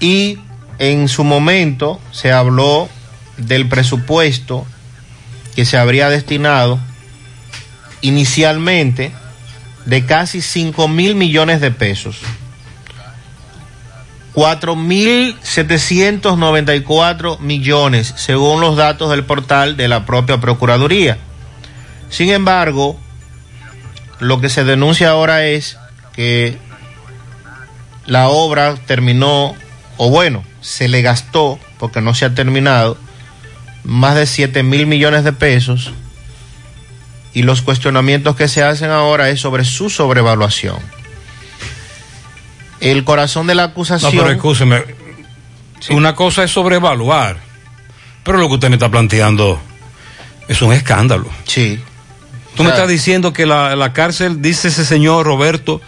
Y en su momento se habló del presupuesto que se habría destinado inicialmente de casi 5 mil millones de pesos. 4.794 millones, según los datos del portal de la propia Procuraduría. Sin embargo, lo que se denuncia ahora es que la obra terminó, o bueno, se le gastó, porque no se ha terminado, más de 7 mil millones de pesos y los cuestionamientos que se hacen ahora es sobre su sobrevaluación. El corazón de la acusación... No, pero escúcheme, sí. una cosa es sobrevaluar, pero lo que usted me está planteando es un escándalo. Sí. Tú o sea, me estás diciendo que la, la cárcel, dice ese señor Roberto,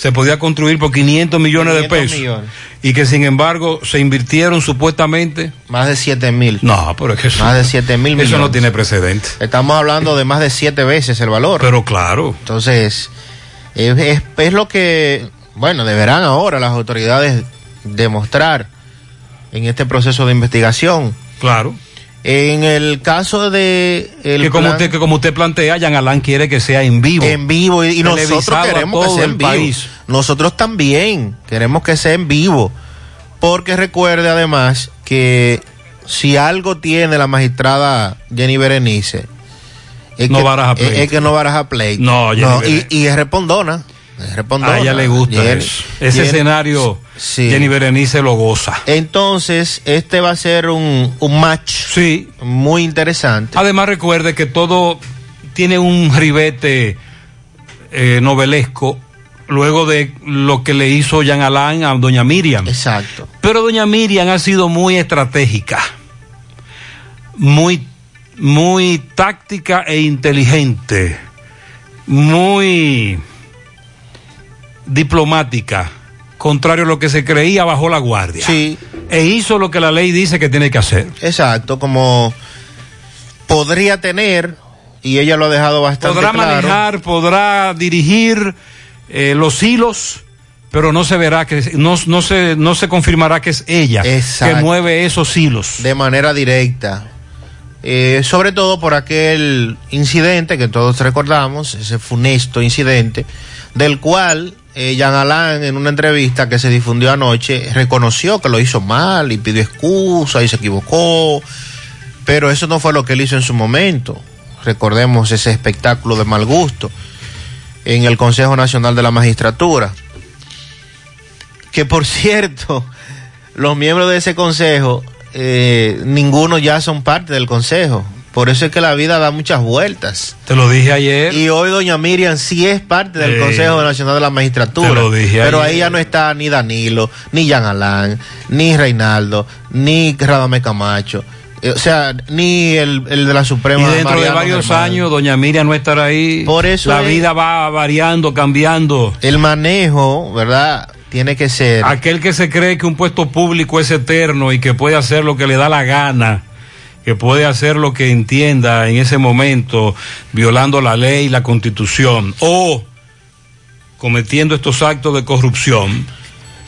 se podía construir por 500 millones 500 de pesos. Millones. Y que sin embargo se invirtieron supuestamente. Más de 7 mil. No, pero es que eso. Más de 7 mil Eso no tiene precedente. Estamos hablando de más de 7 veces el valor. Pero claro. Entonces, es, es, es lo que, bueno, deberán ahora las autoridades demostrar en este proceso de investigación. Claro. En el caso de el que como plan, usted que como usted plantea, Jean Alain quiere que sea en vivo. En vivo y, y nosotros queremos que sea en vivo. País. Nosotros también queremos que sea en vivo, porque recuerde además que si algo tiene la magistrada Jenny Berenice es no que, baraja es, es, que no baraja play. No, Jenny no y, y, es respondona. Respondona. A ella le gusta Jenny, eso. Ese Jenny, escenario sí. Jenny Berenice lo goza. Entonces, este va a ser un, un match sí. muy interesante. Además, recuerde que todo tiene un ribete eh, novelesco luego de lo que le hizo Jean Alain a doña Miriam. Exacto. Pero doña Miriam ha sido muy estratégica, muy, muy táctica e inteligente, muy diplomática contrario a lo que se creía, bajó la guardia. Sí. E hizo lo que la ley dice que tiene que hacer. Exacto, como podría tener, y ella lo ha dejado bastante podrá claro. Podrá manejar, podrá dirigir eh, los hilos, pero no se verá que, no, no, se, no se confirmará que es ella Exacto. que mueve esos hilos. De manera directa. Eh, sobre todo por aquel incidente que todos recordamos, ese funesto incidente, del cual eh, Jean Alain en una entrevista que se difundió anoche reconoció que lo hizo mal y pidió excusa y se equivocó, pero eso no fue lo que él hizo en su momento. Recordemos ese espectáculo de mal gusto en el Consejo Nacional de la Magistratura. Que por cierto, los miembros de ese consejo, eh, ninguno ya son parte del consejo. Por eso es que la vida da muchas vueltas. Te lo dije ayer. Y hoy doña Miriam sí es parte del Eh, Consejo Nacional de la Magistratura. te lo dije pero ayer. ahí ya no está ni Danilo, ni Jean Alain, ni Reinaldo, ni Radame Camacho. Eh, O sea, ni el, el de la Suprema. Y dentro de varios años, doña Miriam no estará ahí. Por eso La es- vida va variando, cambiando. El manejo, ¿verdad? Tiene que ser. Aquel que se cree que un puesto público es eterno y que puede hacer lo que le da la gana, que puede hacer lo que entienda en ese momento, violando la ley y la constitución, o cometiendo estos actos de corrupción,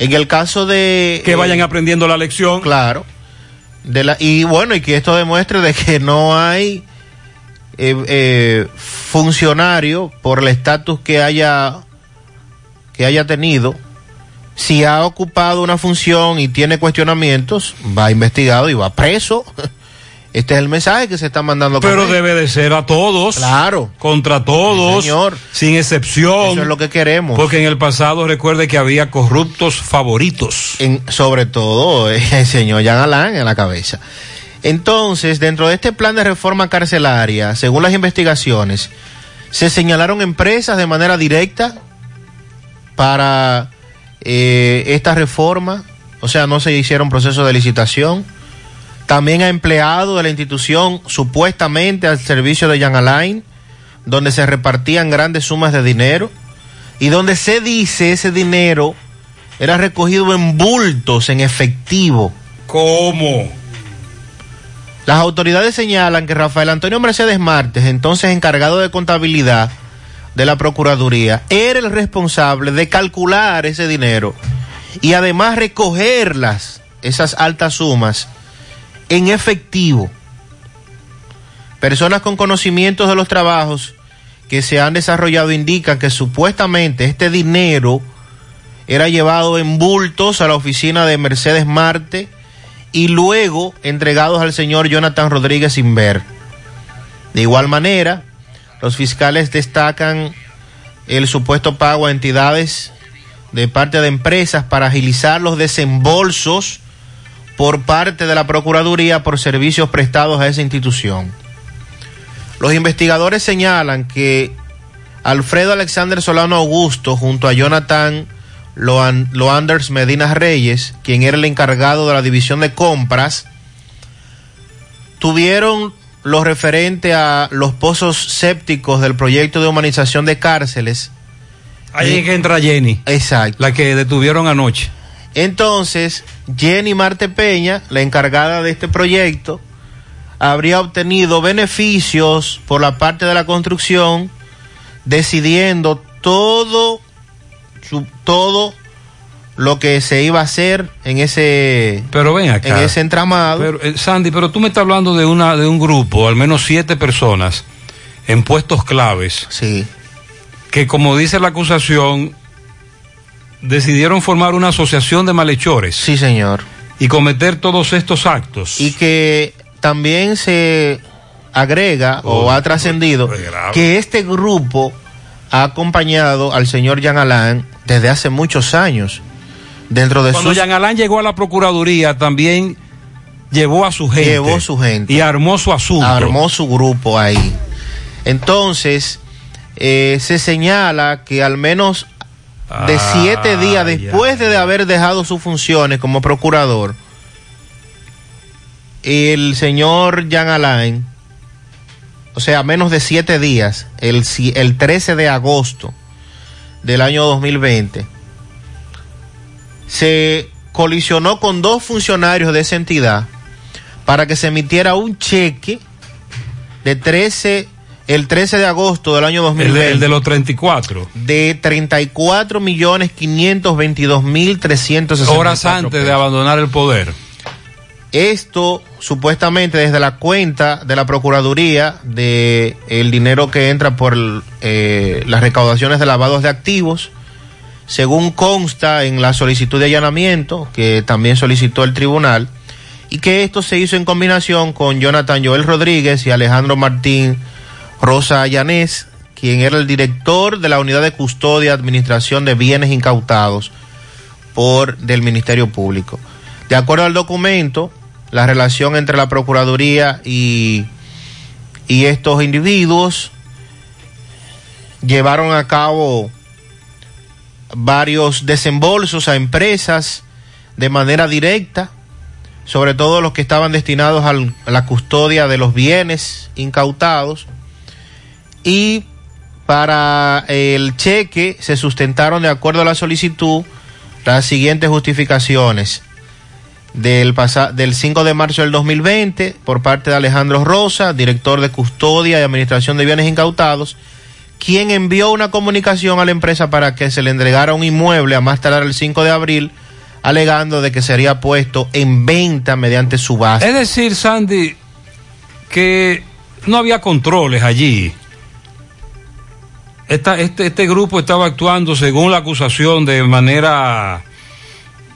En el caso de. que eh, vayan aprendiendo la lección. Claro. De la, y bueno, y que esto demuestre de que no hay eh, eh, funcionario por el estatus que haya que haya tenido. Si ha ocupado una función y tiene cuestionamientos, va investigado y va preso. Este es el mensaje que se está mandando. Pero debe de ser a todos, Claro. contra todos, Sí, señor. sin excepción. Eso es lo que queremos. Porque en el pasado recuerde que había corruptos favoritos. en, sobre todo eh, el señor Jean Alain en la cabeza. Entonces, dentro de este plan de reforma carcelaria, según las investigaciones, se señalaron empresas de manera directa para eh, esta reforma, o sea, no se hicieron procesos de licitación. También a empleados de la institución supuestamente al servicio de Jean Alain, donde se repartían grandes sumas de dinero y donde se dice ese dinero era recogido en bultos, en efectivo. ¿Cómo? Las autoridades señalan que Rafael Antonio Mercedes Martes, entonces encargado de contabilidad de la Procuraduría, era el responsable de calcular ese dinero y además recogerlas, esas altas sumas, en efectivo. Personas con conocimientos de los trabajos que se han desarrollado indican que supuestamente este dinero era llevado en bultos a la oficina de Mercedes Marte y luego entregados al señor Jonathan Rodríguez Inver. De igual manera, los fiscales destacan el supuesto pago a entidades de parte de empresas para agilizar los desembolsos por parte de la Procuraduría por servicios prestados a esa institución. Los investigadores señalan que Alfredo Alexander Solano Augusto junto a Jonathan Loanders Medina Reyes, quien era el encargado de la división de compras, tuvieron lo referente a los pozos sépticos del proyecto de humanización de cárceles. Ahí es que entra Jenny. Exacto. La que detuvieron anoche. Entonces, Jenny Marte Peña, la encargada de este proyecto, habría obtenido beneficios por la parte de la construcción, decidiendo todo, su, todo lo que se iba a hacer en ese pero ven acá, en ese entramado. Pero, eh, Sandy, pero tú me estás hablando de una de un grupo, al menos siete personas en puestos claves. Sí. Que como dice la acusación decidieron formar una asociación de malhechores. Sí, señor. Y cometer todos estos actos. Y que también se agrega oh, o ha trascendido que este grupo ha acompañado al señor Jean Alain desde hace muchos años dentro de Cuando sus... Jean Alain llegó a la Procuraduría también llevó a su gente. Llevó su gente. Y armó su asunto. Armó su grupo ahí. Entonces, eh, se señala que al menos de siete días después de haber dejado sus funciones como procurador, el señor Jean Alain, o sea, menos de siete días, el, el 13 de agosto del año 2020, se colisionó con dos funcionarios de esa entidad para que se emitiera un cheque de 13 el 13 de agosto del año 2020. El de, el de los 34. De 34 millones 522 mil 360. Horas antes pesos. de abandonar el poder. Esto supuestamente desde la cuenta de la Procuraduría de el dinero que entra por eh, las recaudaciones de lavados de activos, según consta en la solicitud de allanamiento que también solicitó el tribunal, y que esto se hizo en combinación con Jonathan Joel Rodríguez y Alejandro Martín Rosa Allanés, quien era el director de la Unidad de Custodia y Administración de Bienes Incautados por del Ministerio Público. De acuerdo al documento, la relación entre la Procuraduría y, y estos individuos llevaron a cabo varios desembolsos a empresas de manera directa, sobre todo los que estaban destinados a la custodia de los bienes incautados y para el cheque se sustentaron de acuerdo a la solicitud las siguientes justificaciones. Del, del 5 de marzo del 2020 por parte de Alejandro Rosa, director de custodia y administración de bienes incautados, quien envió una comunicación a la empresa para que se le entregara un inmueble a más tardar el 5 de abril, alegando de que sería puesto en venta mediante subasta. Es decir, Sandy, que no había controles allí esta, este, este, grupo estaba actuando según la acusación de manera...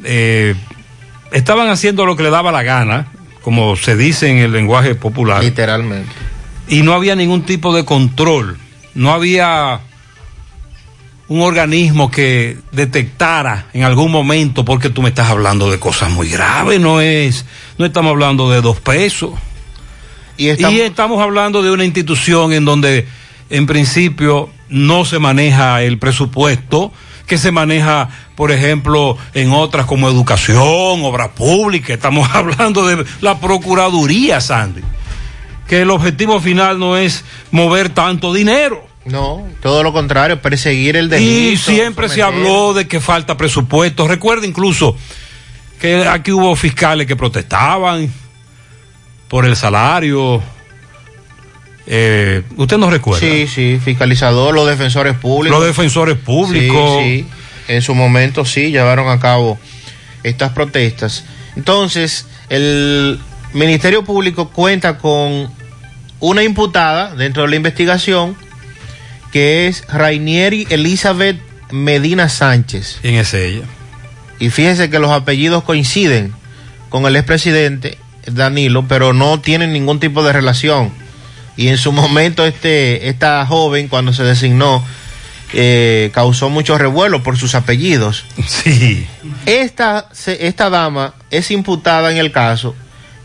Eh, estaban haciendo lo que le daba la gana, como se dice en el lenguaje popular. Literalmente. Y no había ningún tipo de control. No había un organismo que detectara en algún momento, porque tú me estás hablando de cosas muy graves, no es, no estamos hablando de dos pesos. Y estamos, y estamos hablando de una institución en donde, en principio, no se maneja el presupuesto que se maneja, por ejemplo, en otras como educación, obra pública. Estamos hablando de la Procuraduría, Sandy. Que el objetivo final no es mover tanto dinero. No, todo lo contrario, perseguir el delito. Y siempre se habló de que falta presupuesto. Recuerda incluso que aquí hubo fiscales que protestaban por el salario, eh, ¿Usted no recuerda? Sí, sí, fiscalizador, los defensores públicos. Los defensores públicos. Sí, sí. en su momento sí llevaron a cabo estas protestas. Entonces, el Ministerio Público cuenta con una imputada dentro de la investigación que es Rainieri Elizabeth Medina Sánchez. ¿Quién es ella? Y fíjense que los apellidos coinciden con el expresidente Danilo, pero no tienen ningún tipo de relación. Y en su momento este, esta joven, cuando se designó, eh, causó mucho revuelo por sus apellidos. Sí. Esta, esta dama es imputada en el caso,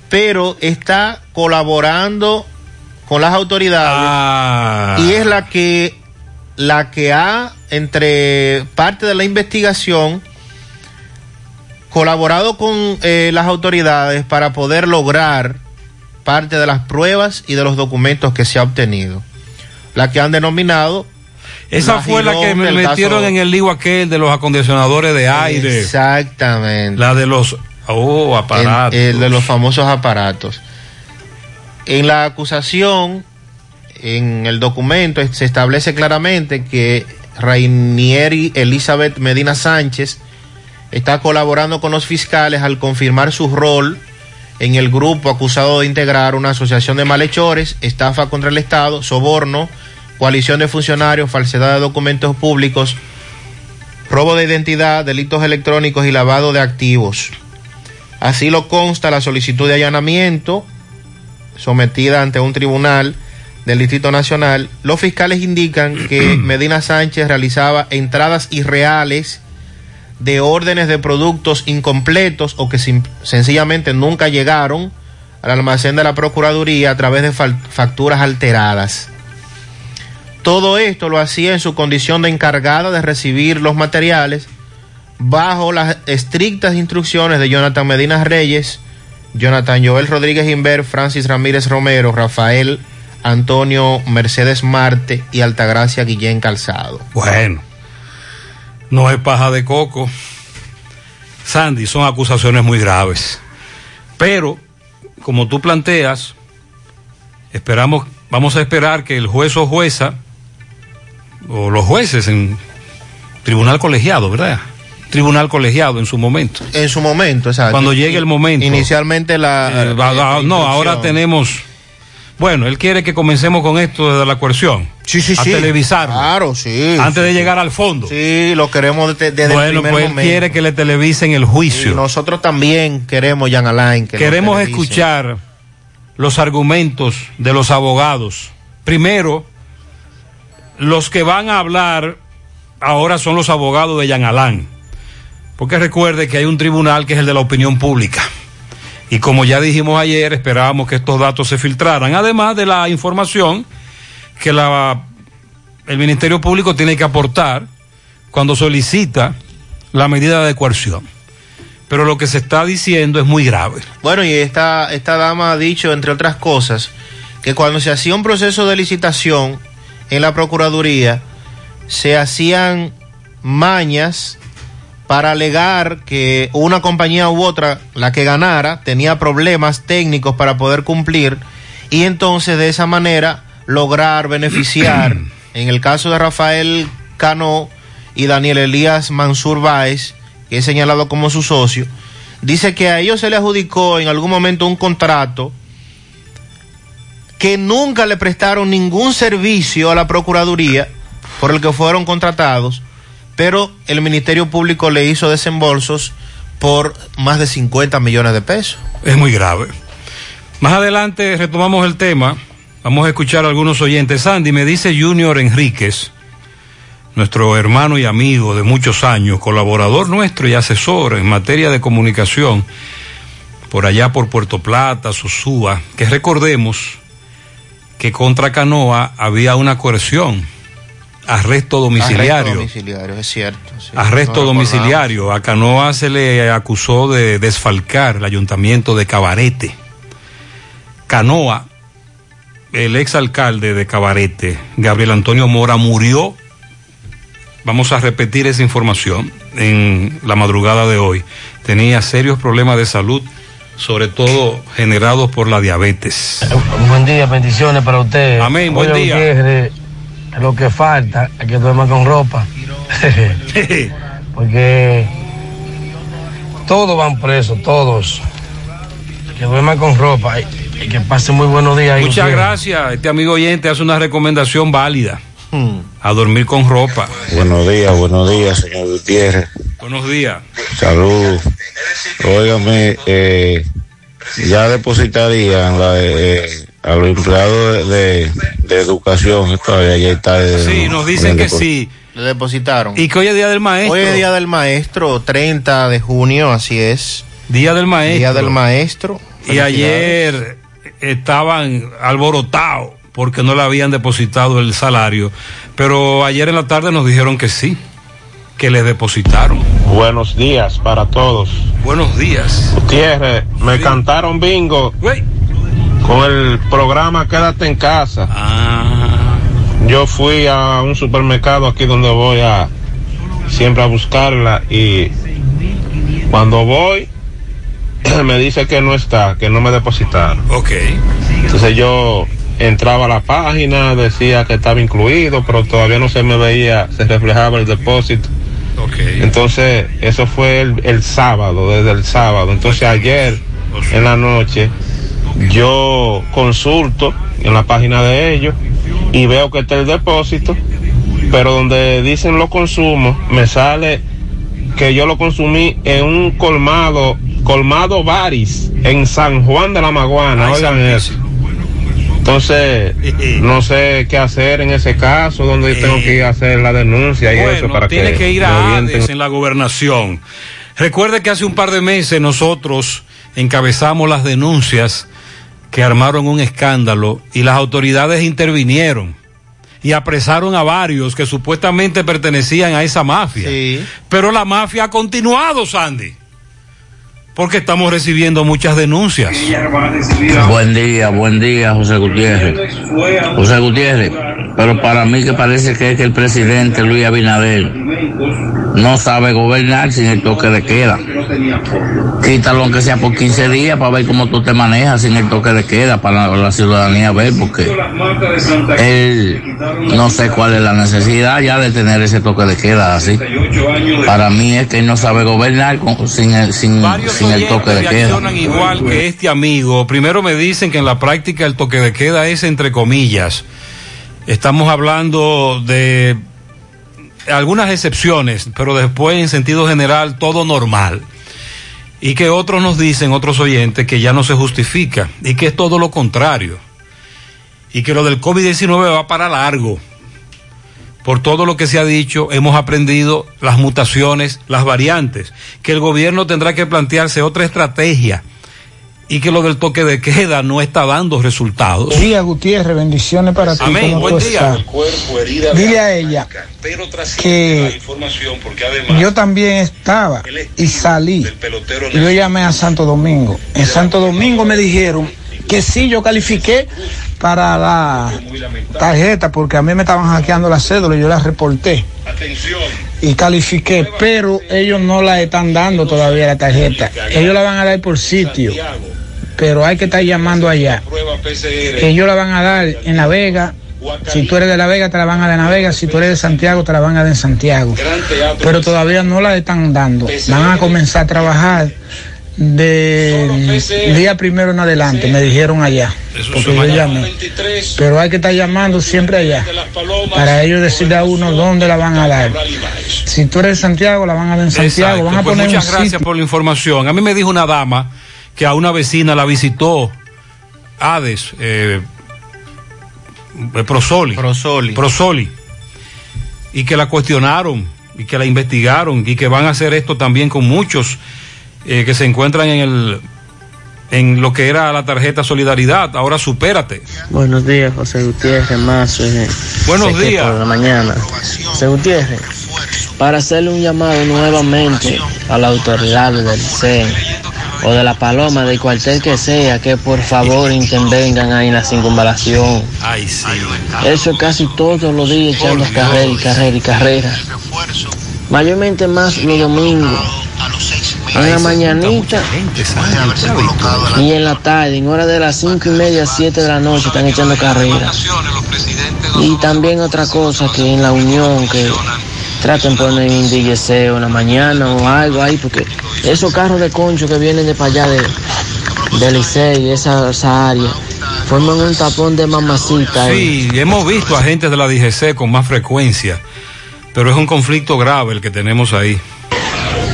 pero está colaborando con las autoridades Ah. y es la que la que ha entre parte de la investigación colaborado con eh, las autoridades para poder lograr parte de las pruebas y de los documentos que se ha obtenido. La que han denominado Esa la fue la que me metieron caso- en el lío aquel de los acondicionadores de aire. Exactamente. La de los oh, aparatos. El, el de los famosos aparatos. En la acusación, en el documento, se establece claramente que Rainieri Elizabeth Medina Sánchez está colaborando con los fiscales al confirmar su rol en el grupo acusado de integrar una asociación de malhechores, estafa contra el Estado, soborno, coalición de funcionarios, falsedad de documentos públicos, robo de identidad, delitos electrónicos y lavado de activos. Así lo consta la solicitud de allanamiento sometida ante un tribunal del Distrito Nacional. Los fiscales indican que Medina Sánchez realizaba entradas irreales de órdenes de productos incompletos o que sencillamente nunca llegaron al almacén de la Procuraduría a través de facturas alteradas. Todo esto lo hacía en su condición de encargada de recibir los materiales bajo las estrictas instrucciones de Jonathan Medina Reyes, Jonathan Joel Rodríguez Inver, Francis Ramírez Romero, Rafael Antonio Mercedes Marte y Altagracia Guillén Calzado. Bueno, no es paja de coco. Sandy, son acusaciones muy graves. Pero, como tú planteas, esperamos, vamos a esperar que el juez o jueza, o los jueces en tribunal colegiado, ¿verdad? Tribunal colegiado en su momento. En su momento, exacto. Cuando llegue el momento. Inicialmente la... Eh, va- va- la no, ahora tenemos. Bueno, él quiere que comencemos con esto desde la coerción. Sí, sí, a sí. televisarlo. Claro, sí. antes sí, de llegar al fondo. Sí, lo queremos desde, desde el bueno, primer pues él momento. quiere que le televisen el juicio. Y nosotros también queremos, Jan Alain, que Queremos escuchar los argumentos de los abogados. Primero, los que van a hablar ahora son los abogados de Yan Alán. Porque recuerde que hay un tribunal que es el de la opinión pública. Y como ya dijimos ayer, esperábamos que estos datos se filtraran. Además de la información que el Ministerio Público tiene que aportar cuando solicita la medida de coerción. Pero lo que se está diciendo es muy grave. Bueno, y esta dama ha dicho, entre otras cosas, que cuando se hacía un proceso de licitación en la Procuraduría, se hacían mañas para alegar que una compañía u otra, la que ganara, tenía problemas técnicos para poder cumplir y entonces de esa manera lograr beneficiar, en el caso de Rafael Cano y Daniel Elías Mansur Báez, que es señalado como su socio, dice que a ellos se le adjudicó en algún momento un contrato que nunca le prestaron ningún servicio a la Procuraduría por el que fueron contratados, pero el Ministerio Público le hizo desembolsos por más de 50 millones de pesos. Es muy grave. Más adelante retomamos el tema. Vamos a escuchar a algunos oyentes. Sandy, me dice Junior Enríquez, nuestro hermano y amigo de muchos años, colaborador nuestro y asesor en materia de comunicación, por allá por Puerto Plata, Sosúa, que recordemos que contra Canoa había una coerción, arresto domiciliario. Arresto domiciliario, es cierto. sí. Arresto No domiciliario. A Canoa se le acusó de desfalcar el ayuntamiento de Cabarete. Canoa, el exalcalde de Cabarete, Gabriel Antonio Mora, murió. Vamos a repetir esa información en la madrugada de hoy. Tenía serios problemas de salud, sobre todo generados por la diabetes. Un buen día, bendiciones para usted. Amén, buen Oye, día. Gutiérrez, lo que falta es que duerma con ropa. porque todos van presos, todos. Que duerman con ropa y, que pasen muy buenos días. ahí, Muchas gracias. Este amigo oyente hace una recomendación válida. Hmm. A dormir con ropa. Buenos días, buenos días, señor Gutiérrez. Buenos días. Saludos. Óigame, eh, ya depositarían la, eh, a los empleados de, de- de educación. Todavía ya está. eh, Sí, nos dicen que sí. Le depositaron. Y que hoy es día del maestro. Hoy es Día del Maestro, 30 de junio, así es. Día del maestro. Día del Maestro. Y ayer estaban alborotados porque no le habían depositado el salario. Pero ayer en la tarde nos dijeron que sí, que les depositaron. Buenos días para todos. Buenos días. Gutiérrez, me Sí. cantaron bingo Güey. Con el programa Quédate en casa. Ah, Yo fui a un supermercado aquí donde voy a siempre a buscarla y cuando voy me dice que no está, que no me depositaron. ok. Entonces yo entraba a la página, decía que estaba incluido, pero todavía no se me veía, se reflejaba el depósito. Ok. Entonces, eso fue el, el sábado, desde el sábado. Entonces, ayer en la noche, yo consulto en la página de ellos y veo que está el depósito, pero donde dicen los consumos, me sale que yo lo consumí en un colmado, colmado Baris, en San Juan de la Maguana. Ay, Oigan eso. Entonces, no sé qué hacer en ese caso, donde tengo que ir a hacer la denuncia y eso para tiene que, que, ir a. Hades en la gobernación. Recuerde que hace un par de meses nosotros encabezamos las denuncias que armaron un escándalo y las autoridades intervinieron y apresaron a varios que supuestamente pertenecían a esa mafia. Sí. Pero la mafia ha continuado, Sandy. Porque estamos recibiendo muchas denuncias. Buen día, buen día, José Gutiérrez. José Gutiérrez, pero para mí que parece que es que el presidente Luis Abinader no sabe gobernar sin el toque de queda. Quítalo aunque sea por 15 días para ver cómo tú te manejas sin el toque de queda para la, ciudadanía ver, porque él no sé cuál es la necesidad ya de tener ese toque de queda así. Para mí es que él no sabe gobernar con- sin el, sin, sin el toque de queda. igual que este amigo. Primero me dicen que en la práctica el toque de queda es entre comillas. Estamos hablando de algunas excepciones, pero después en sentido general todo normal. Y que otros nos dicen, otros oyentes, que ya no se justifica y que es todo lo contrario. Y que lo del COVID-19 va para largo. Por todo lo que se ha dicho, hemos aprendido las mutaciones, las variantes, que el gobierno tendrá que plantearse otra estrategia y que lo del toque de queda no está dando resultados. Día Gutiérrez, bendiciones para ti. Amén, ¿Cómo buen día. Dile a ella que yo también estaba y salí. Y yo llamé a Santo Domingo. En Santo Domingo me dijeron que sí, yo califiqué para la tarjeta porque a mí me estaban hackeando la cédula y yo la reporté. Y califiqué, pero ellos no la están dando todavía la tarjeta. Ellos la van a dar por sitio, pero hay que estar llamando allá. Ellos la van a dar en La Vega. Si tú eres de La Vega, te la van a dar en La Vega. Si tú eres de Santiago, te la van a dar en Santiago. Pero todavía no la están dando. Van a comenzar a trabajar de día primero en adelante, me dijeron allá. Eso Porque yo llamé. Pero hay que estar llamando siempre allá. Para ellos decirle a uno dónde la van a dar. Si tú eres de Santiago, la van a dar en Santiago. Exacto. Van a Pues un muchas gracias sitio. por la información. A mí me dijo una dama que a una vecina la visitó Hades, eh, eh, Prosoli. Prosoli. Prosoli. Y que la cuestionaron y que la investigaron y que van a hacer esto también con muchos eh, que se encuentran en el en lo que era la tarjeta Solidaridad. Ahora supérate. Buenos días, José Gutiérrez Mazo. eh, Buenos días. De la mañana. José Gutiérrez, para hacerle un llamado nuevamente a las autoridades del CEN o de la Paloma, del cuartel que sea, que por favor intervengan ahí en la circunvalación. Ay, sí. Eso casi todos los días echando Por carrera y carrera y carrera. Mayormente más los domingos. En la mañanita y en la tarde, en hora de las cinco y media, siete de la noche, están echando carrera. Y también otra cosa que en la unión, que traten de poner un DJC una mañana o algo ahí, porque esos carros de concho que vienen de para allá de, de Licey, esa, esa área, forman un tapón de mamacita. Sí, hemos visto a gente de la DGC con más frecuencia, pero es un conflicto grave el que tenemos ahí.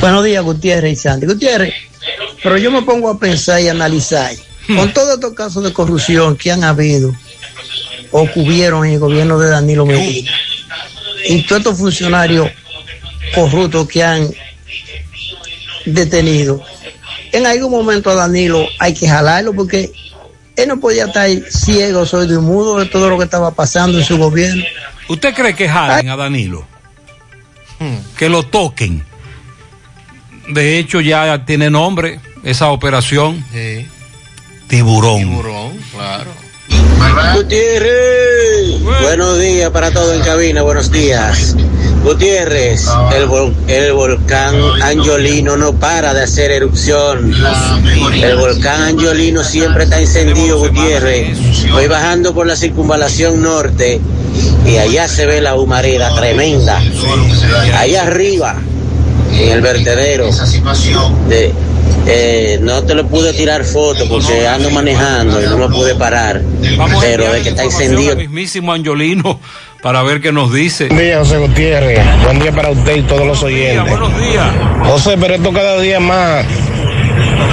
Buenos días, Gutiérrez y Sandy. Gutiérrez, pero yo me pongo a pensar y analizar, con todos estos casos de corrupción que han habido o que hubieron en el gobierno de Danilo Medina, y todos estos funcionarios corruptos que han detenido, en algún momento a Danilo hay que jalarlo porque él no podía estar ciego, soy de mudo de todo lo que estaba pasando en su gobierno. ¿Usted cree que jalen a Danilo? Que lo toquen. De hecho, ya tiene nombre esa operación. Sí. Tiburón. Tiburón, claro. Gutiérrez, buenos días para todo en cabina, buenos días. Gutiérrez, el, vol- el volcán Angiolino no para de hacer erupción. El volcán Angiolino siempre está encendido, Gutiérrez. Voy bajando por la circunvalación norte y allá se ve la humareda tremenda. Allá arriba, en el vertedero, de, eh, no te lo pude tirar foto porque ando manejando y no me pude parar. Vamos Pero de que está encendido. mismísimo Angiolino para ver qué nos dice. Buen día, José Gutiérrez. Buen día para usted y todos los oyentes. Buenos días. José, pero esto cada día más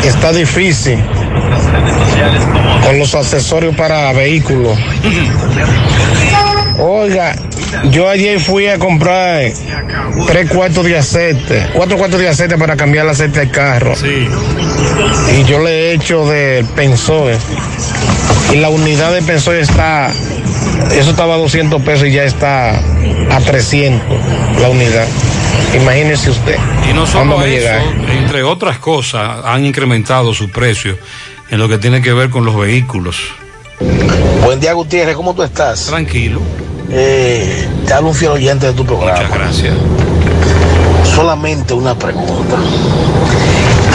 está difícil con los accesorios para vehículos. Oiga, yo ayer fui a comprar tres cuartos de aceite, cuatro cuartos de aceite para cambiar el aceite del carro. Sí. Y yo le he hecho del Pensoe. Y la unidad de Pensoe está, eso estaba a 200 pesos y ya está a 300 la unidad. Imagínese usted. Y no ¿Cuándo solo eso, llegar? entre otras cosas, han incrementado su precio en lo que tiene que ver con los vehículos. Buen día, Gutiérrez, ¿cómo tú estás? Tranquilo. Eh, te hablo un fiel oyente de tu programa. Muchas gracias. Solamente una pregunta.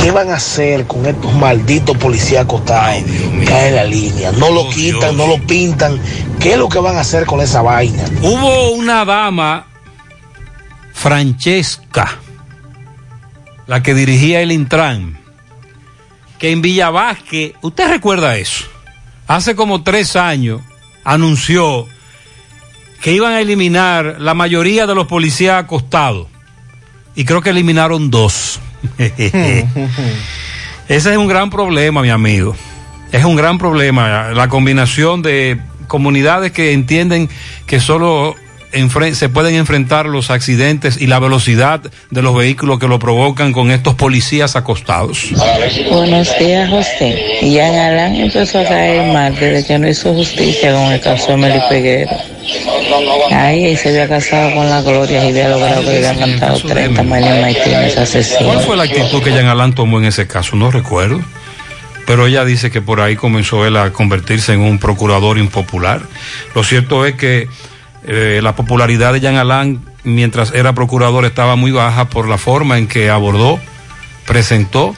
¿Qué van a hacer con estos malditos policías acostados que hay en la línea? No lo quitan, no lo pintan. ¿Qué es lo que van a hacer con esa vaina? Hubo una dama, Francesca, la que dirigía el Intran, que en Villa Vázquez, ¿usted recuerda eso? Hace como tres años anunció que iban a eliminar la mayoría de los policías acostados. Y creo que eliminaron dos. Ese es un gran problema, mi amigo. Es un gran problema la combinación de comunidades que entienden que solo se pueden enfrentar los accidentes y la velocidad de los vehículos que lo provocan con estos policías acostados. Buenos días, José. Y Alán empezó a caer mal desde que no hizo justicia con el caso de Meli Peguero. Ahí se había casado con la Gloria y había logrado que le habían cantado 30 María Martínez asesino. ¿Cuál fue la actitud que Jean Alain tomó en ese caso? No recuerdo. Pero ella dice que por ahí comenzó él a convertirse en un procurador impopular. Lo cierto es que eh, la popularidad de Jean Alain mientras era procurador estaba muy baja por la forma en que abordó, presentó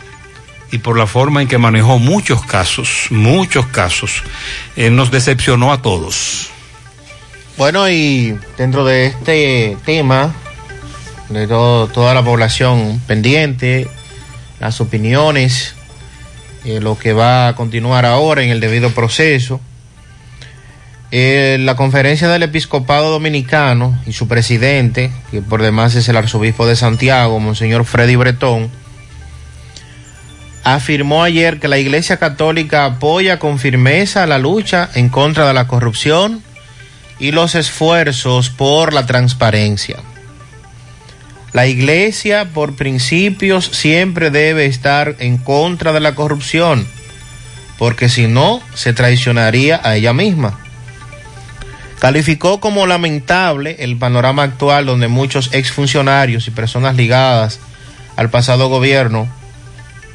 y por la forma en que manejó muchos casos, muchos casos. Eh, nos decepcionó a todos. Bueno, y dentro de este tema, de todo- toda la población pendiente, las opiniones, eh, lo que va a continuar ahora en el debido proceso, eh, la conferencia del episcopado dominicano y su presidente, que por demás es el arzobispo de Santiago, Monseñor Freddy Bretón, afirmó ayer que la Iglesia Católica apoya con firmeza la lucha en contra de la corrupción y los esfuerzos por la transparencia. La Iglesia, por principios, siempre debe estar en contra de la corrupción, porque si no, se traicionaría a ella misma. Calificó como lamentable el panorama actual donde muchos exfuncionarios y personas ligadas al pasado gobierno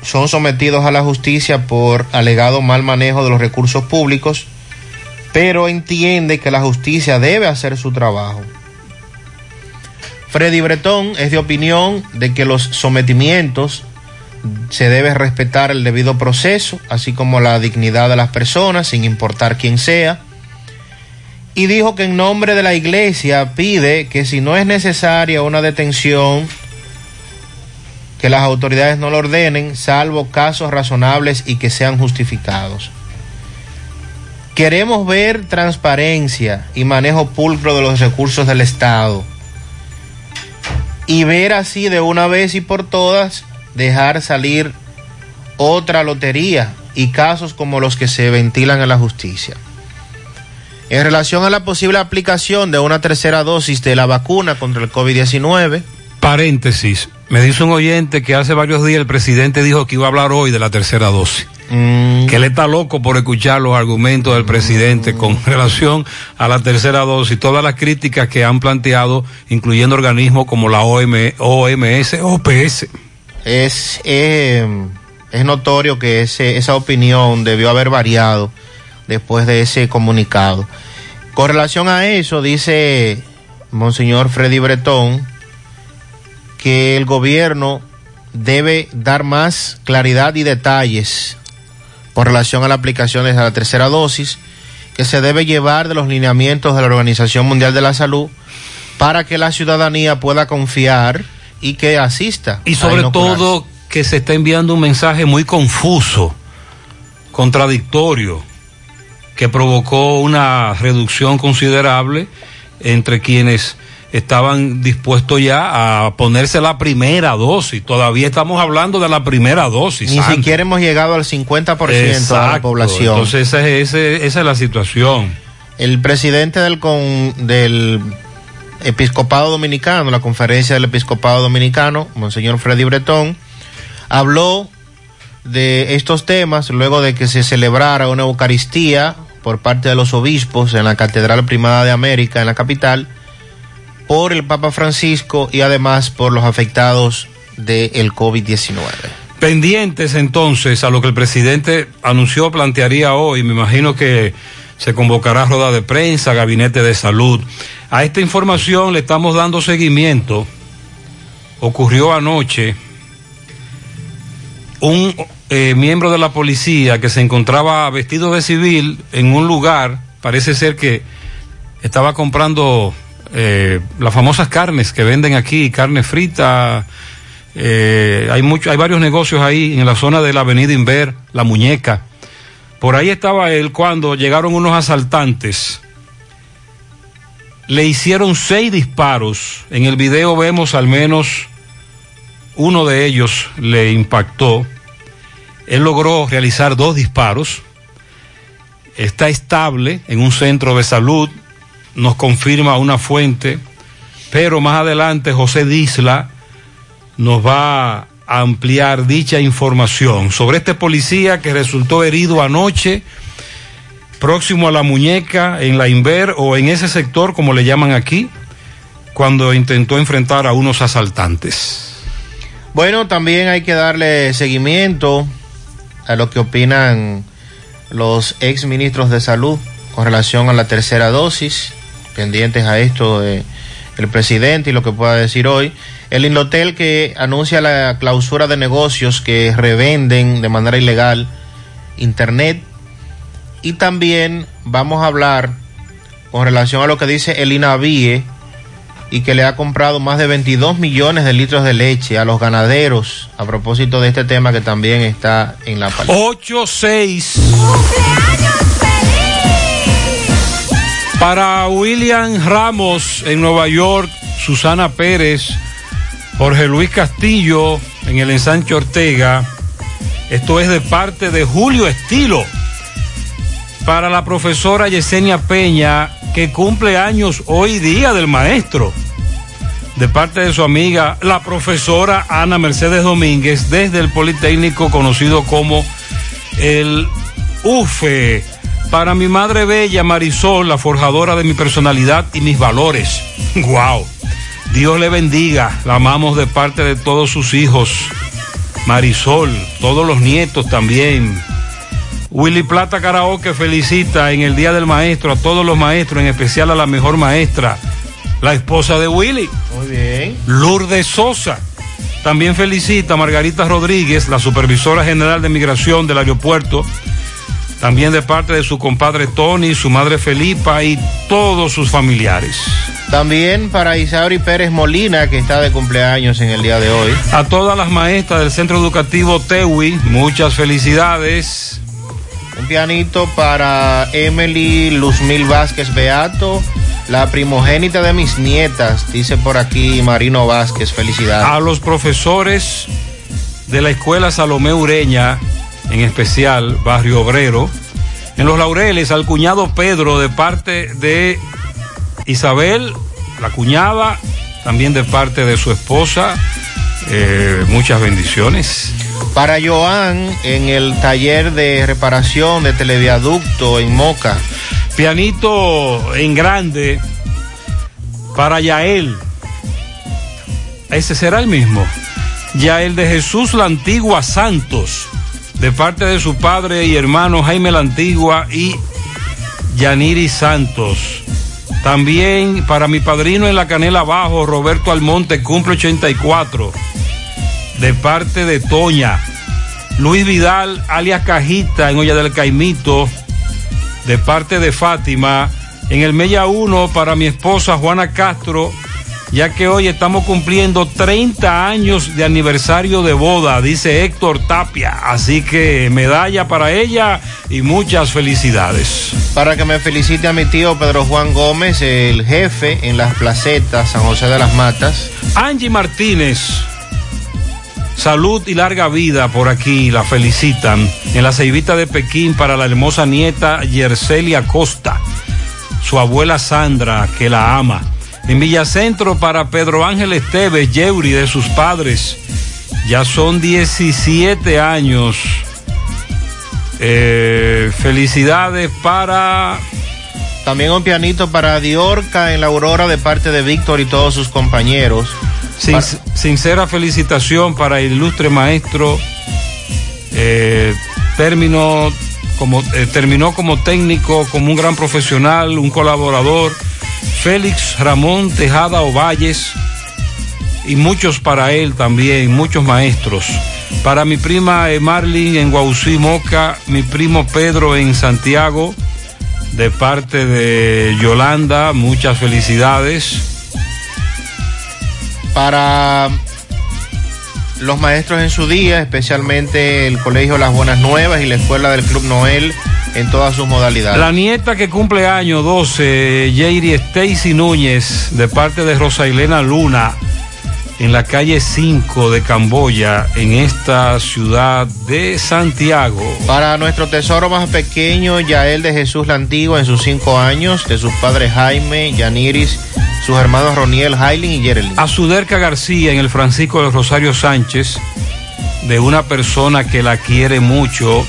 son sometidos a la justicia por alegado mal manejo de los recursos públicos, pero entiende que la justicia debe hacer su trabajo. Freddy Bretón es de opinión de que los sometimientos se debe respetar el debido proceso, así como la dignidad de las personas, sin importar quién sea, y dijo que en nombre de la iglesia pide que si no es necesaria una detención, que las autoridades no lo ordenen, salvo casos razonables y que sean justificados. Queremos ver transparencia y manejo pulcro de los recursos del Estado y ver así de una vez y por todas dejar salir otra lotería y casos como los que se ventilan en la justicia. En relación a la posible aplicación de una tercera dosis de la vacuna contra el COVID-19, Paréntesis, me dice un oyente que hace varios días el presidente dijo que iba a hablar hoy de la tercera dosis. Mm, Que él está loco por escuchar los argumentos del presidente con relación a la tercera dosis, todas las críticas que han planteado, incluyendo organismos como la OM, OMS, OPS. es, eh, es notorio que ese, esa opinión debió haber variado después de ese comunicado. Con relación a eso, dice Monseñor Freddy Bretón que el gobierno debe dar más claridad y detalles con relación a la aplicación de la tercera dosis, que se debe llevar de los lineamientos de la Organización Mundial de la Salud para que la ciudadanía pueda confiar y que asista. Y sobre todo que se está enviando un mensaje muy confuso, contradictorio, que provocó una reducción considerable entre quienes estaban dispuestos ya a ponerse la primera dosis. Todavía estamos hablando de la primera dosis. Ni siquiera hemos llegado al 50% de la población. Entonces esa es, esa es la situación. el presidente del, con, del Episcopado Dominicano, la conferencia del Episcopado Dominicano, Monseñor Freddy Bretón, habló de estos temas luego de que se celebrara una Eucaristía por parte de los obispos en la Catedral Primada de América, en la capital, por el Papa Francisco y además por los afectados del COVID-19. Pendientes entonces a lo que el presidente anunció, plantearía hoy, me imagino que se convocará rueda de prensa, gabinete de salud. A esta información le estamos dando seguimiento. Ocurrió anoche un eh, miembro de la policía que se encontraba vestido de civil en un lugar, parece ser que estaba comprando eh, las famosas carnes que venden aquí, carne frita, eh, hay hay varios negocios ahí en la zona de la avenida Inver, La Muñeca. Por ahí estaba él cuando llegaron unos asaltantes. Le hicieron seis disparos. En el video vemos al menos uno de ellos le impactó. Él logró realizar dos disparos. Está estable en un centro de salud, nos confirma una fuente, pero más adelante José Disla nos va a ampliar dicha información sobre este policía que resultó herido anoche próximo a la muñeca en la Inver o en ese sector como le llaman aquí cuando intentó enfrentar a unos asaltantes. Bueno, también hay que darle seguimiento a lo que opinan los ex ministros de salud con relación a la tercera dosis, pendientes a esto de el presidente y lo que pueda decir hoy. El Indotel que anuncia la clausura de negocios que revenden de manera ilegal Internet. Y también vamos a hablar con relación a lo que dice el INAVIE y que le ha comprado más de 22 millones de litros de leche a los ganaderos a propósito de este tema que también está en la palabra. 8-6. Para William Ramos en Nueva York, Susana Pérez, Jorge Luis Castillo en el ensanche Ortega. Esto es de parte de Julio Estilo. Para la profesora Yesenia Peña, que cumple años hoy día del maestro. De parte de su amiga, la profesora Ana Mercedes Domínguez, desde el Politécnico conocido como el UFE. Para mi madre bella Marisol, la forjadora de mi personalidad y mis valores. ¡Wow! Dios le bendiga. La amamos de parte de todos sus hijos. Marisol, todos los nietos también. Willy Plata Karaoke felicita en el Día del Maestro a todos los maestros, en especial a la mejor maestra, la esposa de Willy. Muy bien. Lourdes Sosa. También felicita a Margarita Rodríguez, la supervisora general de migración del aeropuerto, también de parte de su compadre Tony, su madre Felipa y todos sus familiares. También para Isauri Pérez Molina, que está de cumpleaños en el día de hoy. A todas las maestras del Centro Educativo Tewi, muchas felicidades. Un pianito para Emily Luzmil Vázquez Beato, la primogénita de mis nietas, dice por aquí Marino Vázquez, felicidades. A los profesores de la Escuela Salomé Ureña, en especial Barrio Obrero. En Los Laureles, al cuñado Pedro de parte de Isabel, la cuñada, también de parte de su esposa. Eh, muchas bendiciones. Para Joan, en el taller de reparación de televiaducto en Moca. Pianito en grande para Yael. Ese será el mismo. Yael de Jesús la Antigua Santos de parte de su padre y hermano Jaime la Antigua y Yaniri Santos. También para mi padrino en la canela abajo, Roberto Almonte, cumple 84, de parte de Toña. Luis Vidal, alias Cajita, en Olla del Caimito, de parte de Fátima. En el Mella 1, para mi esposa Juana Castro, ya que hoy estamos cumpliendo 30 años de aniversario de boda, dice Héctor Tapia. Así que medalla para ella y muchas felicidades. Para que me felicite a mi tío Pedro Juan Gómez, el jefe en las placetas San José de las Matas. Angie Martínez. Salud y larga vida por aquí, la felicitan. En la ceibita de Pekín para la hermosa nieta Yercelia Costa, su abuela Sandra, que la ama. En Villacentro para Pedro Ángel Esteves, Yeuri de sus padres. Ya son 17 años. Eh, felicidades para... También un pianito para Diorca en la Aurora de parte de Víctor y todos sus compañeros. Sin, para... Sincera felicitación para el ilustre maestro. Eh, terminó, como, eh, terminó como técnico, como un gran profesional, un colaborador. Félix Ramón Tejada Ovalles y muchos para él también, muchos maestros. Para mi prima Marlin en Guausí, Moca, mi primo Pedro en Santiago, de parte de Yolanda, muchas felicidades. Para los maestros en su día, especialmente el Colegio Las Buenas Nuevas y la Escuela del Club Noel en todas sus modalidades. La nieta que cumple año 12, Jairi Stacy Núñez, de parte de Rosa Elena Luna, en la calle 5 de Camboya, en esta ciudad de Santiago. Para nuestro tesoro más pequeño, Yael de Jesús la Antigua, en sus cinco años, de sus padres Jaime, Yaniris, sus hermanos Roniel, Hailin y Yerelin. A Suderca García, en el Francisco de Rosario Sánchez, de una persona que la quiere mucho,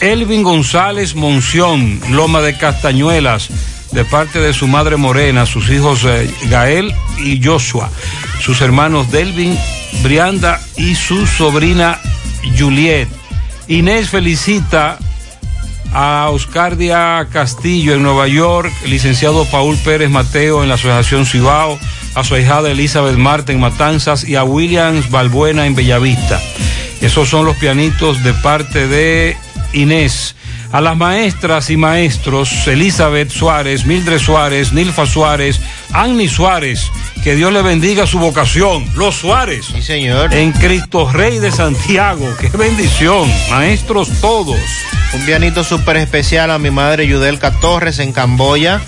Elvin González Monción, Loma de Castañuelas, de parte de su madre Morena, sus hijos eh, Gael y Joshua, sus hermanos Delvin, Brianda y su sobrina Juliet. Inés felicita a Oscardia Castillo en Nueva York, licenciado Paul Pérez Mateo en la Asociación Cibao, a su hijada Elizabeth Marta en Matanzas y a Williams Balbuena en Bellavista. Esos son los pianitos de parte de Inés. A las maestras y maestros, Elizabeth Suárez, Mildred Suárez, Nilfa Suárez, Annie Suárez, que Dios le bendiga su vocación, los Suárez. Sí, señor. En Cristo Rey de Santiago, qué bendición, maestros todos. Un pianito súper especial a mi madre Yudelka Torres en Camboya,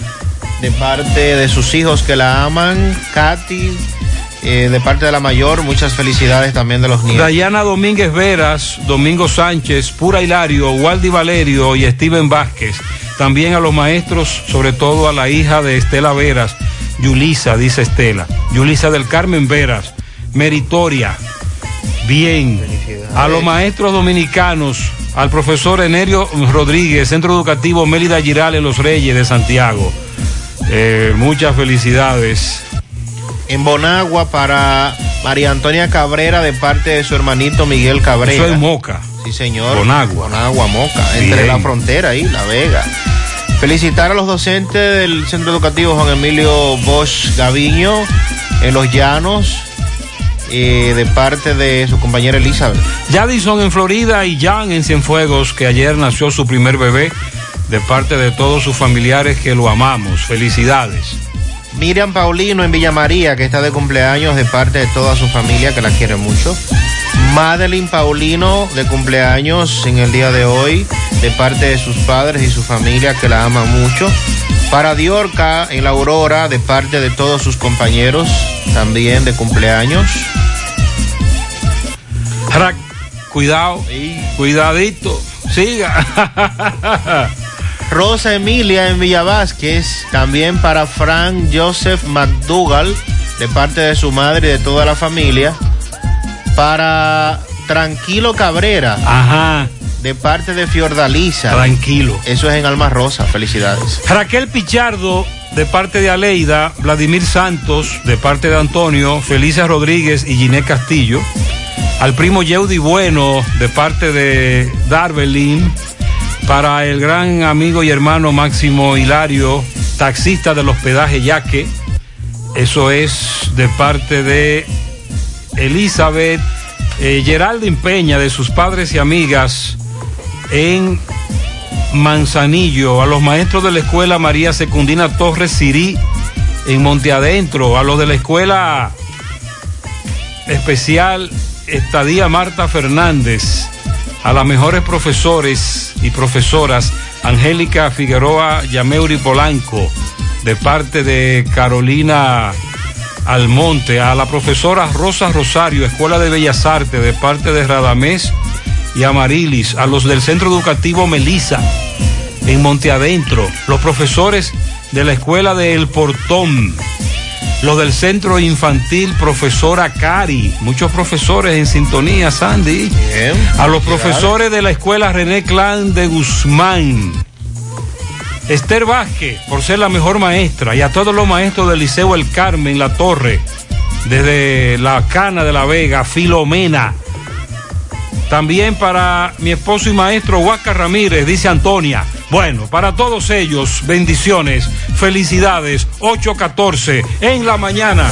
de parte de sus hijos que la aman, Katy, eh, de parte de la mayor, muchas felicidades también de los niños. Dayana Domínguez Veras, Domingo Sánchez, Pura Hilario, Waldi Valerio y Steven Vázquez. También a los maestros, sobre todo a la hija de Estela Veras, Yulisa, dice Estela. Yulisa del Carmen Veras, meritoria. Bien. A los maestros dominicanos, al profesor Enerio Rodríguez, Centro Educativo Mélida Giral en Los Reyes de Santiago. Eh, muchas felicidades en Bonagua para María Antonia Cabrera de parte de su hermanito Miguel Cabrera. Eso es Moca. Sí, señor. Bonagua. Bonagua, Moca, Bien. entre la frontera y La Vega. Felicitar a los docentes del Centro Educativo Juan Emilio Bosch Gaviño en Los Llanos. eh, de parte de su compañera Elizabeth. Jadison en Florida y Jan en Cienfuegos, que ayer nació su primer bebé, de parte de todos sus familiares que lo amamos. Felicidades. Miriam Paulino en Villa María, que está de cumpleaños de parte de toda su familia, que la quiere mucho. Madeline Paulino de cumpleaños en el día de hoy, de parte de sus padres y su familia, que la aman mucho. Para Diorca en la Aurora, de parte de todos sus compañeros, también de cumpleaños. Cuidado, cuidadito, siga. Rosa Emilia en Villa Vázquez, también para Frank Joseph McDougall, de parte de su madre y de toda la familia. Para Tranquilo Cabrera. Ajá. De parte de Fiordalisa. Tranquilo. Eso es en Alma Rosa. Felicidades. Raquel Pichardo, de parte de Aleida. Vladimir Santos, de parte de Antonio. Felicia Rodríguez y Ginés Castillo. Al primo Yeudi Bueno, de parte de Darvelin. Para el gran amigo y hermano Máximo Hilario, taxista del hospedaje Yaque. Eso es de parte de Elizabeth eh, Geraldine Peña, de sus padres y amigas en Manzanillo, a los maestros de la escuela María Secundina Torres Sirí en Monte Adentro, a los de la escuela especial Estadía Marta Fernández, a las mejores profesores y profesoras Angélica Figueroa Yameuri Polanco, de parte de Carolina Almonte, a la profesora Rosa Rosario, Escuela de Bellas Artes, de parte de Radamés y Amarilis, a los del Centro Educativo Melisa, en Monte Adentro, los profesores de la Escuela de El Portón, los del Centro Infantil Profesora Cari, muchos profesores en sintonía, Sandy, a los profesores de la Escuela René Clan de Guzmán. Esther Vázquez, por ser la mejor maestra, y a todos los maestros del Liceo El Carmen, La Torre, desde la Cana de la Vega, Filomena. También para mi esposo y maestro Huaca Ramírez, dice Antonia. Bueno, para todos ellos, bendiciones, felicidades, 8.14 en la mañana.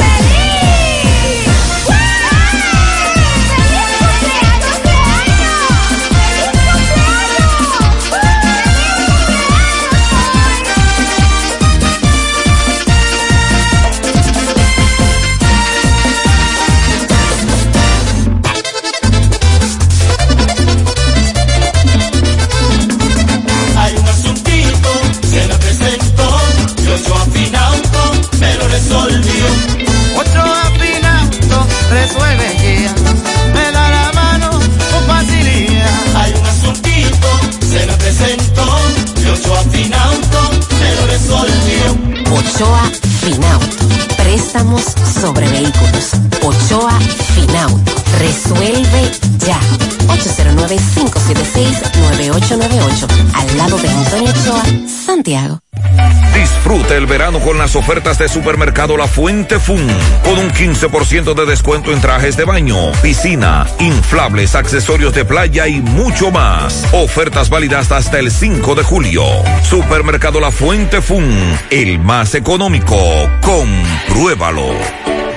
El verano con las ofertas de Supermercado La Fuente Fun, con un 15% de descuento en trajes de baño, piscina, inflables, accesorios de playa y mucho más. Ofertas válidas hasta el 5 de julio. Supermercado La Fuente Fun, el más económico. Compruébalo.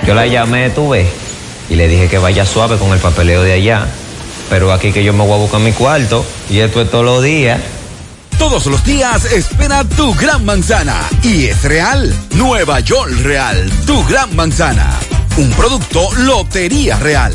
Yo la llamé, tú ves, y le dije que vaya suave con el papeleo de allá. Pero aquí que yo me voy a buscar mi cuarto, y esto es todos los días. Todos los días espera tu gran manzana. Y es real. Nueva York Real. Tu gran manzana. Un producto Lotería Real.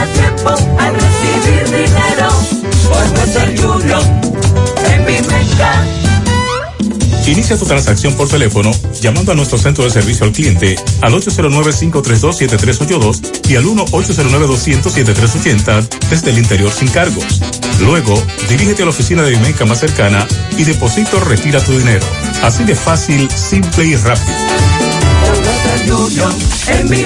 tiempo al recibir dinero por Union. En mi mercado. Inicia tu transacción por teléfono llamando a nuestro centro de servicio al cliente al 809-532-7382 y al 1-809-200-7380 desde el interior sin cargos. Luego, dirígete a la oficina de Vimenca más cercana y deposito o retira tu dinero. Así de fácil, simple y rápido. En mi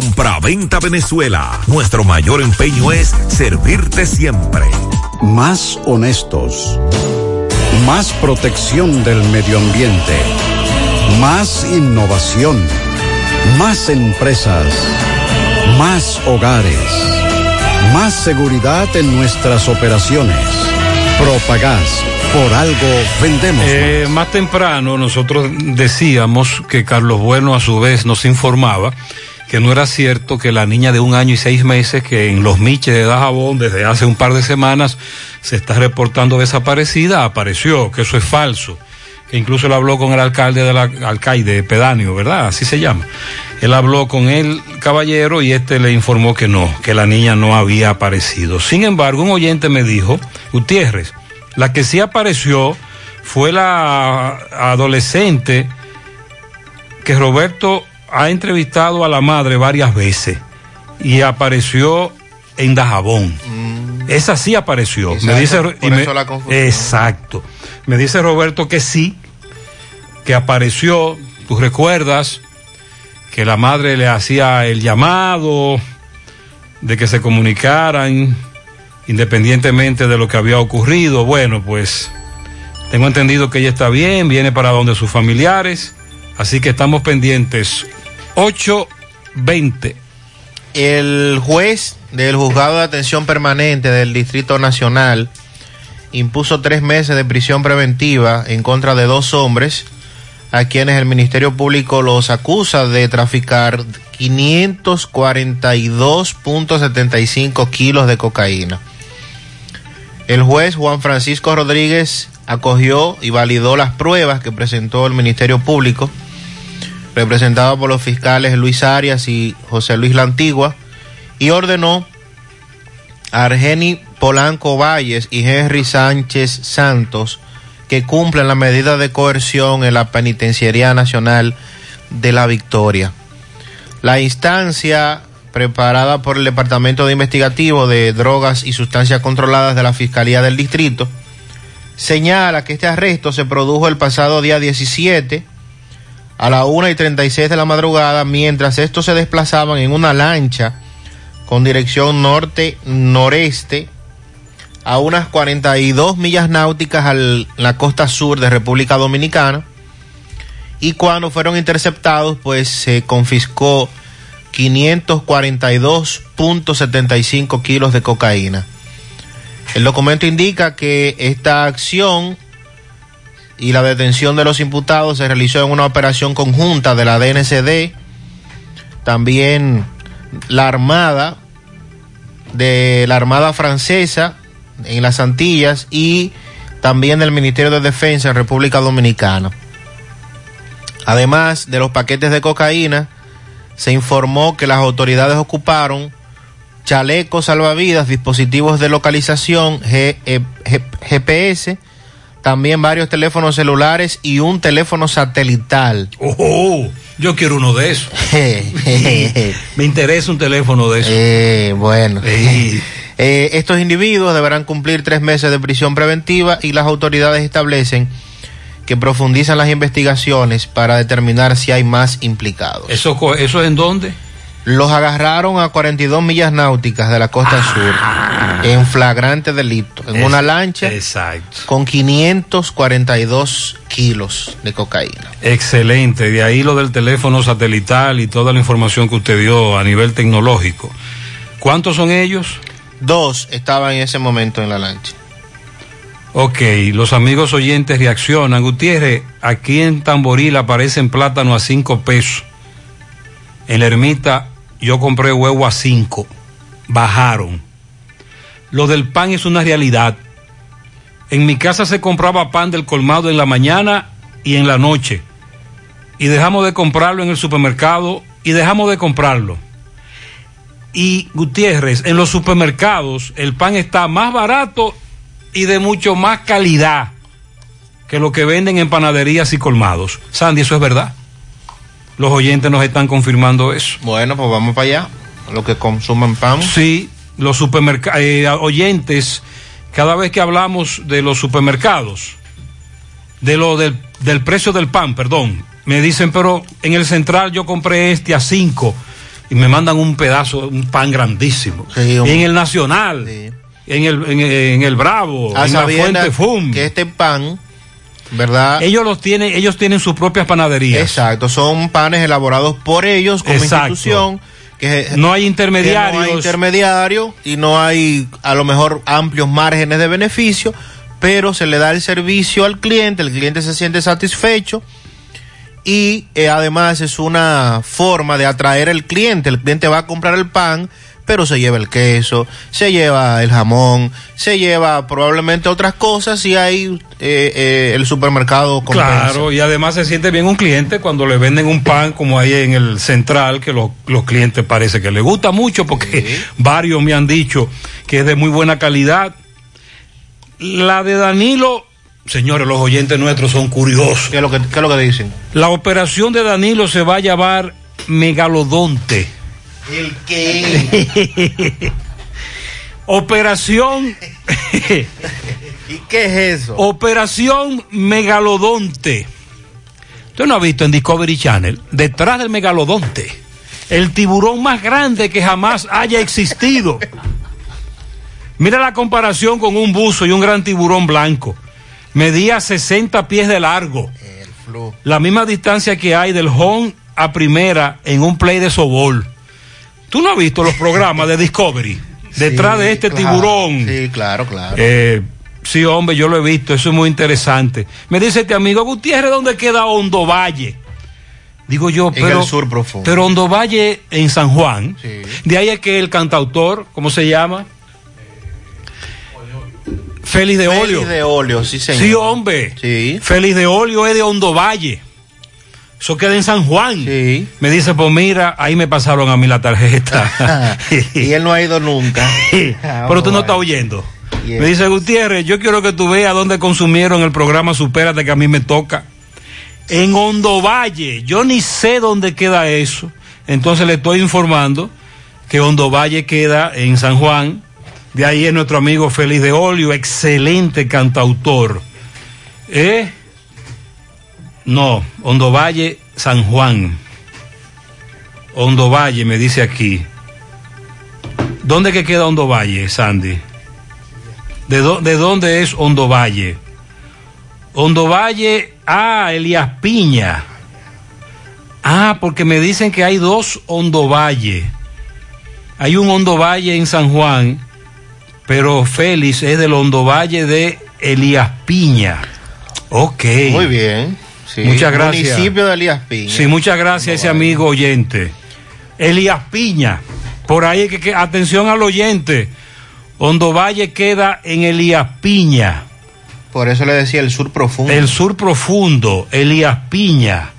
Compra-venta Venezuela. Nuestro mayor empeño es servirte siempre. Más honestos. Más protección del medio ambiente. Más innovación. Más empresas. Más hogares. Más seguridad en nuestras operaciones. Propagás. Por algo vendemos. Eh, más temprano nosotros decíamos que Carlos Bueno a su vez nos informaba que no era cierto que la niña de un año y seis meses que en los Miches de Dajabón desde hace un par de semanas se está reportando desaparecida, apareció, que eso es falso. Que incluso él habló con el alcalde del alcaide pedáneo, ¿verdad? Así se llama. Él habló con el caballero y este le informó que no, que la niña no había aparecido. Sin embargo, un oyente me dijo, Gutiérrez, la que sí apareció fue la adolescente que Roberto ha entrevistado a la madre varias veces y apareció en Dajabón. Esa sí apareció. Me dice, por y me- eso la confusión. exacto. Me dice Roberto que sí, que apareció. Tú recuerdas que la madre le hacía el llamado de que se comunicaran independientemente de lo que había ocurrido. Bueno, pues tengo entendido que ella está bien, viene para donde sus familiares, así que estamos pendientes. 8.20. El juez del juzgado de atención permanente del Distrito Nacional impuso tres meses de prisión preventiva en contra de dos hombres a quienes el Ministerio Público los acusa de traficar 542.75 kilos de cocaína. El juez Juan Francisco Rodríguez acogió y validó las pruebas que presentó el Ministerio Público representado por los fiscales Luis Arias y José Luis La Antigua, y ordenó a Argeni Polanco Valles y Henry Sánchez Santos que cumplan la medida de coerción en la Penitenciaría Nacional de la Victoria. La instancia preparada por el Departamento de Investigativo de Drogas y Sustancias Controladas de la Fiscalía del Distrito señala que este arresto se produjo el pasado día 17 a la 1 y 36 de la madrugada mientras estos se desplazaban en una lancha con dirección norte-noreste a unas 42 millas náuticas a la costa sur de República Dominicana y cuando fueron interceptados, pues se confiscó 542.75 kilos de cocaína. El documento indica que esta acción y la detención de los imputados se realizó en una operación conjunta de la DNCD, también la Armada, de la Armada Francesa en las Antillas y también del Ministerio de Defensa en República Dominicana. Además de los paquetes de cocaína, se informó que las autoridades ocuparon chalecos salvavidas, dispositivos de localización, G- eh, GPS, también varios teléfonos celulares y un teléfono satelital. Oh, yo quiero uno de esos. Me interesa un teléfono de esos. Eh, bueno. Eh, estos individuos deberán cumplir tres meses de prisión preventiva y las autoridades establecen que profundizan las investigaciones para determinar si hay más implicados. ¿Eso, ¿Eso es en dónde? Los agarraron a 42 millas náuticas de la costa sur en flagrante delito, en Es- una lancha Exacto. con 542 kilos de cocaína. Excelente. De ahí lo del teléfono satelital y toda la información que usted dio a nivel tecnológico. ¿Cuántos son ellos? Dos estaban en ese momento en la lancha. Ok, los amigos oyentes reaccionan. Gutiérrez, aquí en Tamboril aparecen plátano a cinco pesos. En la ermita yo compré huevo a cinco. Bajaron. Lo del pan es una realidad. En mi casa se compraba pan del colmado en la mañana y en la noche. Y dejamos de comprarlo en el supermercado y dejamos de comprarlo. Y Gutiérrez, en los supermercados el pan está más barato y de mucho más calidad que lo que venden en panaderías y colmados. Sandy, eso es verdad. Los oyentes nos están confirmando eso. Bueno, pues vamos para allá. Lo que consumen pan. Sí, los supermercados, oyentes, cada vez que hablamos de los supermercados, de lo del, del precio del pan, perdón, me dicen, pero en el central yo compré este a 5 y me mandan un pedazo, un pan grandísimo. Sí, un- en el Nacional, en, el, en, en el Bravo, A en la Fuente Fum. que este pan, ¿verdad? Ellos los tienen, ellos tienen sus propias panaderías. Exacto, son panes elaborados por ellos como Exacto. institución. Que, No hay intermediarios. que no hay intermediario y no hay a lo mejor amplios márgenes de beneficio, pero se le da el servicio al cliente, el cliente se siente satisfecho y eh, además es una forma de atraer al cliente. El cliente va a comprar el pan, pero se lleva el queso, se lleva el jamón, se lleva probablemente otras cosas y ahí eh, eh, el supermercado compensa. Claro, y además se siente bien un cliente cuando le venden un pan como ahí en el central, que los, los clientes parece que les gusta mucho porque varios me han dicho que es de muy buena calidad. La de Danilo, señores, los oyentes nuestros son curiosos. ¿Qué es lo que, qué es lo que dicen? La operación de Danilo se va a llamar megalodonte. ¿El qué? Operación. ¿Y qué es eso? Operación Megalodonte. Usted no ha visto en Discovery Channel, detrás del megalodonte, el tiburón más grande que jamás haya existido. Mira la comparación con un buzo y un gran tiburón blanco. Medía 60 pies de largo. La misma distancia que hay del home a primera en un play de sobol. ¿Tú no has visto los programas de Discovery? Detrás Sí, de este claro. tiburón. Sí, claro, claro. Eh, sí, hombre, yo lo he visto, eso es muy interesante. Me dice este amigo Gutiérrez, ¿dónde queda Hondo Valle? Digo yo, En pero, el sur profundo. pero Hondo Valle en San Juan. De ahí es que el cantautor, ¿cómo se llama? Félix de Félix Olio. de Olio, sí, señor. Sí, hombre. Sí. Félix de Olio es de Hondo Valle. Eso queda en San Juan. Me dice, pues mira, ahí me pasaron a mí la tarjeta. y él no ha ido nunca. Pero tú no estás oyendo. Me dice Gutiérrez, yo quiero que tú veas dónde consumieron el programa Supérate que a mí me toca. En Hondo Valle. Yo ni sé dónde queda eso. Entonces le estoy informando que Hondo Valle queda en San Juan. De ahí es nuestro amigo Félix de Olio, excelente cantautor. ¿Eh? No, Hondo Valle, San Juan. Hondo Valle, me dice aquí. ¿Dónde que queda Hondo Valle, Sandy? ¿De, dó- de dónde es Hondo Valle? Hondo Valle, ah, Elías Piña. Ah, porque me dicen que hay dos Hondo Valle. Hay un Hondo Valle en San Juan, pero Félix es del Hondo Valle de Elías Piña. Ok. Muy bien. Sí. Muchas gracias. Municipio de Elías Piña. Sí, muchas gracias a ese amigo oyente. Elías Piña. Por ahí que, que atención al oyente. Hondo Valle queda en Elías Piña. Por eso le decía el sur profundo. El sur profundo, Elías Piña.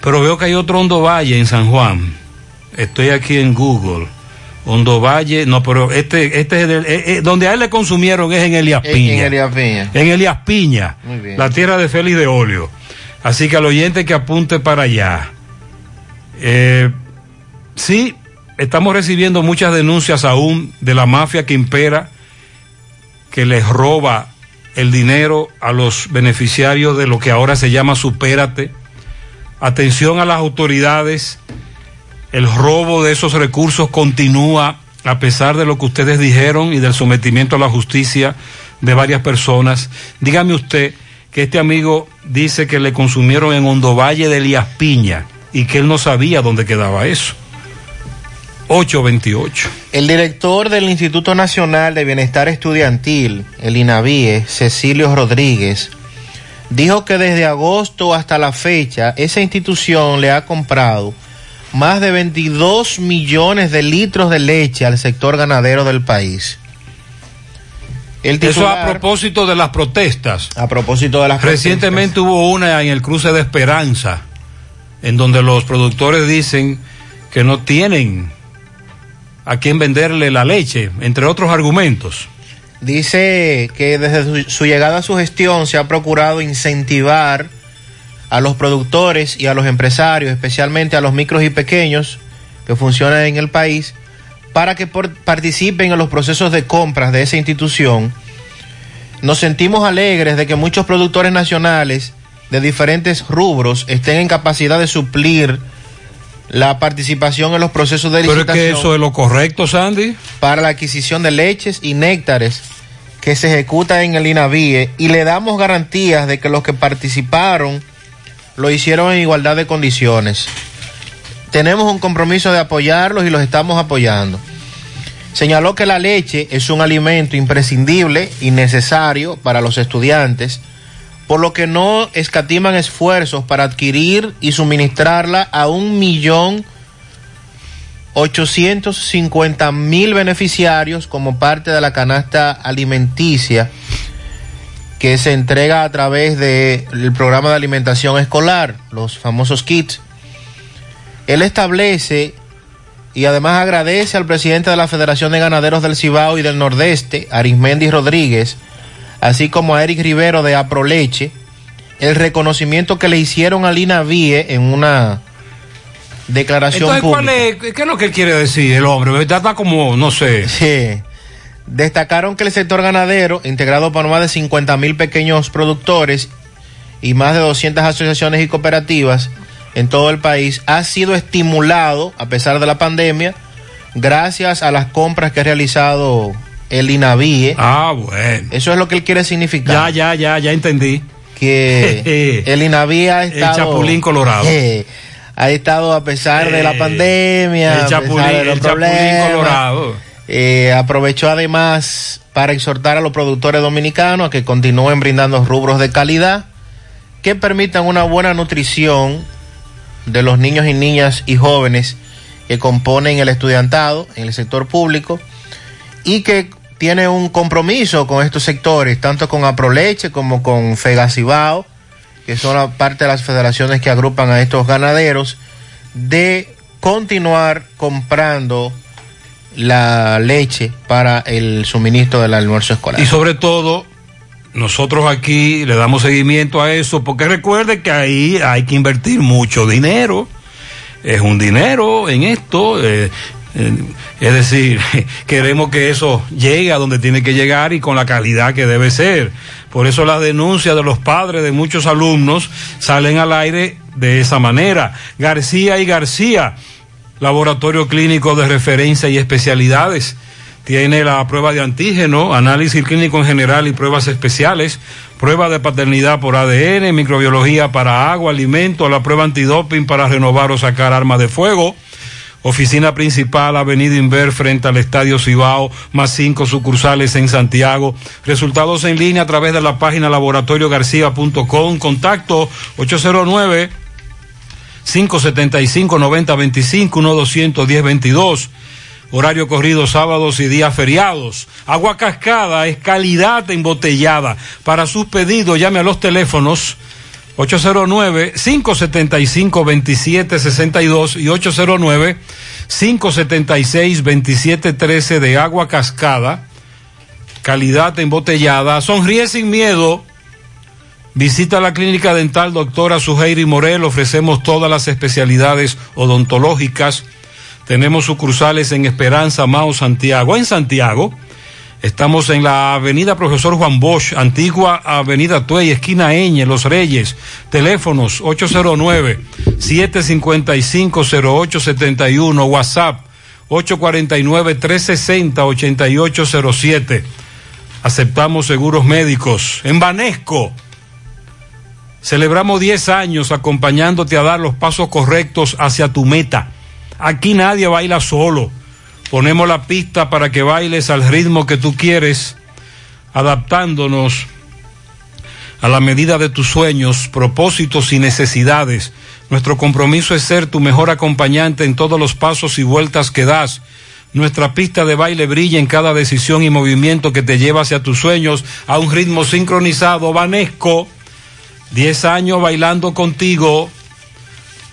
Pero veo que hay otro Hondo Valle en San Juan. Estoy aquí en Google. Hondo Valle, no, pero este, este es del- eh, eh, donde a él le consumieron es en Elías Piña. en Elías Piña. En Elías Piña, Muy bien. la tierra de Félix de Olio. Así que al oyente que apunte para allá. Eh, sí, estamos recibiendo muchas denuncias aún de la mafia que impera, que les roba el dinero a los beneficiarios de lo que ahora se llama Supérate. Atención a las autoridades, el robo de esos recursos continúa a pesar de lo que ustedes dijeron y del sometimiento a la justicia de varias personas. Dígame usted este amigo dice que le consumieron en Hondovalle de Elías Piña y que él no sabía dónde quedaba eso. 828. El director del Instituto Nacional de Bienestar Estudiantil, el INAVIE, Cecilio Rodríguez, dijo que desde agosto hasta la fecha esa institución le ha comprado más de 22 millones de litros de leche al sector ganadero del país. El Eso a propósito de las protestas. A propósito de las Recientemente hubo una en el cruce de Esperanza, en donde los productores dicen que no tienen a quién venderle la leche, entre otros argumentos. Dice que desde su, su llegada a su gestión se ha procurado incentivar a los productores y a los empresarios, especialmente a los micros y pequeños que funcionan en el país, para que por- participen en los procesos de compras de esa institución. Nos sentimos alegres de que muchos productores nacionales de diferentes rubros estén en capacidad de suplir la participación en los procesos de Pero es licitación que eso es lo correcto, Sandy. para la adquisición de leches y néctares que se ejecuta en el INAVIE y le damos garantías de que los que participaron lo hicieron en igualdad de condiciones. Tenemos un compromiso de apoyarlos y los estamos apoyando. Señaló que la leche es un alimento imprescindible y necesario para los estudiantes, por lo que no escatiman esfuerzos para adquirir y suministrarla a un millón 850 mil beneficiarios como parte de la canasta alimenticia que se entrega a través del programa de alimentación escolar, los famosos kits. Él establece y además agradece al presidente de la Federación de Ganaderos del Cibao y del Nordeste, Arismendi Rodríguez, así como a Eric Rivero de Aproleche, el reconocimiento que le hicieron a Lina Vie en una declaración Entonces, ¿cuál pública. es, ¿qué es lo que quiere decir el hombre? Está como, no sé. Sí. Destacaron que el sector ganadero, integrado por más de 50 mil pequeños productores y más de 200 asociaciones y cooperativas en todo el país, ha sido estimulado a pesar de la pandemia gracias a las compras que ha realizado el INAVIE. Ah, bueno. Eso es lo que él quiere significar. Ya, ya, ya, ya entendí. Que el INAVIE ha El estado... Chapulín Colorado. Eh, ha estado a pesar de la Eh, pandemia, el a Chapulín- pesar de los el Chapulín. Colorado. Eh, aprovechó además para exhortar a los productores dominicanos a que continúen brindando rubros de calidad que permitan una buena nutrición de los niños y niñas y jóvenes que componen el estudiantado en el sector público y que tiene un compromiso con estos sectores, tanto con Aproleche como con Fegacibao, que son parte de las federaciones que agrupan a estos ganaderos, de continuar comprando la leche para el suministro del almuerzo escolar. Y sobre todo, nosotros aquí le damos seguimiento a eso, porque recuerde que ahí hay que invertir mucho dinero. Es un dinero en esto. eh, eh, es decir, queremos que eso llegue a donde tiene que llegar y con la calidad que debe ser. Por eso las denuncias de los padres de muchos alumnos salen al aire de esa manera. García y García, laboratorio clínico de referencia y especialidades Tiene la prueba de antígeno, análisis clínico en general y pruebas especiales, prueba de paternidad por ADN, microbiología para agua, alimento, la prueba antidoping para renovar o sacar armas de fuego. Oficina principal, Avenida Inver, frente al Estadio Cibao, más cinco sucursales en Santiago. Resultados en línea a través de la página laboratoriogarcia.com. Contacto 809 575 9025 1210 22 Horario corrido sábados y días feriados. Agua cascada es calidad embotellada. Para sus pedidos llame a los teléfonos 809-575-2762 y 809-576-2713 de agua cascada. Calidad embotellada. Sonríe sin miedo. Visita la clínica dental doctora Suheiri Morel. Ofrecemos todas las especialidades odontológicas. Tenemos sucursales en Esperanza, Mao, Santiago. En Santiago estamos en la avenida Profesor Juan Bosch, antigua avenida Tuey, esquina Eñe, Los Reyes. Teléfonos 809-755-0871, WhatsApp 849-360-8807. Aceptamos seguros médicos. En Banesco. Celebramos 10 años acompañándote a dar los pasos correctos hacia tu meta. Aquí nadie baila solo. Ponemos la pista para que bailes al ritmo que tú quieres, adaptándonos a la medida de tus sueños, propósitos y necesidades. Nuestro compromiso es ser tu mejor acompañante en todos los pasos y vueltas que das. Nuestra pista de baile brilla en cada decisión y movimiento que te lleva hacia tus sueños a un ritmo sincronizado. Vanesco, 10 años bailando contigo.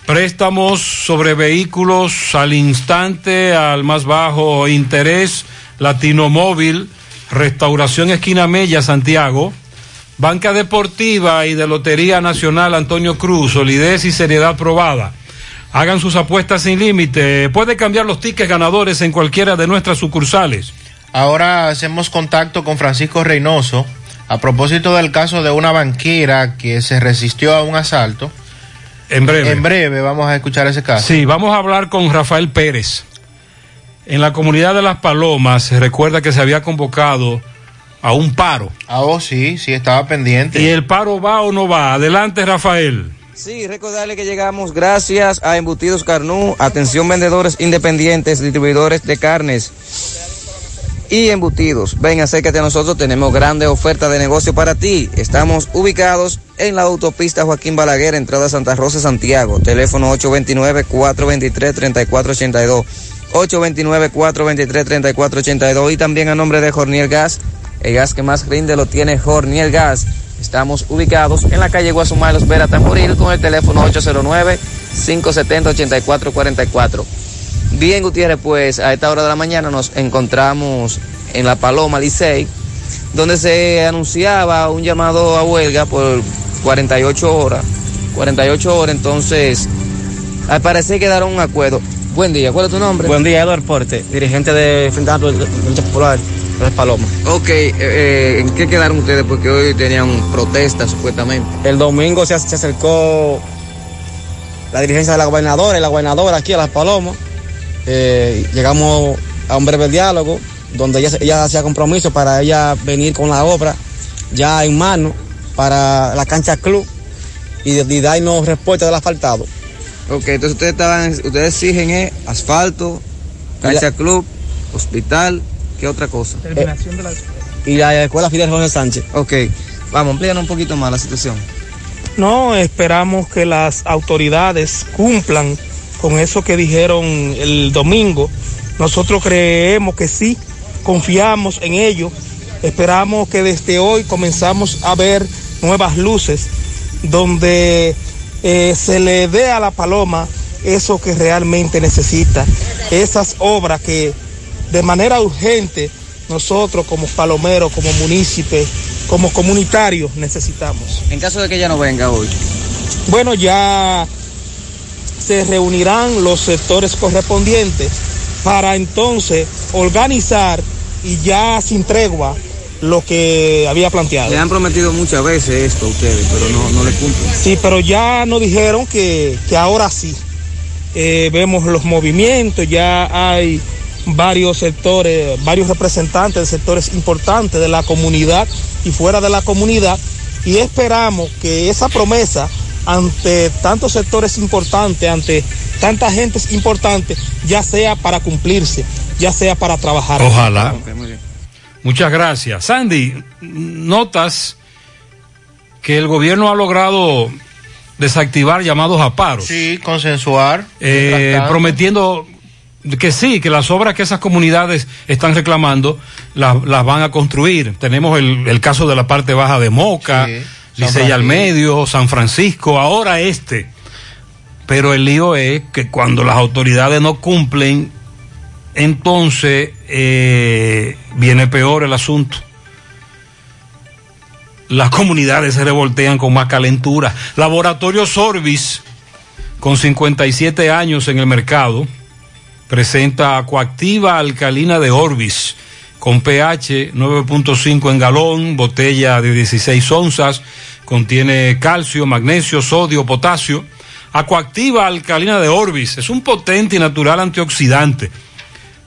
Préstamos sobre vehículos al instante, al más bajo interés, Latino Móvil, Restauración Esquina Mella, Santiago, Banca Deportiva y de Lotería Nacional Antonio Cruz, solidez y seriedad probada. Hagan sus apuestas sin límite. Puede cambiar los tickets ganadores en cualquiera de nuestras sucursales. Ahora hacemos contacto con Francisco Reynoso a propósito del caso de una banquera que se resistió a un asalto. En breve. En breve vamos a escuchar ese caso. Sí, vamos a hablar con Rafael Pérez. En la comunidad de Las Palomas se recuerda que se había convocado a un paro. Ah, oh, sí, sí, estaba pendiente. ¿Y el paro va o no va? Adelante, Rafael. Sí, recordarle que llegamos gracias a Embutidos Carnú, atención vendedores independientes, distribuidores de carnes y embutidos. Ven, acércate a nosotros, tenemos grandes ofertas de negocio para ti. Estamos ubicados en la autopista Joaquín Balaguer, entrada Santa Rosa, Santiago. Teléfono 829-423-3482. 829-423-3482 y también a nombre de Jorniel Gas. El gas que más rinde lo tiene Jorniel Gas. Estamos ubicados en la calle Guasumá Los Vera Tamboril con el teléfono 809-570-8444. Bien, Gutiérrez, pues a esta hora de la mañana nos encontramos en La Paloma, Licey, donde se anunciaba un llamado a huelga por 48 horas. 48 horas, entonces, al parecer quedaron un acuerdo. Buen día, ¿cuál es tu nombre? Buen día, Eduardo Porte, dirigente de Frente Amplio de Lucha Popular de Las Palomas. Ok, eh, eh, ¿en qué quedaron ustedes? Porque hoy tenían protesta supuestamente. El domingo se, se acercó la dirigencia de la gobernadora y la gobernadora aquí a Las Palomas. Eh, llegamos a un breve diálogo donde ella, ella hacía compromiso para ella venir con la obra ya en mano para la cancha club y, y darnos respuesta del asfaltado. Ok, entonces ustedes estaban, ustedes exigen eh, asfalto, cancha club, hospital, ¿qué otra cosa? Terminación de la Y la escuela Fidel Jorge Sánchez. Ok, vamos, amplíanos un poquito más la situación. No, esperamos que las autoridades cumplan con eso que dijeron el domingo. Nosotros creemos que sí, confiamos en ello. Esperamos que desde hoy comenzamos a ver nuevas luces donde eh, se le dé a la paloma eso que realmente necesita, esas obras que de manera urgente nosotros como palomeros, como municipios, como comunitarios necesitamos. En caso de que ella no venga hoy. Bueno, ya se reunirán los sectores correspondientes para entonces organizar y ya sin tregua lo que había planteado. Le han prometido muchas veces esto a ustedes, pero no, no le cumplen. Sí, pero ya nos dijeron que, que ahora sí. Eh, vemos los movimientos, ya hay varios sectores, varios representantes de sectores importantes de la comunidad y fuera de la comunidad y esperamos que esa promesa ante tantos sectores importantes, ante tanta gente importante, ya sea para cumplirse, ya sea para trabajar. Ojalá. Muchas gracias. Sandy, notas que el gobierno ha logrado desactivar llamados a paros. Sí, consensuar. Eh, prometiendo que sí, que las obras que esas comunidades están reclamando las, las van a construir. Tenemos el, el caso de la parte baja de Moca, Sí, Licey al medio, San Francisco, ahora este. Pero el lío es que cuando las autoridades no cumplen, entonces eh, viene peor el asunto. Las comunidades se revoltean con más calentura. Laboratorio Sorbis, con 57 años en el mercado, presenta coactiva alcalina de Orbis con pH 9.5 en galón, botella de 16 onzas, contiene calcio, magnesio, sodio, potasio. Acuactiva alcalina de Orbis es un potente y natural antioxidante.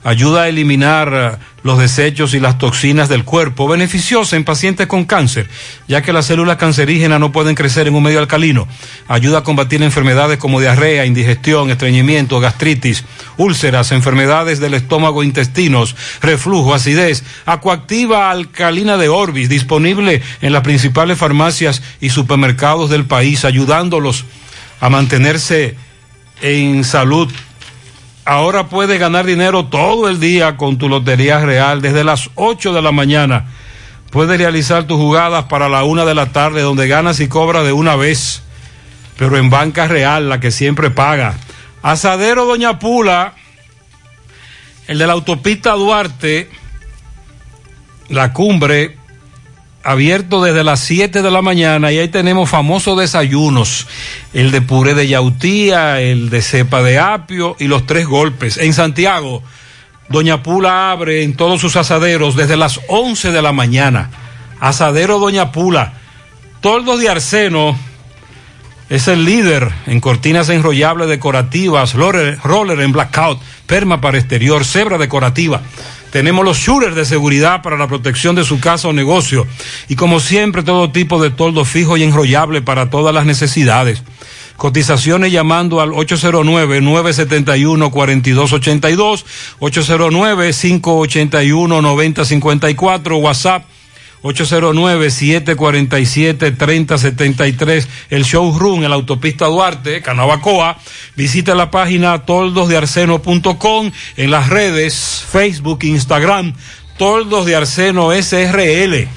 Ayuda a eliminar eh, los desechos y las toxinas del cuerpo, beneficiosa en pacientes con cáncer, ya que las células cancerígenas no pueden crecer en un medio alcalino. Ayuda a combatir enfermedades como diarrea, indigestión, estreñimiento, gastritis, úlceras, enfermedades del estómago, intestinos, reflujo, acidez. Acuactiva alcalina de Orbis, disponible en las principales farmacias y supermercados del país, ayudándolos a mantenerse en salud ahora puedes ganar dinero todo el día con tu Lotería Real desde las 8 de la mañana. Puedes realizar tus jugadas para la una de la tarde donde ganas y cobras de una vez, pero en banca real, la que siempre paga. Asadero Doña Pula, el de la autopista Duarte, la cumbre, abierto desde las 7 de la mañana y ahí tenemos famosos desayunos, el de puré de yautía, el de cepa de apio y los tres golpes. En Santiago, Doña Pula abre en todos sus asaderos desde las 11 de la mañana. Asadero Doña Pula, Toldos de Arseno es el líder en cortinas enrollables decorativas, roller, roller en blackout, perma para exterior, cebra decorativa. Tenemos los shooters de seguridad para la protección de su casa o negocio. Y como siempre, todo tipo de toldo fijo y enrollable para todas las necesidades. Cotizaciones llamando al 809-971-4282, 809-581-9054, WhatsApp 809-747-3073, el showroom en la autopista Duarte, Canabacoa. Visita la página toldosdearseno.com en las redes Facebook, Instagram, Toldos de Arseno SRL.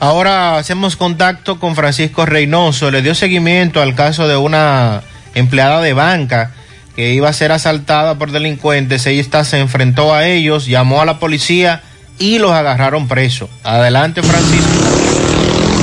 Ahora hacemos contacto con Francisco Reynoso. Le dio seguimiento al caso de una empleada de banca que iba a ser asaltada por delincuentes. Ella se enfrentó a ellos, llamó a la policía y los agarraron presos. Adelante, Francisco.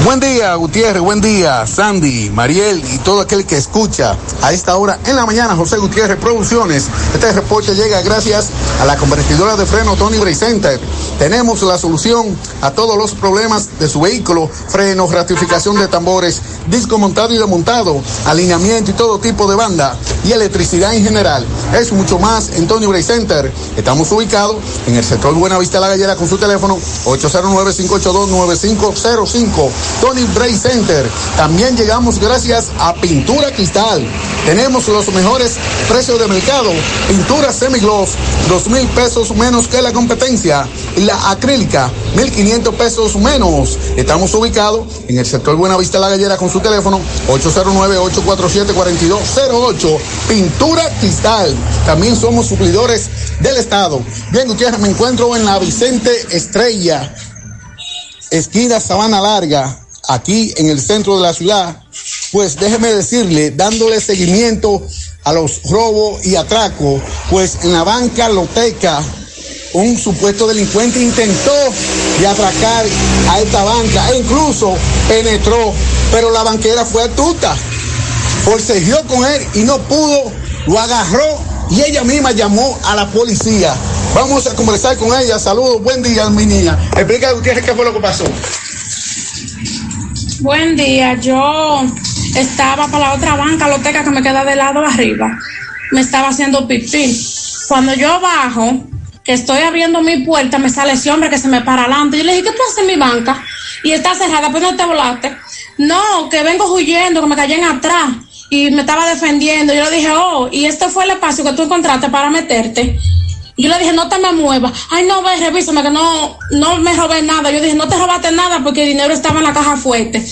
Buen día, Gutiérrez, buen día, Sandy, Mariel y todo aquel que escucha a esta hora en la mañana, José Gutiérrez Producciones. Este reporte llega gracias a la convertidora de freno Tony Center. Tenemos la solución a todos los problemas de su vehículo, frenos, ratificación de tambores, disco montado y desmontado, alineamiento y todo tipo de banda y electricidad en general. Es mucho más en Tony Bray Center. Estamos ubicados en el sector Buenavista La Gallera con su teléfono 809-582-9505. Tony Bray Center. También llegamos gracias a Pintura Cristal. Tenemos los mejores precios de mercado. Pintura semigloss, dos mil pesos menos que la competencia. La acrílica, mil quinientos pesos menos. Estamos ubicados en el sector Buenavista La Gallera con su teléfono 809-847-4208. Pintura Cristal. También somos suplidores del Estado. Bien, Gutiérrez, me encuentro en la Vicente Estrella esquina Sabana Larga, aquí en el centro de la ciudad, pues déjeme decirle, dándole seguimiento a los robos y atracos, pues en la banca Loteca, un supuesto delincuente intentó de atracar a esta banca e incluso penetró, pero la banquera fue astuta, forcejeó con él y no pudo, lo agarró y ella misma llamó a la policía. Vamos a conversar con ella. Saludos, buen día, mi niña. Explica, Gutiérrez, qué fue lo que pasó. Buen día, yo estaba para la otra banca, loteca que me queda del lado arriba. Me estaba haciendo pipí. Cuando yo bajo, que estoy abriendo mi puerta, me sale ese hombre que se me para adelante. Yo le dije, ¿qué haces en mi banca? Y está cerrada, pues no te volaste. No, que vengo huyendo, que me caí en atrás y me estaba defendiendo. Yo le dije, oh, y este fue el espacio que tú encontraste para meterte. Yo le dije, no te me muevas. Ay, no, ve, revísame, que no, no me robé nada. Yo dije, no te robaste nada porque el dinero estaba en la caja fuerte.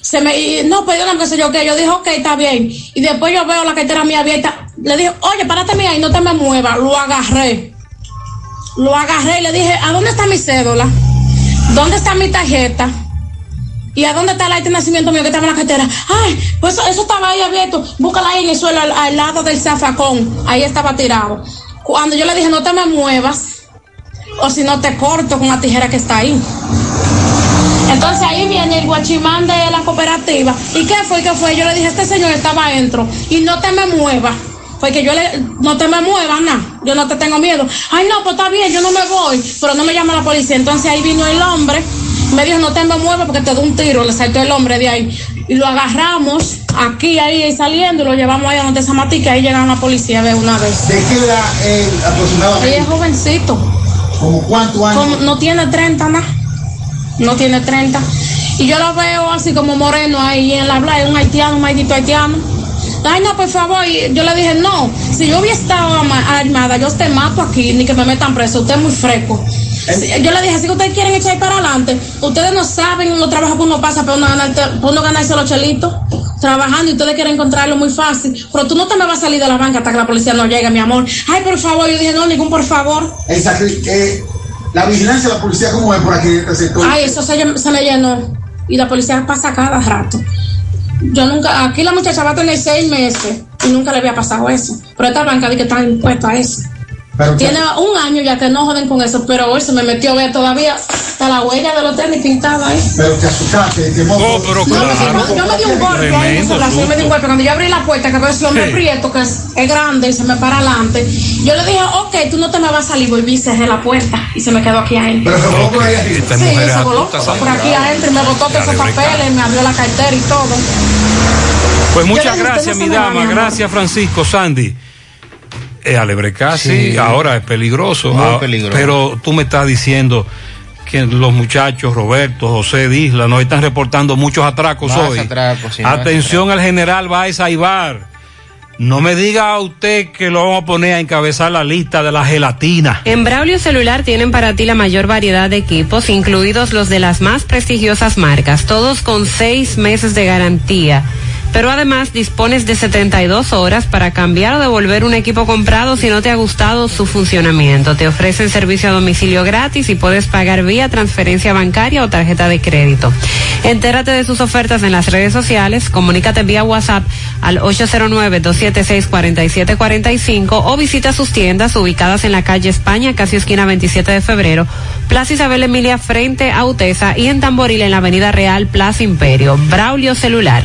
Se me, y, no, perdóname, qué sé yo qué. Yo dije, ok, está bien. Y después yo veo la cartera mía abierta. Le dije, oye, párate mía y no te me muevas. Lo agarré. Lo agarré y le dije, ¿a dónde está mi cédula? ¿Dónde está mi tarjeta? ¿Y a dónde está el acta de nacimiento mío que estaba en la cartera? Ay, pues eso, estaba ahí abierto. Búscala ahí en el suelo, al lado del zafacón. Ahí estaba tirado. Cuando yo le dije, no te me muevas, o si no te corto con la tijera que está ahí. Entonces ahí viene el guachimán de la cooperativa. ¿Y qué fue? ¿Qué fue? Yo le dije, este señor estaba adentro. Y no te me muevas. Porque yo le, no te me muevas, nada. Yo no te tengo miedo. Ay, no, pues está bien, yo no me voy. Pero no me llama la policía. Entonces ahí vino el hombre. Me dijo, no te me muevas porque te doy un tiro. Le saltó el hombre de ahí. Y lo agarramos aquí, ahí, ahí saliendo. Y lo llevamos ahí a donde esa matica. Ahí llegaron la policía de una vez. ¿De qué edad él aproximadamente? Ella es jovencito. ¿Como cuántos años? Como- no tiene 30, nada. No tiene 30. Y yo lo veo así como moreno ahí en la playa, un haitiano, un maldito haitiano. Ay, no, por favor. Y yo le dije, no, si yo hubiera estado armada, yo te mato aquí, ni que me metan preso. Usted es muy fresco. Si- Yo le dije, que ustedes quieren echar para adelante. Ustedes no saben los trabajos que uno pasa para uno, ganar, para uno ganarse los chelitos. Trabajando y ustedes quieren encontrarlo muy fácil. Pero tú no te me vas a salir de la banca hasta que la policía no llegue, mi amor. Ay, por favor. Yo dije, no, ningún por favor. Sacri- eh, la vigilancia de la policía, ¿cómo es por aquí en este sector? Ay, eso se, se me llenó. Y la policía pasa cada rato. Yo nunca, aquí la muchacha va a tener seis meses y nunca le había pasado eso. Pero esta banca de que está impuesta a eso. Pero Tiene un año ya que no joden con eso, pero hoy se me metió a ver todavía está la huella de los tenis pintada ahí. Pero te asustaste, te No, pero Yo me, claro. di, yo me di un golpe ahí en yo me di un golpe. Cuando yo abrí la puerta, que veo ese hombre Sí. prieto, que es, es grande y se me para adelante, yo le dije, ok, tú no te me vas a salir, volví y cerré la puerta y se me quedó aquí adentro. Pero se voló por ahí Sí, se voló astuta, por aquí adentro y me botó todos esos papeles, me abrió la cartera y todo. Pues muchas gracias, mi me dama. Gracias, Francisco. Sandy. Eh, Alebrecá, sí, Sí. ahora es peligroso. Muy Ah, peligroso. Pero tú me estás diciendo que los muchachos, Roberto, José Disla, nos están reportando muchos atracos Más hoy. atracos, sí, Atención al general Baez Aibar. No me diga a usted que lo vamos a poner a encabezar la lista de la gelatina. En Braulio Celular tienen para ti la mayor variedad de equipos, incluidos los de las más prestigiosas marcas, todos con seis meses de garantía. Pero además dispones de 72 horas para cambiar o devolver un equipo comprado si no te ha gustado su funcionamiento. Te ofrecen servicio a domicilio gratis y puedes pagar vía transferencia bancaria o tarjeta de crédito. Entérate de sus ofertas en las redes sociales, comunícate vía WhatsApp al 809-276-4745 o visita sus tiendas ubicadas en la calle España, casi esquina 27 de febrero, Plaza Isabel Emilia frente a Utesa y en Tamboril en la Avenida Real, Plaza Imperio. Braulio Celular.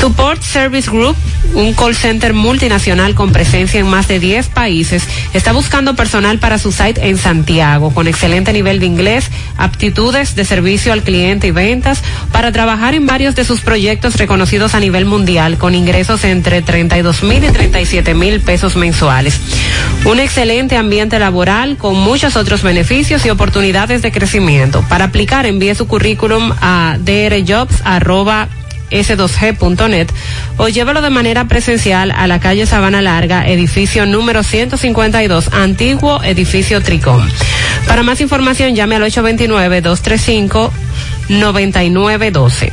Support Service Group, un call center multinacional con presencia en más de 10 países, está buscando personal para su site en Santiago, con excelente nivel de inglés, aptitudes de servicio al cliente y ventas, para trabajar en varios de sus proyectos reconocidos a nivel mundial, con ingresos entre 32 mil y 37 mil pesos mensuales. Un excelente ambiente laboral con muchos otros beneficios y oportunidades de crecimiento. Para aplicar, envíe su currículum a drjobs@ s2g.net o llévalo de manera presencial a la calle Sabana Larga, edificio número 152, antiguo edificio Tricom. Para más información llame al 829-235-9912.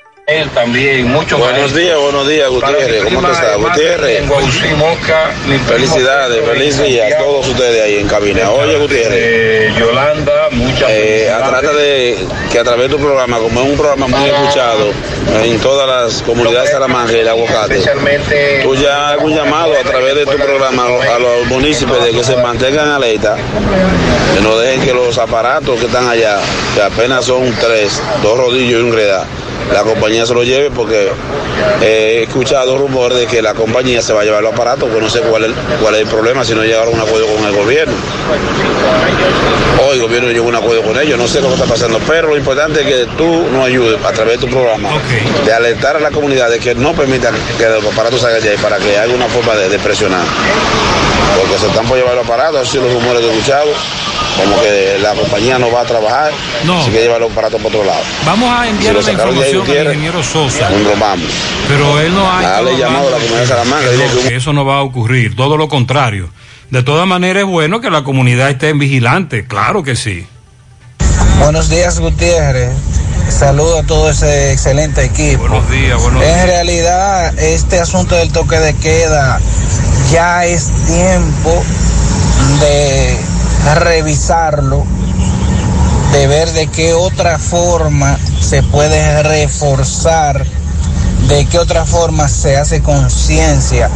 Él también, mucho Buenos días, buenos días, Gutiérrez. ¿Cómo te está, Gutiérrez? Felicidades, feliz día a todos ustedes ahí en cabina. Oye, Gutiérrez. Yolanda, muchas eh, trata de que a través de tu programa, como es un programa muy escuchado en todas las comunidades de Salamanca y el aguacate, tú ya hagas un llamado a través de tu programa a los municipios de que se mantengan alerta, que no dejen que los aparatos que están allá, que apenas son tres, dos rodillos y un redar, la compañía se lo lleve porque eh, he escuchado rumores de que la compañía se va a llevar los aparatos, pues no sé cuál es, cuál es el problema si no llegaron a un acuerdo con el gobierno. O el gobierno llegó a un acuerdo con ellos, no sé lo que está pasando, pero lo importante es que tú nos ayudes a través de tu programa de alertar a la comunidad de que no permitan que los aparatos salgan de ahí para que haya una forma de, de presionar. Porque se están por llevar los aparatos, así los rumores que he escuchado, como que la compañía no va a trabajar, No. así que llevar los aparatos por otro lado. Vamos a enviar Si la información al ingeniero Sosa. nos vamos. Pero él no ha Dale llamado a la comunidad de Salamanca, no, que eso no va a ocurrir, todo lo contrario. De todas maneras es bueno que la comunidad esté en vigilante, claro que sí. Buenos días, Gutiérrez. Saludo a todo ese excelente equipo. Buenos días, buenos En días. realidad, este asunto del toque de queda ya es tiempo de revisarlo, de ver de qué otra forma se puede reforzar, de qué otra forma se hace conciencia.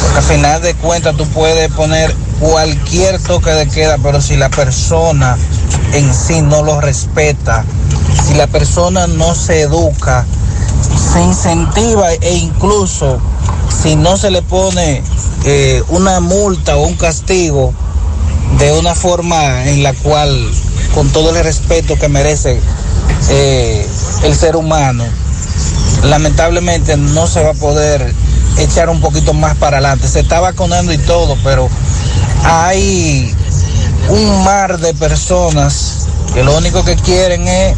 Porque al final de cuentas tú puedes poner cualquier toque de queda, pero si la persona en sí no lo respeta, si la persona no se educa, se incentiva e incluso si no se le pone eh, una multa o un castigo de una forma en la cual, con todo el respeto que merece eh, el ser humano, lamentablemente no se va a poder echar un poquito más para adelante. Se está vacunando y todo, pero hay un mar de personas que lo único que quieren es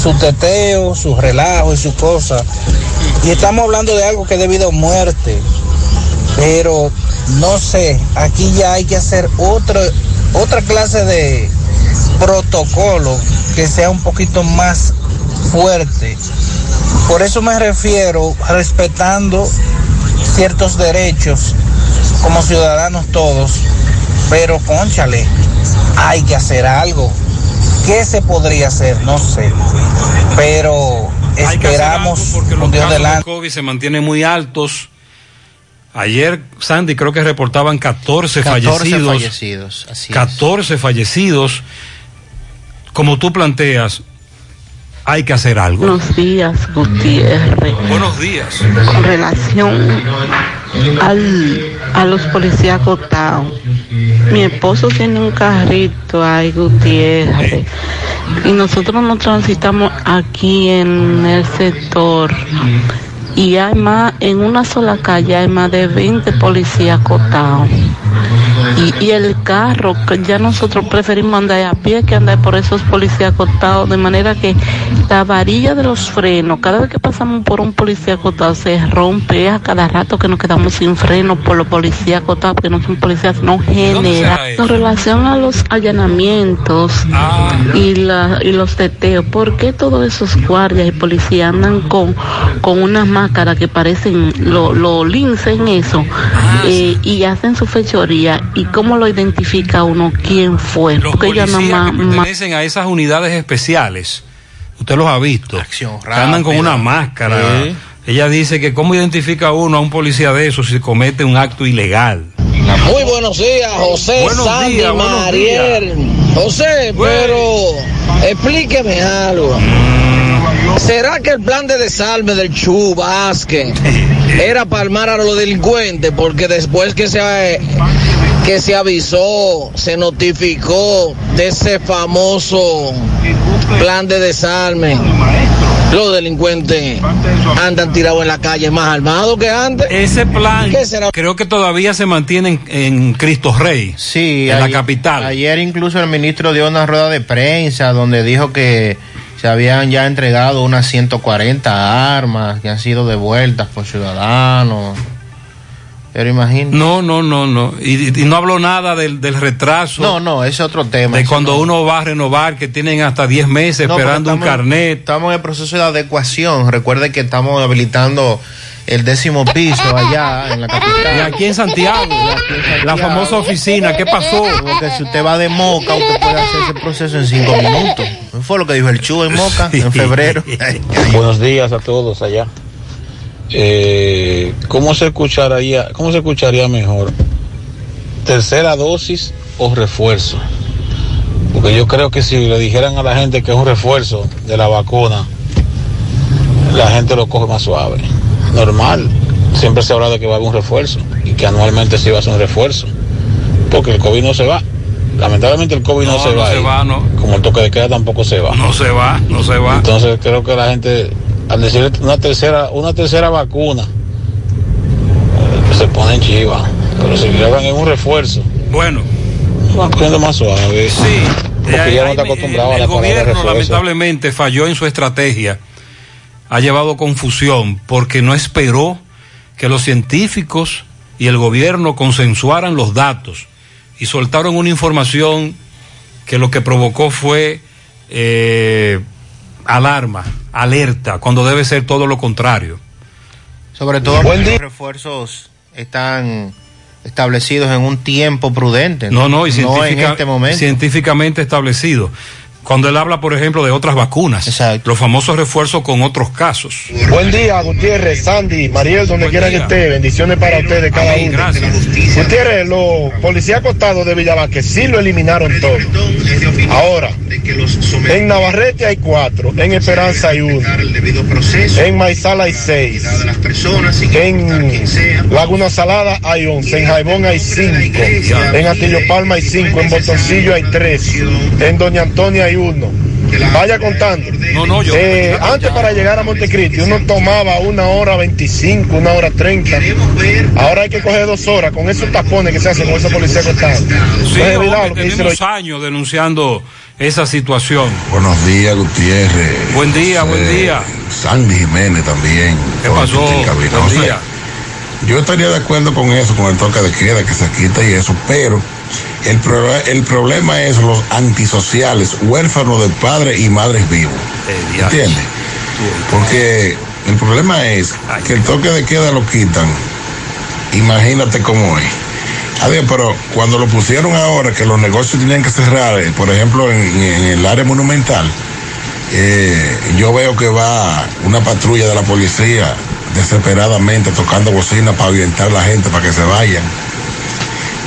su teteo, su relajo y su cosa. Y estamos hablando de algo que debido a muerte. Pero no sé, aquí ya hay que hacer otro, otra clase de protocolo que sea un poquito más fuerte. Por eso me refiero respetando ciertos derechos como ciudadanos todos, pero conchale, hay que hacer algo. ¿Qué se podría hacer? No sé. Pero Hay que hacer algo esperamos porque los con Dios casos de delante. COVID se mantienen muy altos. Ayer, Sandy, creo que reportaban 14, 14 fallecidos. fallecidos, así es. 14 fallecidos. Como tú planteas, hay que hacer algo. Buenos días, Gutiérrez. Buenos días. Con relación al, a los policías acotados. Mi esposo tiene un carrito ahí, Gutiérrez. Y nosotros nos transitamos aquí en el sector. Y hay más, en una sola calle hay más de 20 policías acotados. Y, y el carro, que ya nosotros preferimos andar a pie que andar por esos policías acotados, de manera que la varilla de los frenos, cada vez que pasamos por un policía acotado, se rompe a cada rato que nos quedamos sin freno por los policías acotados, porque no son policías, no generan. Con relación a los allanamientos y, la, y los teteos, ¿por qué todos esos guardias y policías andan con, con unas máscaras que parecen lo, lo lince en eso eh, y hacen su fechoría? ¿Y cómo lo identifica uno quién fue? Porque ya nada Policías más, que pertenecen a esas unidades especiales. Usted los ha visto. rápida. andan con una máscara. Ella dice que cómo identifica uno a un policía de esos si comete un acto ilegal. Muy buenos días, José, Buenos Sandy, días, Mariel. José, pero explíqueme algo. ¿Será que el plan de desarme del Chu Vázquez era palmar a los delincuentes? Porque después que se que se avisó, se notificó de ese famoso plan de desarme. Los delincuentes andan tirados en la calle más armados que antes. Ese plan creo que todavía se mantiene en, en Cristo Rey. Sí, en la capital. Ayer incluso el ministro dio una rueda de prensa donde dijo que se habían ya entregado unas 140 armas que han sido devueltas por ciudadanos. Pero imagínate. No, no, no, no. Y, y no habló nada del, del retraso. No, no, ese es otro tema. De cuando no. uno va a renovar, que tienen hasta 10 meses No, esperando un carnet. Estamos en el proceso de adecuación. Recuerde que estamos habilitando el décimo piso allá en la capital. Y aquí en Santiago, la famosa oficina, ¿qué pasó? Porque si usted va de Moca, usted puede hacer ese proceso en cinco minutos. Fue lo que dijo el Chu en Moca en febrero. Buenos días a todos allá. Eh, ¿cómo, se escucharía, ¿Cómo se escucharía mejor? ¿Tercera dosis o refuerzo? Porque yo creo que si le dijeran a la gente que es un refuerzo de la vacuna, la gente lo coge más suave. Normal. Siempre se habla de que va a haber un refuerzo y que anualmente se va a hacer un refuerzo. Porque el COVID no se va. Lamentablemente el COVID no, No, se no va. se va, no. Como el toque de queda tampoco se va. No se va, no se va. Entonces creo que la gente, al decir una tercera, una tercera vacuna, eh, se ponen chiva. Pero si le hablan en un refuerzo, Bueno, más suave. Sí. Porque ya no está acostumbrado a el la palabra gobierno refuerzo. lamentablemente falló en su estrategia. Ha llevado confusión porque no esperó que los científicos y el gobierno consensuaran los datos y soltaron una información que lo que provocó fue eh, alarma, alerta, cuando debe ser todo lo contrario. Sobre todo porque los refuerzos están establecidos en un tiempo prudente. No, no, y en este momento. científicamente establecido. Cuando él habla, por ejemplo, de otras vacunas, los famosos refuerzos con otros casos. Buen día, Gutiérrez, Sandy, Mariel, donde quiera que esté. Bendiciones para ustedes, cada Amén, uno. gracias. Gutiérrez, los policías acostados de Villavaque sí lo eliminaron todo. Ahora, en Navarrete hay cuatro, en Esperanza hay uno, en Maizal hay seis, en Laguna Salada hay once, en Jaibón hay cinco, en Atillo Palma hay cinco, en Botoncillo hay tres, en Doña Antonia hay uno. Vaya contando. No, no, yo- Eh, antes para llegar a Montecristi uno tomaba una hora 25, una hora 30. Ahora hay que coger dos horas con esos tapones que se hacen con esos policías acostados. Sí, No es hombre, lo tenemos años denunciando esa situación. Buenos días, Gutiérrez. Buen día, buen Eh, día. Sandy Jiménez también. ¿Qué pasó? Buen día. Yo estaría de acuerdo con eso, con el toque de queda que se quita y eso, pero el, pro- el problema es los antisociales, huérfanos de padres y madres vivos. ¿Entiendes? Porque el problema es que el toque de queda lo quitan. Imagínate cómo es. Adiós, pero cuando lo pusieron ahora, que los negocios tenían que cerrar, eh, por ejemplo, en, en el área monumental, eh, yo veo que va una patrulla de la policía desesperadamente tocando bocina para ahuyentar a la gente para que se vayan.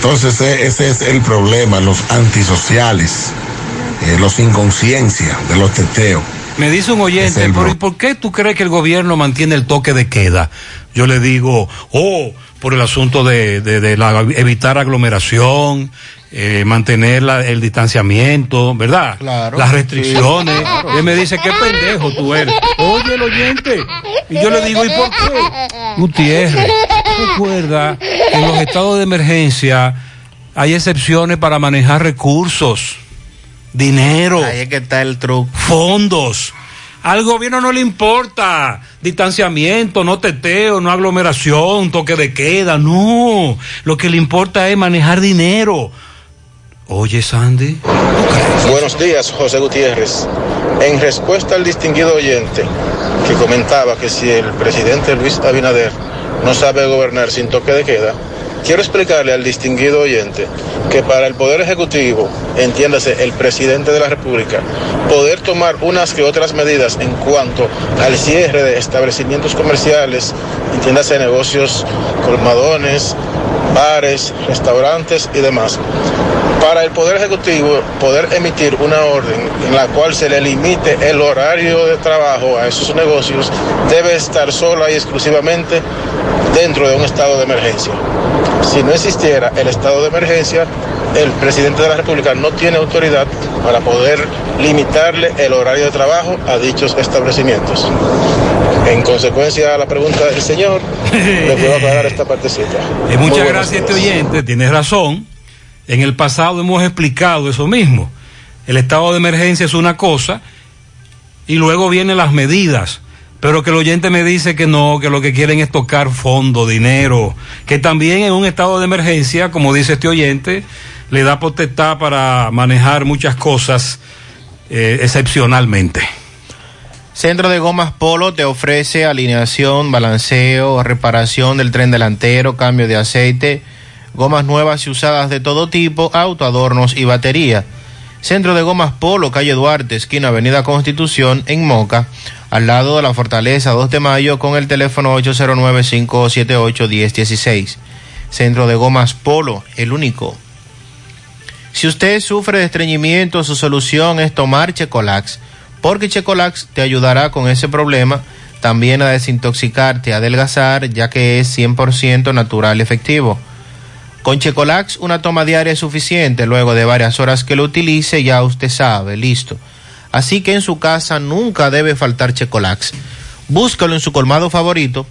Entonces e- ese es el problema, los antisociales, eh, los sin conciencia de los teteos. Me dice un oyente, el ¿por, pro- ¿y por qué tú crees que el gobierno mantiene el toque de queda? Yo le digo, oh, por el asunto de, de- de la- evitar aglomeración, eh, mantener la- el distanciamiento, ¿verdad? Claro. Las restricciones. Sí, claro. Y él me dice, qué pendejo tú eres. Oye, el oyente. Y yo le digo, ¿y por qué? Gutiérrez, recuerda que en los estados de emergencia hay excepciones para manejar recursos, dinero. Ahí es que está el truco. Fondos. Al gobierno no le importa distanciamiento, no teteo, no aglomeración, toque de queda, no. Lo que le importa es manejar dinero. Oye, Sandy. Buenos días, José Gutiérrez. En respuesta al distinguido oyente que comentaba que si el presidente Luis Abinader no sabe gobernar sin toque de queda, quiero explicarle al distinguido oyente que para el Poder Ejecutivo, entiéndase el presidente de la República, poder tomar unas que otras medidas en cuanto al cierre de establecimientos comerciales, entiéndase negocios, colmadones, bares, restaurantes y demás. Para el Poder Ejecutivo poder emitir una orden en la cual se le limite el horario de trabajo a esos negocios, debe estar sola y exclusivamente dentro de un estado de emergencia. Si no existiera el estado de emergencia, el presidente de la República no tiene autoridad para poder limitarle el horario de trabajo a dichos establecimientos. En consecuencia a la pregunta del señor, le puedo aclarar esta partecita. Eh, muchas gracias, este oyente. Tienes razón. En el pasado hemos explicado eso mismo. El estado de emergencia es una cosa y luego vienen las medidas. Pero que el oyente me dice que no, que lo que quieren es tocar fondo, dinero, que también en un estado de emergencia, como dice este oyente, le da potestad para manejar muchas cosas eh, excepcionalmente. Centro de Gomas Polo te ofrece alineación, balanceo, reparación del tren delantero, cambio de aceite, gomas nuevas y usadas de todo tipo, autoadornos y batería. Centro de Gomas Polo, calle Duarte, esquina Avenida Constitución, en Moca, al lado de la Fortaleza 2 de Mayo, con el teléfono 809-578-1016. Centro de Gomas Polo, el único. Si usted sufre de estreñimiento, su solución es tomar Checolax, porque Checolax te ayudará con ese problema, también a desintoxicarte, a adelgazar, ya que es 100% natural y efectivo. Con Checolax una toma diaria es suficiente, luego de varias horas que lo utilice ya usted sabe, listo. Así que en su casa nunca debe faltar Checolax. Búscalo en su colmado favorito,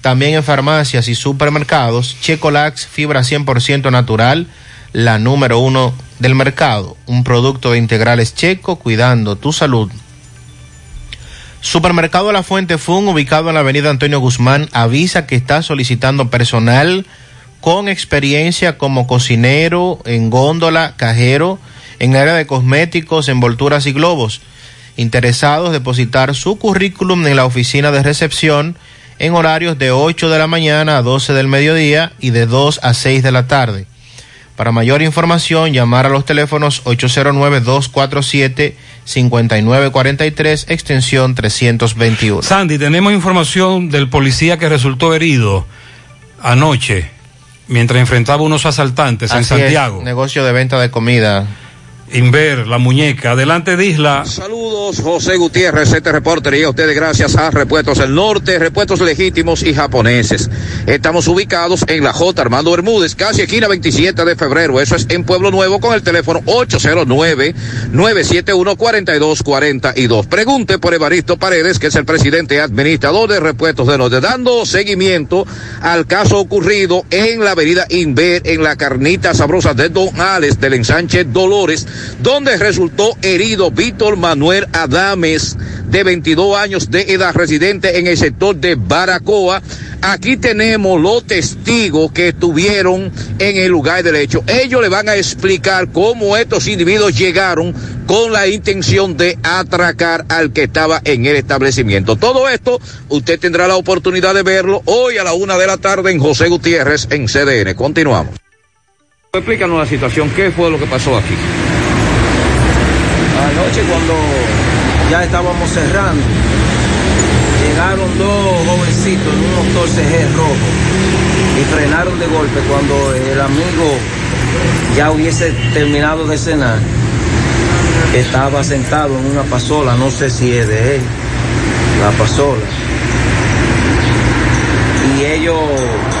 también en farmacias y supermercados. Checolax, fibra 100% natural, la número uno del mercado. Un producto de integrales checo cuidando tu salud. Supermercado La Fuente Fun, ubicado en la avenida Antonio Guzmán, avisa que está solicitando personal con experiencia como cocinero, en góndola, cajero, en área de cosméticos, envolturas y globos. Interesados depositar su currículum en la oficina de recepción en horarios de 8 de la mañana a 12 del mediodía y de 2 a 6 de la tarde. Para mayor información, llamar a los teléfonos 809-247-5943, extensión 321. Sandy, tenemos información del policía que resultó herido anoche mientras enfrentaba unos asaltantes en Así es, Santiago. negocio de venta de comida. Inver, la muñeca. Adelante, Disla. Saludos, José Gutiérrez, este reporter y a ustedes gracias a Repuestos del Norte, Repuestos Legítimos y Japoneses. Estamos ubicados en la J. Armando Bermúdez, casi esquina 27 de febrero. Eso es en Pueblo Nuevo con el teléfono 809-971-4242. Pregunte por Evaristo Paredes, que es el presidente administrador de Repuestos del Norte, dando seguimiento al caso ocurrido en la avenida Inver, en la carnita sabrosa de Don Alex del ensanche Dolores, donde resultó herido Víctor Manuel Adames, de 22 años de edad, residente en el sector de Baracoa. Aquí tenemos los testigos que estuvieron en el lugar del hecho. Ellos le van a explicar cómo estos individuos llegaron con la intención de atracar al que estaba en el establecimiento. Todo esto usted tendrá la oportunidad de verlo hoy a la una de la tarde en José Gutiérrez en CDN. Continuamos. Explícanos la situación, ¿qué fue lo que pasó aquí? Anoche cuando ya estábamos cerrando, llegaron dos jovencitos en un motor CG rojo y frenaron de golpe cuando el amigo ya hubiese terminado de cenar. Estaba sentado en una pasola, no sé si es de él, la pasola. Y ellos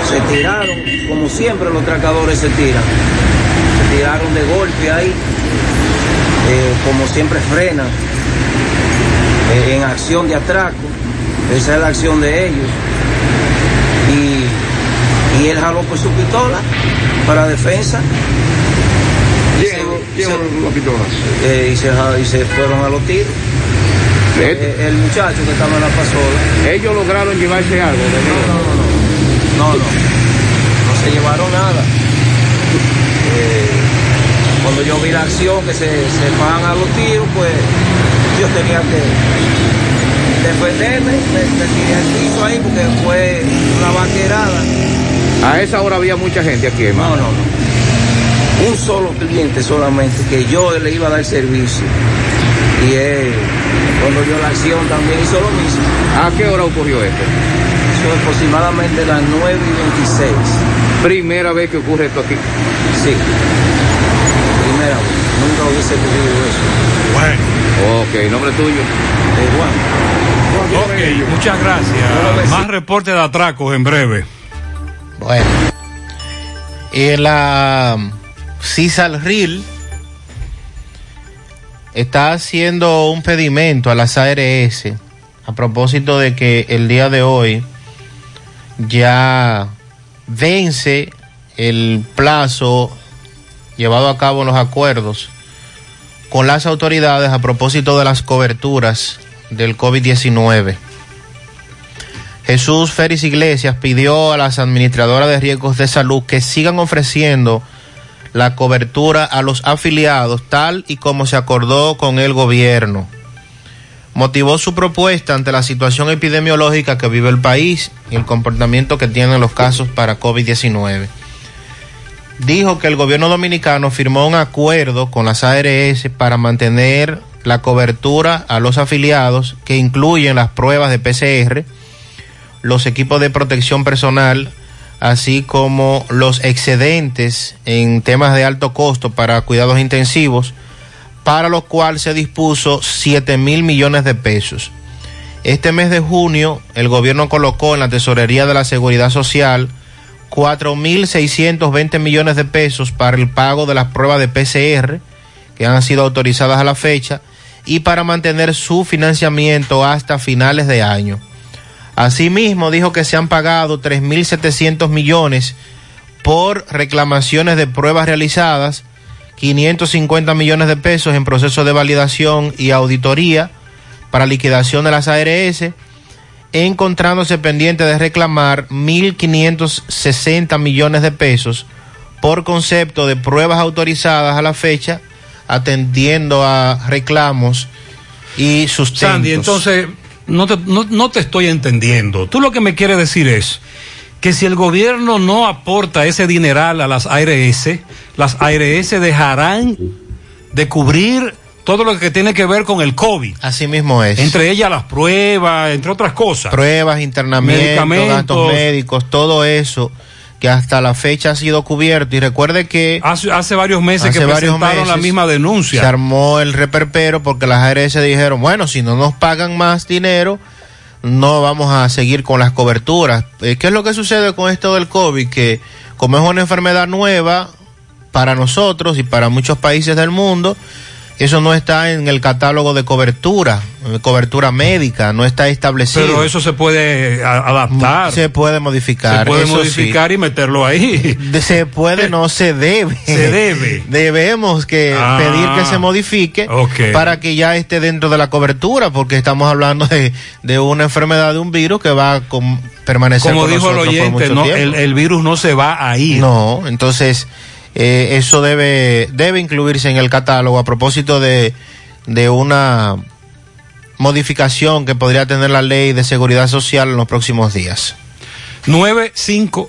se tiraron, como siempre los tracadores se tiran, se tiraron de golpe ahí eh, como siempre frena eh, en acción de atraco. Esa es la acción de ellos. Y, y él jaló por su pistola para defensa. Y se- ¿Quién eh, y, se, y se fueron a los tiros. Eh, el muchacho que estaba en la pasola. ¿Ellos lograron llevarse algo? No, no, no. No se llevaron nada. Eh, cuando yo vi la acción que se, se van a los tiros, pues yo tenía que defenderme, me, me tiré al piso ahí porque fue una vaquerada. A esa hora había mucha gente aquí, No, hermano. no, no. Un solo cliente solamente que yo le iba a dar servicio. Y él, cuando vio la acción, también hizo lo mismo. ¿A qué hora ocurrió esto? Eso aproximadamente las 9 y 26. Primera vez que ocurre esto aquí. Sí. Primera vez. Nunca hubiese ocurrido eso. Bueno. Ok, nombre tuyo. Ok, muchas gracias. Más reporte de atracos en breve. Bueno. Eh, la CISAL RIL está haciendo un pedimento a las ARS a propósito de que el día de hoy ya vence el plazo llevado a cabo los acuerdos con las autoridades a propósito de las coberturas del COVID-19. Jesús Félix Iglesias pidió a las administradoras de riesgos de salud que sigan ofreciendo la cobertura a los afiliados tal y como se acordó con el gobierno. Motivó su propuesta ante la situación epidemiológica que vive el país y el comportamiento que tienen los casos para COVID-19. Dijo que el gobierno dominicano firmó un acuerdo con las ARS para mantener la cobertura a los afiliados que incluyen las pruebas de PCR, los equipos de protección personal, así como los excedentes en temas de alto costo para cuidados intensivos, para lo cual se dispuso 7 mil millones de pesos. Este mes de junio, el gobierno colocó en la Tesorería de la Seguridad Social 4.620 millones de pesos para el pago de las pruebas de PCR que han sido autorizadas a la fecha y para mantener su financiamiento hasta finales de año. Asimismo, dijo que se han pagado 3.700 millones por reclamaciones de pruebas realizadas, 550 millones de pesos en proceso de validación y auditoría para liquidación de las ARS, encontrándose pendiente de reclamar 1.560 millones de pesos por concepto de pruebas autorizadas a la fecha, atendiendo a reclamos y sustentos. Sandy, entonces no te, no, no te estoy entendiendo. Tú lo que me quieres decir es que si el gobierno no aporta ese dineral a las ARS, las ARS dejarán de cubrir todo lo que tiene que ver con el COVID. Así mismo es. Entre ellas las pruebas, entre otras cosas. Pruebas, internamientos, gastos médicos, todo eso que hasta la fecha ha sido cubierto. Y recuerde que... Hace, hace varios meses hace que varios presentaron la misma denuncia. Se armó el reperpero porque las ARS dijeron, bueno, si no nos pagan más dinero, no vamos a seguir con las coberturas. Eh, ¿Qué es lo que sucede con esto del COVID? Que como es una enfermedad nueva para nosotros y para muchos países del mundo, eso no está en el catálogo de cobertura, eh, cobertura médica, no está establecido. Pero eso se puede a- adaptar. Se puede modificar. Se puede eso modificar sí. y meterlo ahí. Se puede, no se debe. Se debe. Debemos que Ah, pedir que se modifique para que ya esté dentro de la cobertura, porque estamos hablando de, de una enfermedad de un virus que va a permanecer Como con dijo el oyente, no, el virus no se va a ir. No, entonces eh, eso debe, debe incluirse en el catálogo a propósito de, de una modificación que podría tener la ley de seguridad social en los próximos días. 9-5.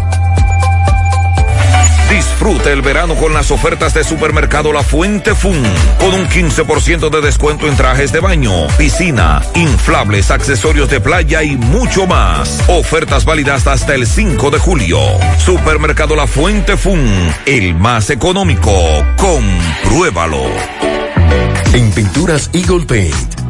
Disfruta el verano con las ofertas de Supermercado La Fuente Fun, con un 15% de descuento en trajes de baño, piscina, inflables, accesorios de playa y mucho más. Ofertas válidas hasta el 5 de julio. Supermercado La Fuente Fun, el más económico. Compruébalo. En Pinturas Eagle Paint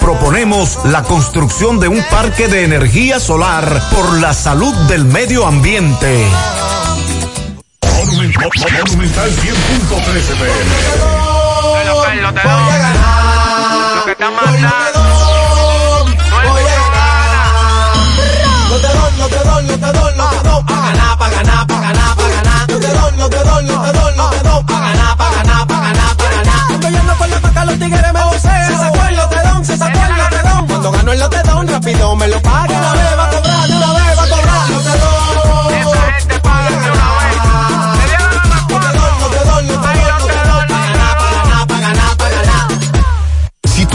proponemos la construcción de un parque de energía solar por la salud del medio ambiente. Monumental 100.13 Lo que está mandando. Lotedón. Cuando gano el lotedón, rápido me lo paga.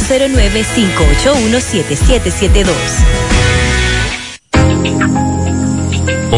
809-581-7772.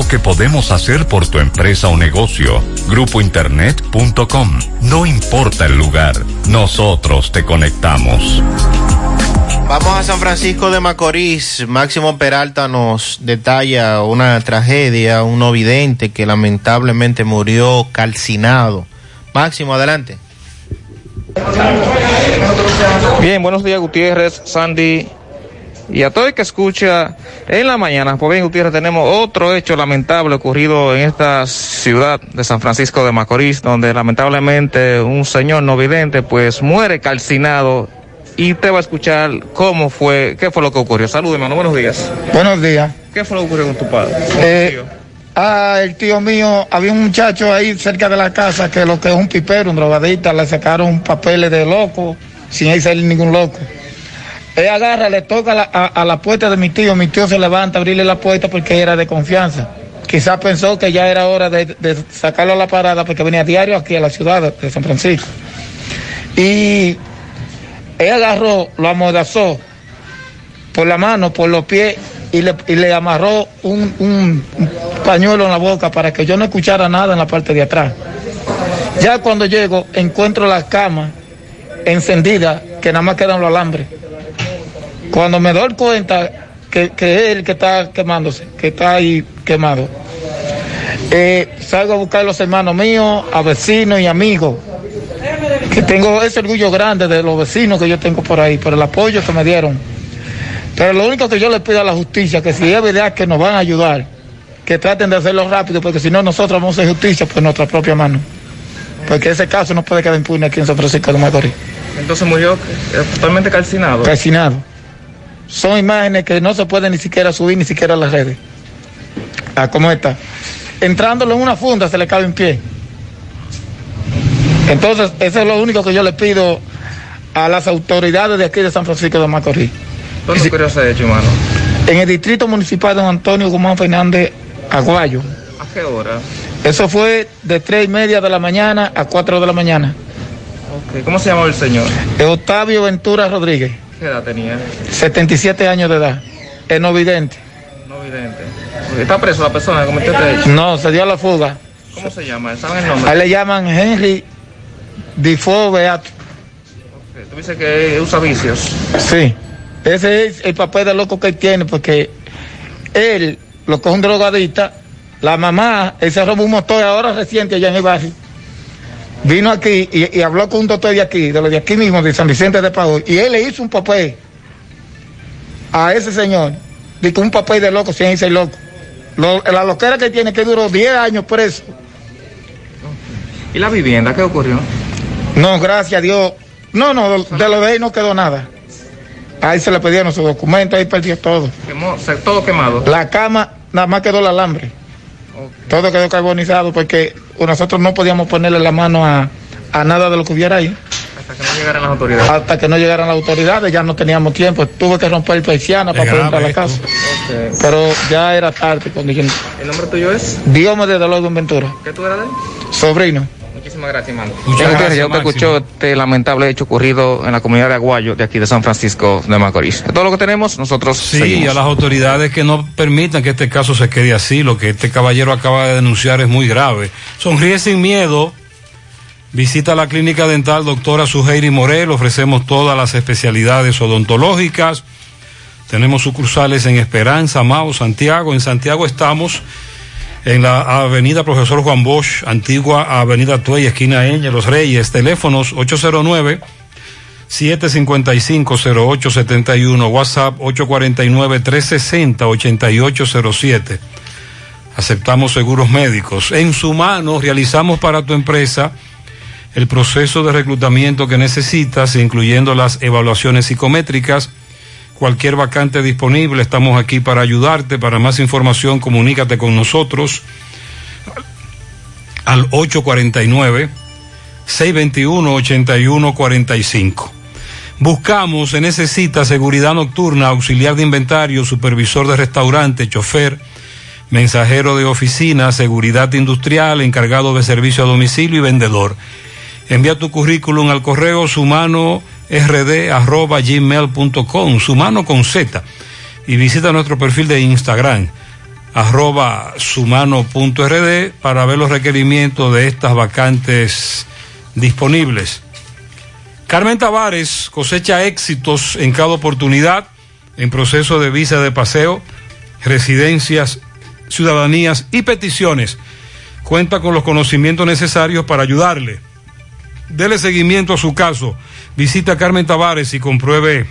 que podemos hacer por tu empresa o negocio. Grupointernet.com. No importa el lugar, nosotros te conectamos. Vamos a San Francisco de Macorís. Máximo Peralta nos detalla una tragedia, un no vidente que lamentablemente murió calcinado. Máximo, adelante. Bien, buenos días Gutiérrez, Sandy y a todo el que escucha en la mañana. Pues bien, Gutiérrez, tenemos otro hecho lamentable ocurrido en esta ciudad de San Francisco de Macorís, donde lamentablemente un señor no vidente pues muere calcinado y te va a escuchar cómo fue, qué fue lo que ocurrió. Saludos, hermano, buenos días. Buenos días. ¿Qué fue lo que ocurrió con tu padre? Eh, ah, el tío mío, había un muchacho ahí cerca de la casa que lo que es un pipero, un drogadita, le sacaron papeles de loco, sin ahí salir ningún loco. Él agarra, le toca la- a, la puerta de mi tío, mi tío se levanta a abrirle la puerta porque era de confianza. Quizás pensó que ya era hora de, de sacarlo a la parada porque venía diario aquí a la ciudad de, San Francisco. Y él agarró, lo amordazó por la mano, por los pies y le, y le amarró un, un- un pañuelo en la boca para que yo no escuchara nada en la parte de atrás. Ya cuando llego, encuentro la cama encendida, que nada más quedan los alambres. Cuando me doy cuenta que, que es el que está quemándose, que está ahí quemado, eh, salgo a buscar a los hermanos míos, a vecinos y amigos, que tengo ese orgullo grande de los vecinos que yo tengo por ahí, por el apoyo que me dieron. Pero lo único que yo le pido a la justicia, que si es verdad que nos van a ayudar, que traten de hacerlo rápido, porque si no nosotros vamos a hacer justicia por nuestra propia mano. Porque ese caso no puede quedar impune aquí en San Francisco de Macorís. Entonces murió eh, totalmente calcinado. Calcinado. Son imágenes que no se pueden ni siquiera subir ni siquiera a las redes. Ah, ¿cómo está? Entrándolo en una funda se le cabe en pie. Entonces, eso es lo único que yo le pido a las autoridades de aquí de San Francisco de Macorís. ¿Dónde ocurrió ese hecho, hermano? En el distrito municipal de Don Antonio Guzmán Fernández Aguayo. ¿A qué hora? Eso fue de tres y media de la mañana a cuatro de la mañana. ¿Cómo se llamaba el señor? Octavio Ventura Rodríguez, ¿Qué edad tenía? 77 años de edad. Es no vidente. No vidente. ¿Está preso la persona que cometió este hecho? No, se dio a la fuga. ¿Cómo se llama? ¿Saben el A nombre? él le llaman Henry Difo Beato. Ok, Tú dices que usa vicios. Sí, ese es el papel de loco que él tiene, porque él lo coge un drogadista, la mamá, él se robó un motor ahora reciente allá en el barrio. Vino aquí y, y habló con un doctor de aquí, de los de aquí mismo, de San Vicente de Paúl, y él le hizo un papel a ese señor, de un papel de loco, sin irse loco. Lo- la loquera que tiene, que duró 10 años preso. ¿Y la vivienda? ¿Qué ocurrió? No, gracias a Dios. No, no, de lo de ahí no quedó nada. Ahí se le pidieron sus documentos, ahí perdió todo. Quemó, todo quemado. La cama, nada más quedó el alambre. Todo quedó carbonizado porque nosotros no podíamos ponerle la mano a, a nada de lo que hubiera ahí. Hasta que no llegaran las autoridades. Hasta que no llegaran las autoridades, ya no teníamos tiempo. Tuve que romper el persiana para poder entrar a la casa. Pero ya era tarde cuando. ¿El nombre tuyo es? Dios de Dolor Ventura, ¿Qué tú eras de él? sobrino. Muchísimas gracias, hermano. Muchas gracias, usted Máximo. escuchó este lamentable hecho ocurrido en la comunidad de Aguayo, de aquí de San Francisco de Macorís. Todo lo que tenemos, nosotros Sí, seguimos. a las autoridades que no permitan que este caso se quede así. Lo que este caballero acaba de denunciar es muy grave. Sonríe sin miedo. Visita la clínica dental doctora Suheiri Morel. Ofrecemos todas las especialidades odontológicas. Tenemos sucursales en Esperanza, Mao, Santiago. En Santiago estamos en la avenida Profesor Juan Bosch, antigua avenida Tuey, esquina Eñe, Los Reyes. Teléfonos 809 755-0871, WhatsApp 849-360-8807. Aceptamos seguros médicos. En su mano realizamos para tu empresa el proceso de reclutamiento que necesitas, incluyendo las evaluaciones psicométricas. Cualquier vacante disponible, estamos aquí para ayudarte. Para más información, comunícate con nosotros al 849 621-8145. Buscamos, se necesita seguridad nocturna, auxiliar de inventario, supervisor de restaurante, chofer, mensajero de oficina, seguridad industrial, encargado de servicio a domicilio y vendedor. Envía tu currículum al correo sumano rd arroba gmail.com, sumano con Z, y visita nuestro perfil de Instagram arroba sumano.rd para ver los requerimientos de estas vacantes disponibles. Carmen Tavares cosecha éxitos en cada oportunidad en proceso de visa de paseo, residencias, ciudadanías y peticiones. Cuenta con los conocimientos necesarios para ayudarle. Dele seguimiento a su caso. Visita a Carmen Tavares y compruebe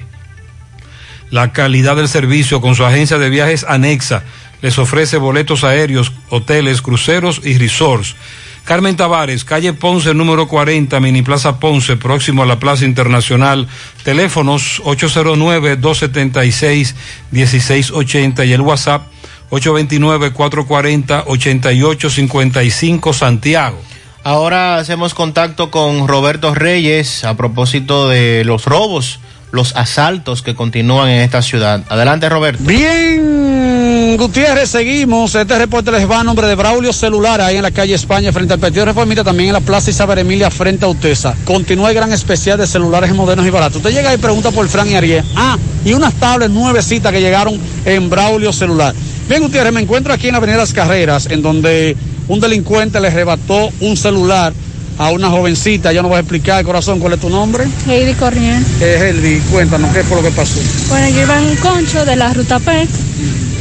la calidad del servicio con su agencia de viajes anexa. Les ofrece boletos aéreos, hoteles, cruceros y resorts. Carmen Tavares, calle Ponce número 40, Mini Plaza Ponce, próximo a la Plaza Internacional. Teléfonos 809-276-1680 y el WhatsApp 829-440-8855 Santiago. Ahora hacemos contacto con Roberto Reyes a propósito de los robos, los asaltos que continúan en esta ciudad. Adelante, Roberto. Bien, Gutiérrez, seguimos. Este reporte les va a nombre de Braulio Celular, ahí en la calle España, frente al Partido Reformista, también en la Plaza Isabel Emilia, frente a Utesa. Continúa el gran especial de celulares modernos y baratos. Usted llega y pregunta por Fran y Ariel. Ah, y unas tablets nuevecitas que llegaron en Braulio Celular. Bien, Gutiérrez, me encuentro aquí en la Avenida Las Carreras, en donde un delincuente le arrebató un celular a una jovencita. Ya no voy a explicar, corazón, ¿cuál es tu nombre? Heidi Corniel. Es Heidi, cuéntanos, ¿qué fue lo que pasó? Bueno, yo iba en un concho de la ruta P,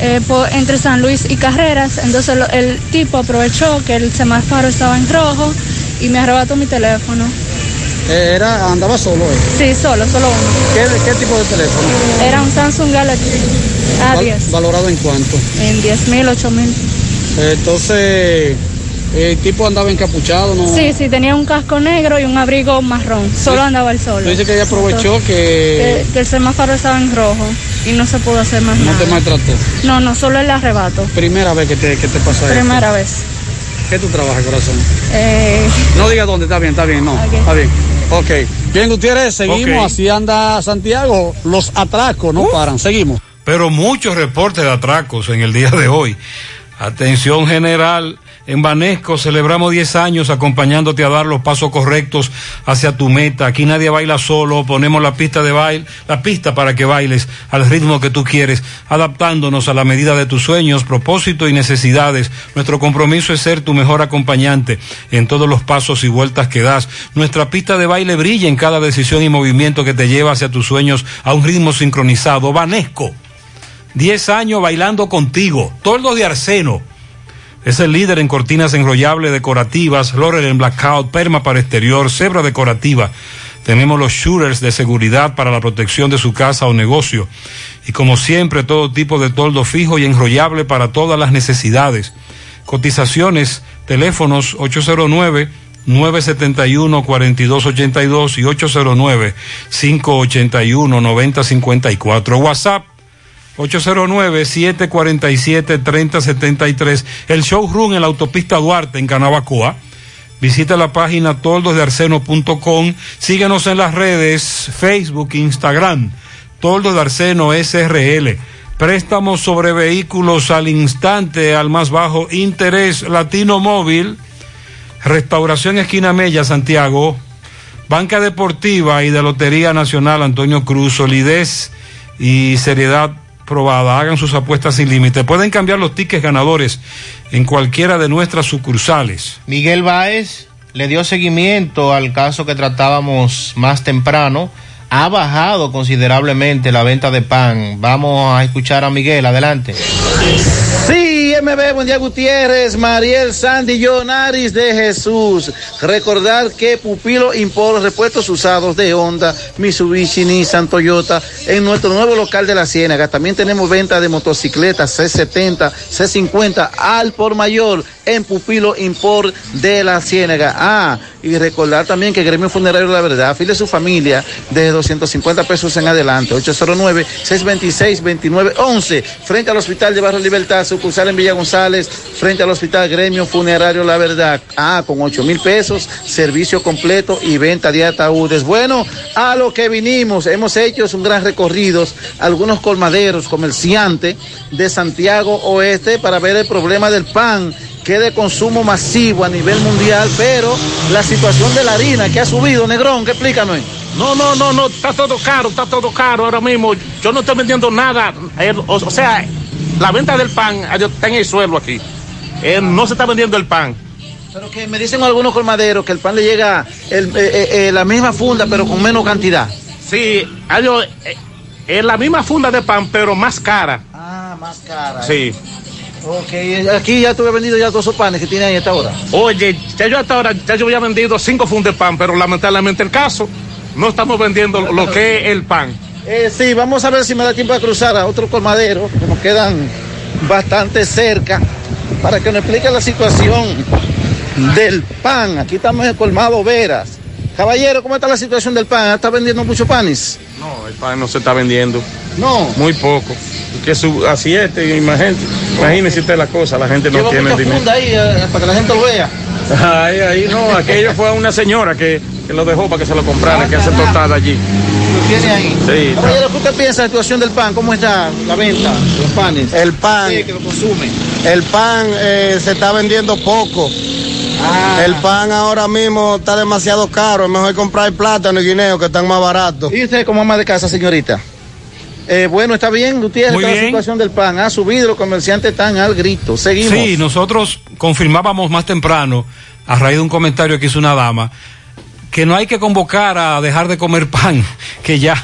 eh, por- entre San Luis y Carreras, entonces lo- el tipo aprovechó que el semáforo estaba en rojo y me arrebató mi teléfono. Eh, Era, andaba solo él. Sí, solo, solo uno. ¿Qué, qué tipo de teléfono? Era un Samsung Galaxy Val- A10, ¿Valorado en cuánto? en 10 mil, 8 mil. Entonces, el tipo andaba encapuchado, ¿no? Sí, sí, tenía un casco negro y un abrigo marrón, solo andaba el solo. Tú dices que ella aprovechó que que, que el semáforo estaba en rojo y no se pudo hacer más no nada. te maltrató. No, no, solo el arrebato. Primera vez que te, que te pasa eso. Primera vez. ¿Qué tú trabajas, corazón? Eh, No diga dónde, está bien, está bien, no. Está bien. Ok. Bien, Gutiérrez, seguimos. Así anda Santiago. Los atracos no paran. Seguimos. pero muchos reportes de atracos en el día de hoy. Atención general, en Banesco celebramos 10 años acompañándote a dar los pasos correctos hacia tu meta. Aquí nadie baila solo, ponemos la pista de baile, la pista para que bailes al ritmo que tú quieres, adaptándonos a la medida de tus sueños, propósitos y necesidades. Nuestro compromiso es ser tu mejor acompañante en todos los pasos y vueltas que das. Nuestra pista de baile brilla en cada decisión y movimiento que te lleva hacia tus sueños a un ritmo sincronizado. Banesco. 10 años bailando contigo. Toldo de Arseno. Es el líder en cortinas enrollables decorativas, Laurel en blackout, perma para exterior, cebra decorativa. Tenemos los shooters de seguridad para la protección de su casa o negocio. Y como siempre, todo tipo de toldo fijo y enrollable para todas las necesidades. Cotizaciones, teléfonos 809 971 4282 y 809 581 9054. WhatsApp 809-747-3073, el showroom en la autopista Duarte en Canabacoa. Visita la página toldosdearseno.com, síguenos en las redes Facebook, Instagram, Toldos de Arseno SRL. Préstamos sobre vehículos al instante, al más bajo interés, Latino Móvil, Restauración Esquina Mella, Santiago, Banca Deportiva y de Lotería Nacional Antonio Cruz, solidez y seriedad probada. Hagan sus apuestas sin límite. Pueden cambiar los tickets ganadores en cualquiera de nuestras sucursales. Miguel Báez le dio seguimiento al caso que tratábamos más temprano. Ha bajado considerablemente la venta de pan. Vamos a escuchar a Miguel. Adelante. Sí, MB, buen día Gutiérrez, Mariel Sandy, Jonaris de Jesús. Recordar que Pupilo Import repuestos usados de Honda, Mitsubishi, Nissan, Toyota en nuestro nuevo local de la Ciénaga. También tenemos venta de motocicletas C70, C50 al por mayor en Pupilo Import de la Ciénaga. Ah, y recordar también que Gremio Funerario La Verdad afile su familia desde 250 pesos en adelante. 809-626-2911 frente al Hospital de Barrio Libertad, sucursal en Villa González, frente al Hospital Gremio Funerario La Verdad. Ah, con 8 mil pesos, servicio completo y venta de ataúdes. Bueno, a lo que vinimos, hemos hecho un gran recorrido, algunos colmaderos, comerciantes de Santiago Oeste para ver el problema del pan que es de consumo masivo a nivel mundial, pero la situación de la harina que ha subido, Negrón, ¿qué explícanos? No, no, no, no, está todo caro, está todo caro ahora mismo. Yo no estoy vendiendo nada. Eh, o, o sea, la venta del pan eh, está en el suelo aquí. Eh, no se está vendiendo el pan. Pero que me dicen algunos colmaderos que el pan le llega el- eh, la misma funda, pero con menos cantidad. Sí, hay, es la misma funda de pan, pero más cara. Ah, más cara. Sí. Ok, aquí ya tuve vendido ya todos esos panes que tiene ahí hasta ahora. Oye, ya yo hasta ahora, ya yo había vendido cinco fundas de pan, pero lamentablemente el caso, no estamos vendiendo lo que es el pan. Eh, sí, vamos a ver si me da tiempo de cruzar a otro colmadero, que nos quedan bastante cerca, para que nos explique la situación del pan. Aquí estamos en el colmado Veras. Caballero, ¿cómo está la situación del pan? ¿Está vendiendo muchos panes? No, el pan no se está vendiendo. No. Muy poco. Que su, así es, imagínese, imagínese usted la cosa, la gente no tiene dinero. funda ahí eh, para que la gente lo vea. Ahí, ahí, no, aquello fue a una señora que, que lo dejó para que se lo comprara, que hace tostada allí. tiene ahí. Sí, Caballero, ¿qué usted piensa de la situación del pan? ¿Cómo está la venta de los panes? El pan. Sí, que lo consumen. El pan eh, se está vendiendo poco. Ah. El pan ahora mismo está demasiado caro. Es mejor comprar plátano y guineo que están más baratos. ¿Y usted como ama de casa, señorita? Eh, bueno, está bien, Gutiérrez, Muy está la bien. situación del pan. Ha subido, los comerciantes están al grito. Seguimos. Sí, nosotros confirmábamos más temprano, a raíz de un comentario que hizo una dama, que no hay que convocar a dejar de comer pan, que ya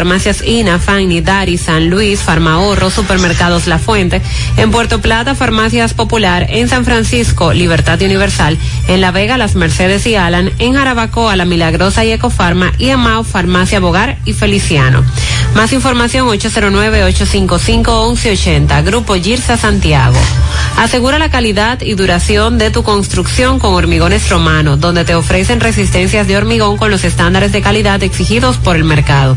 farmacias INA, Fanny, Dari, San Luis, Farmahorro, Supermercados La Fuente. En Puerto Plata, farmacias Popular. En San Francisco, Libertad Universal. En La Vega, Las Mercedes y Alan. En Jarabacoa, La Milagrosa y Ecofarma. Y en Farmacia Bogar y Feliciano. Más información 809-855-1180. Grupo Girsa Santiago. Asegura la calidad y duración de tu construcción con Hormigones Romano, donde te ofrecen resistencias de hormigón con los estándares de calidad exigidos por el mercado.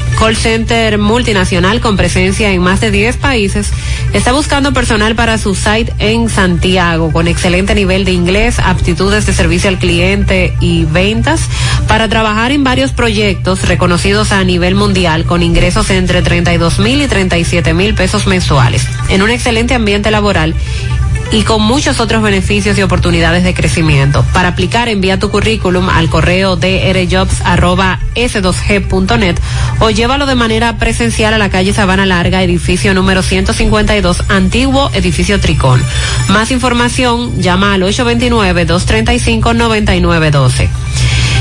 call center multinacional con presencia en más de 10 países, está buscando personal para su site en Santiago con excelente nivel de inglés, aptitudes de servicio al cliente y ventas para trabajar en varios proyectos reconocidos a nivel mundial con ingresos entre 32 mil y 37 mil pesos mensuales en un excelente ambiente laboral y con muchos otros beneficios y oportunidades de crecimiento. Para aplicar, envía tu currículum al correo drjobs.s2g.net o llévalo de manera presencial a la calle Sabana Larga, edificio número 152, antiguo edificio Tricón. Más información, llama al 829-235-9912.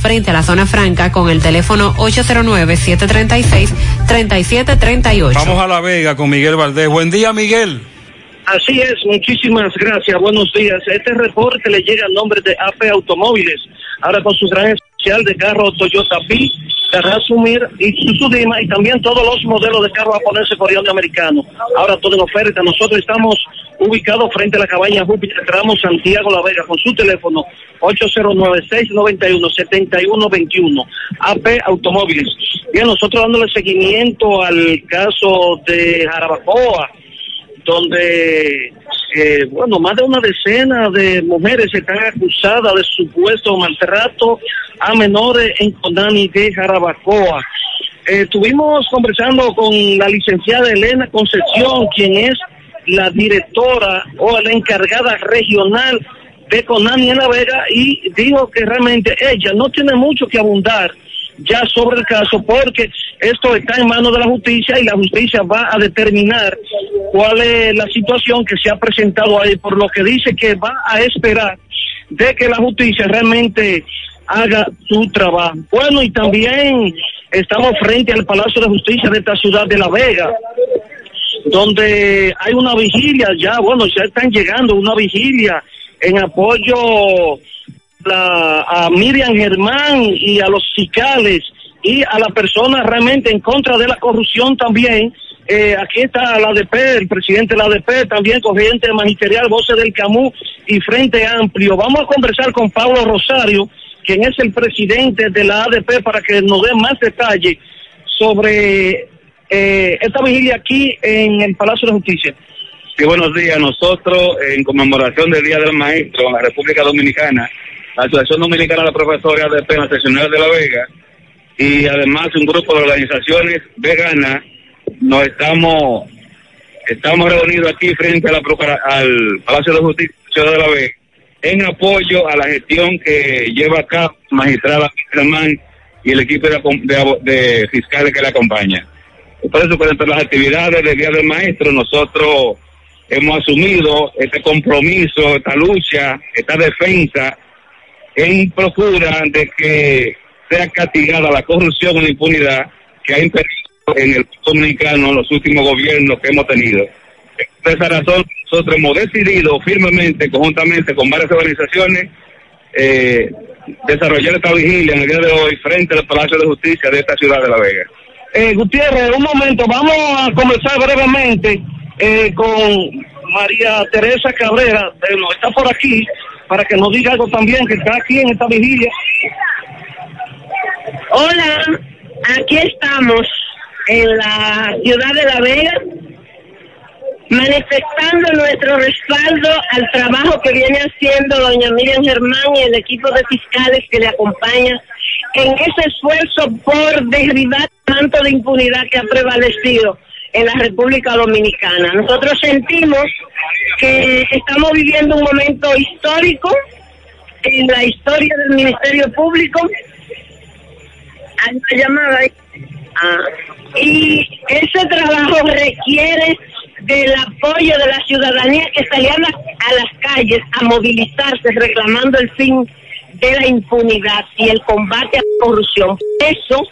frente a la zona franca con el teléfono 809-736-3738. Vamos a La Vega con Miguel Valdés. Buen día, Miguel. Así es, muchísimas gracias, buenos días. Este reporte le llega a nombre de AP Automóviles, ahora con su gran de carro Toyota P, Terrazumir y Susudima y también todos los modelos de carro japonés, coreano y americano. Ahora todo en oferta. Nosotros estamos ubicados frente a la cabaña Júpiter, tramo Santiago La Vega, con su teléfono 809-691-7121. AP Automóviles. Bien, nosotros dándole seguimiento al caso de Jarabacoa donde, eh, bueno, más de una decena de mujeres están acusadas de supuesto maltrato a menores en Conani de Jarabacoa. Eh, estuvimos conversando con la licenciada Elena Concepción, quien es la directora o la encargada regional de Conani en La Vega, y dijo que realmente ella no tiene mucho que abundar ya sobre el caso porque esto está en manos de la justicia y la justicia va a determinar cuál es la situación que se ha presentado ahí, por lo que dice que va a esperar de que la justicia realmente haga su trabajo. Bueno, y también estamos frente al Palacio de Justicia de esta ciudad de La Vega, donde hay una vigilia ya, bueno, ya están llegando una vigilia en apoyo la, a Miriam Germán y a los fiscales y a la persona realmente en contra de la corrupción también. Eh, aquí está la ADP, el presidente de la ADP, también corriente magisterial, voces del Camus y Frente Amplio. Vamos a conversar con Pablo Rosario, quien es el presidente de la ADP, para que nos dé más detalle sobre eh, esta vigilia aquí en el Palacio de Justicia. Sí, buenos días. Nosotros, en conmemoración del Día del Maestro en la República Dominicana, la Asociación Dominicana de Profesores de Pena Seccional de La Vega y además un grupo de organizaciones veganas, nos estamos estamos reunidos aquí frente a la al Palacio de Justicia de la Vega en apoyo a la gestión que lleva a cabo la magistrada Ramán y el equipo de, de de fiscales que le acompaña. Por eso, que entre las actividades del Día del Maestro, nosotros hemos asumido este compromiso, esta lucha, esta defensa en procura de que sea castigada la corrupción y la impunidad que ha impedido en el dominicano los últimos gobiernos que hemos tenido. Por esa razón, nosotros hemos decidido firmemente, conjuntamente con varias organizaciones, eh, desarrollar esta vigilia en el día de hoy frente al Palacio de Justicia de esta ciudad de La Vega. Eh, Gutiérrez, un momento, vamos a comenzar brevemente eh, con María Teresa Cabrera, eh, no, está por aquí, para que nos diga algo también, que está aquí en esta vigilia. Hola, aquí estamos en la ciudad de La Vega manifestando nuestro respaldo al trabajo que viene haciendo doña Miriam Germán y el equipo de fiscales que le acompaña en ese esfuerzo por derribar el manto de impunidad que ha prevalecido en la República Dominicana. Nosotros sentimos que estamos viviendo un momento histórico en la historia del Ministerio Público. Hay una llamada ahí. Ah, y ese trabajo requiere del apoyo de la ciudadanía que salía a, la- a las calles a movilizarse reclamando el fin de la impunidad y el combate a la corrupción. Eso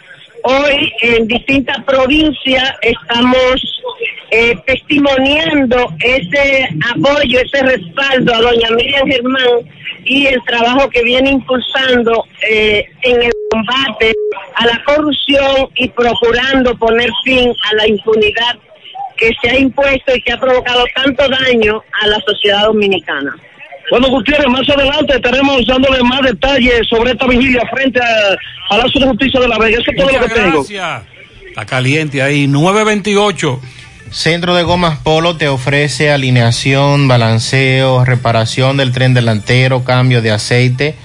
hoy en distintas provincias estamos eh, testimoniando ese apoyo, ese respaldo a doña Miriam Germán y el trabajo que viene impulsando eh, en el combate a la corrupción y procurando poner fin a la impunidad que se ha impuesto y que ha provocado tanto daño a la sociedad dominicana. Bueno, Gutiérrez, más adelante estaremos dándole más detalles sobre esta vigilia frente al Palacio de Justicia de La Vega. Eso es todo lo que Muchas tengo. gracias. Está caliente ahí. 928. Centro de Gomas Polo te ofrece alineación, balanceo, reparación del tren delantero, cambio de aceite,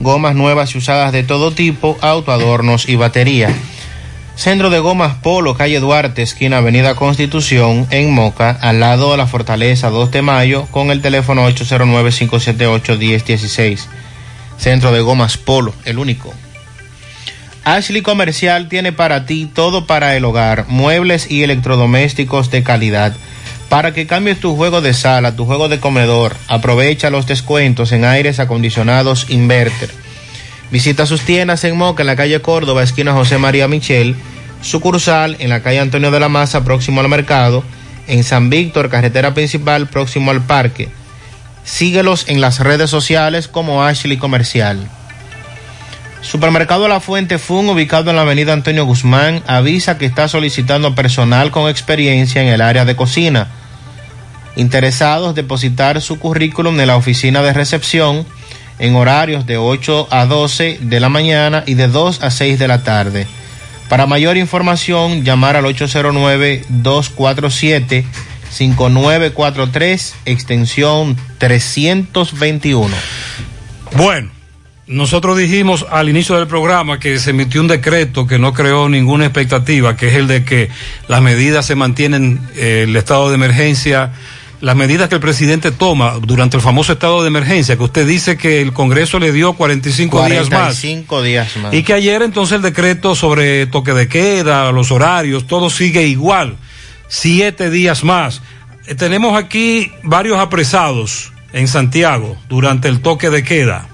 gomas nuevas y usadas de todo tipo, autoadornos y batería. Centro de Gomas Polo, calle Duarte, esquina Avenida Constitución, en Moca, al lado de la Fortaleza 2 de Mayo, con el teléfono 809-578-1016. Centro de Gomas Polo, el único. Ashley Comercial tiene para ti todo para el hogar, muebles y electrodomésticos de calidad. Para que cambies tu juego de sala, tu juego de comedor, aprovecha los descuentos en aires acondicionados Inverter. Visita sus tiendas en Moca, en la calle Córdoba, esquina José María Michel, sucursal en la calle Antonio de la Maza, próximo al mercado, en San Víctor, carretera principal, próximo al parque. Síguelos en las redes sociales como Ashley Comercial. Supermercado La Fuente Fun, ubicado en la avenida Antonio Guzmán, avisa que está solicitando personal con experiencia en el área de cocina. Interesados depositar su currículum en la oficina de recepción en horarios de 8 a 12 de la mañana y de 2 a 6 de la tarde. Para mayor información, llamar al 809-247-5943, extensión 321. Bueno, nosotros dijimos al inicio del programa que se emitió un decreto que no creó ninguna expectativa, que es el de que las medidas se mantienen, eh, el estado de emergencia, las medidas que el presidente toma durante el famoso estado de emergencia, que usted dice que el Congreso le dio 45, días más. 45 días más. Y que ayer entonces el decreto sobre toque de queda, los horarios, todo sigue igual. Siete días más. Eh, tenemos aquí varios apresados en Santiago durante el toque de queda.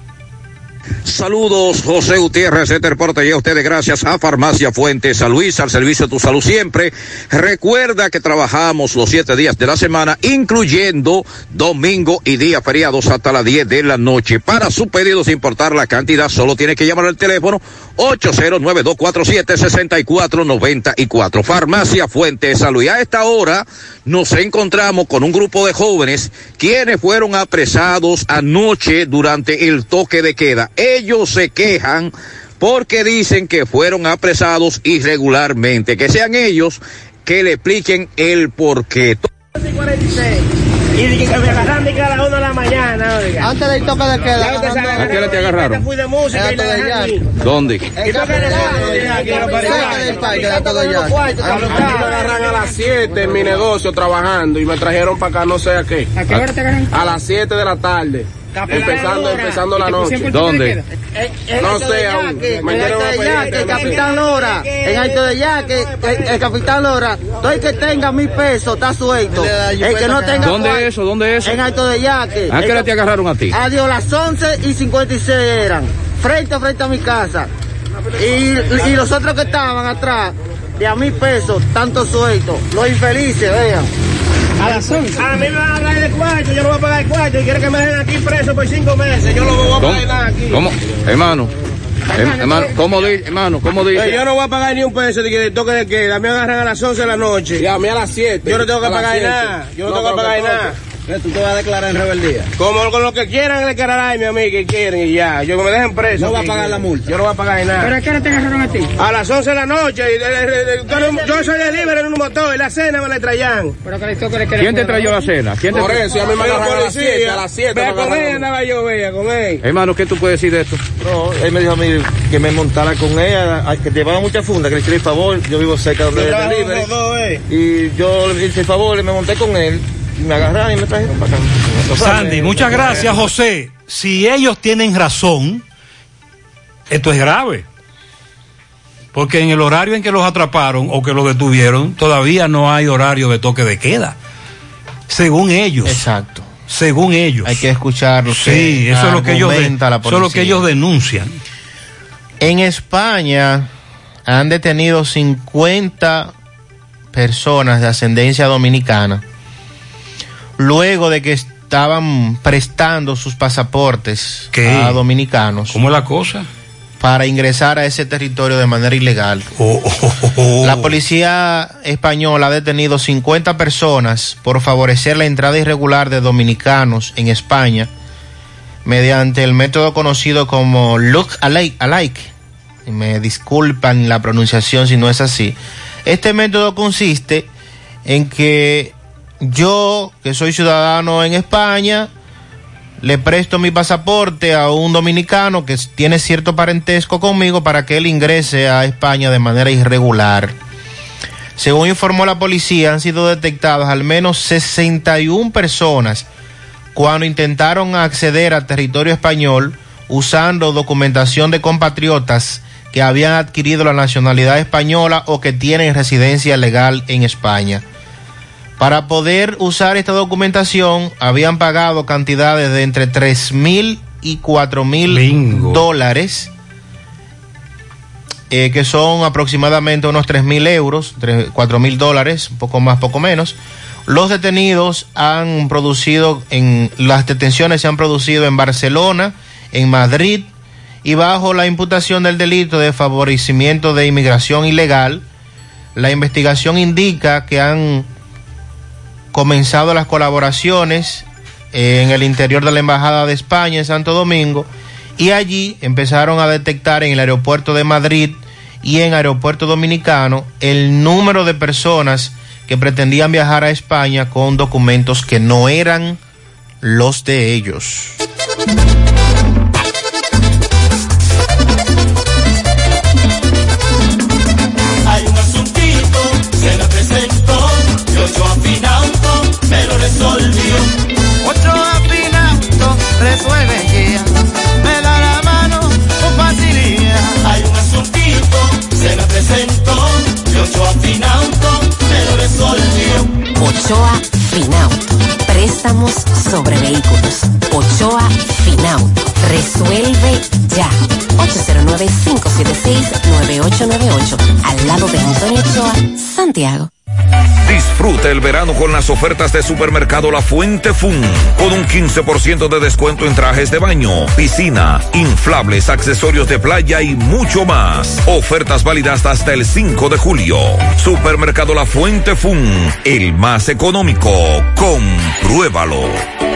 Saludos, José Gutiérrez, este reporte llega a ustedes gracias a Farmacia Fuente San Luis, al servicio de tu salud siempre. Recuerda que trabajamos los siete días de la semana, incluyendo domingo y día feriados hasta las 10 de la noche. Para su pedido, sin importar la cantidad, solo tiene que llamar al teléfono 809-247-6494. Farmacia Fuente San Luis. A esta hora nos encontramos con un grupo de jóvenes quienes fueron apresados anoche durante el toque de queda. Ellos se quejan porque dicen que fueron apresados irregularmente. Que sean ellos que le expliquen el porqué. Y que me agarran de cada una de la mañana, oiga. Antes del toque de queda. ¿A qué hora te agarraron? Fui de música y la ¿Dónde? me agarran a las 7 en mi negocio trabajando y me trajeron para acá no sé a qué. ¿A qué hora te agarran? A las 7 de la tarde. Empezando, empezando la noche. ¿Dónde? No sé, aún. Me dieron a pedir el capitán Lora, en Alto de Yaque, el, el capitán Lora, todo el que tenga mil pesos está suelto. El que no tenga ¿Dónde eso? ¿Dónde es eso? En Alto de Yaque. ¿A qué hora te agarraron a ti? Adiós, las 11 y 56 eran, frente a frente a mi casa. Y, y los otros que estaban atrás, de a mil pesos, tanto sueltos, los infelices, vean. A las 11. A mí me van a hablar de cuarto, yo no voy a pagar el cuarto y quieren que me dejen aquí preso por cinco meses. Yo no voy a ¿Cómo? pagar nada aquí. ¿Cómo? Hermano. Hermano, ¿cómo dice? Hermano, ¿cómo Eh, dice? yo no voy a pagar ni un peso de que toque de queda. Me agarran a las 11 de la noche. Y a mí a las 7. Yo no tengo que A pagar 7. nada. Yo no, No, tengo que pagar nada. ¿Tú te vas a declarar en rebeldía? Como con lo que quieran declarar, mi amigo, que quieren y ya. Yo que me dejen preso. No va a pagar la multa. Yo no voy a pagar nada. ¿Pero a qué hora te agarraron a ti? A las 11 de la noche. y de- de- de- de- yo soy de libre en un motor y la cena me la traían. Pero que ¿Quién te trayó la cena? ¿Quién te Por eso, a mí me agarraron a las 7. A las 7. Vea me con él andaba yo, vea, con él. Hermano, ¿qué tú puedes decir de esto? No, él me dijo a mí que me montara con ella, que llevaba mucha funda, que le hiciera el favor. Yo vivo cerca donde los dos, eh. Y yo le hice el favor y me monté con él. Y me agarraron y me trajeron para acá. Sandy, muchas gracias, José. Si ellos tienen razón, esto es grave. Porque en el horario en que los atraparon o que los detuvieron, todavía no hay horario de toque de queda. Según ellos. Exacto. Según ellos. Hay que escuchar lo que Sí, eso es lo que ellos, eso es lo que ellos denuncian. En España han detenido 50 personas de ascendencia dominicana luego de que estaban prestando sus pasaportes ¿Qué? a dominicanos. ¿Cómo es la cosa? Para ingresar a ese territorio de manera ilegal. Oh, La policía española ha detenido 50 personas por favorecer la entrada irregular de dominicanos en España mediante el método conocido como look alike. Me disculpan la pronunciación si no es así. Este método consiste en que yo, que soy ciudadano en España, le presto mi pasaporte a un dominicano que tiene cierto parentesco conmigo para que él ingrese a España de manera irregular. Según informó la policía, han sido detectadas al menos 61 personas cuando intentaron acceder al territorio español usando documentación de compatriotas que habían adquirido la nacionalidad española o que tienen residencia legal en España. Para poder usar esta documentación habían pagado cantidades de entre 3 mil y 4 mil dólares, eh, que son aproximadamente unos 3 mil euros, 4 mil dólares, poco más, poco menos. Los detenidos han producido, en las detenciones se han producido en Barcelona, en Madrid, y bajo la imputación del delito de favorecimiento de inmigración ilegal, la investigación indica que han comenzado las colaboraciones eh, en el interior de la Embajada de España en Santo Domingo y allí empezaron a detectar en el aeropuerto de Madrid y en aeropuerto dominicano el número de personas que pretendían viajar a España con documentos que no eran los de ellos. Hay un asuntito, se presentó, y Ochoa Finauto me lo resolvió. Ochoa Finauto resuelve ya, me da la mano con facilidad. Hay un asuntito, se me presentó, y Ochoa Finauto me lo resolvió. Ochoa Finauto. Préstamos sobre vehículos. Ochoa Finauto. Resuelve ya. 809-576-9898. Al lado de Antonio Ochoa, Santiago. Disfruta el verano con las ofertas de Supermercado La Fuente Fun, con un 15% de descuento en trajes de baño, piscina, inflables, accesorios de playa y mucho más. Ofertas válidas hasta el 5 de julio. Supermercado La Fuente Fun, el más económico. Compruébalo.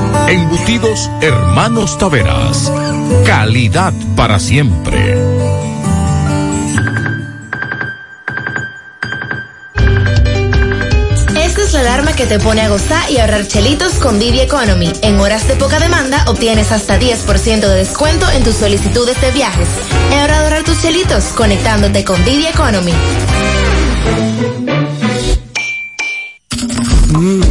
Embutidos Hermanos Taveras. Calidad para siempre. Esta es la alarma que te pone a gozar y ahorrar chelitos con Didi Economy. En horas de poca demanda obtienes hasta 10% de descuento en tus solicitudes de viajes. Es hora de ahorrar tus chelitos conectándote con Didi Economy. Mmm,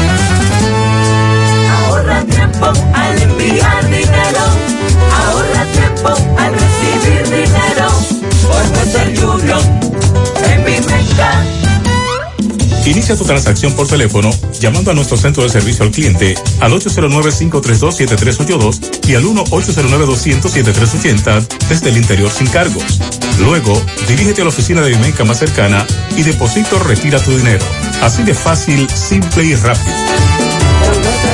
Ahorra tiempo al enviar dinero. Ahorra tiempo al recibir dinero. Por ser Junior en mi. Inicia tu transacción por teléfono llamando a nuestro centro de servicio al cliente al 809-532-7382 y al 1-809-200-7380 desde el interior sin cargos. Luego, dirígete a la oficina de Vimenca más cercana y deposito retira tu dinero. Así de fácil, simple y rápido.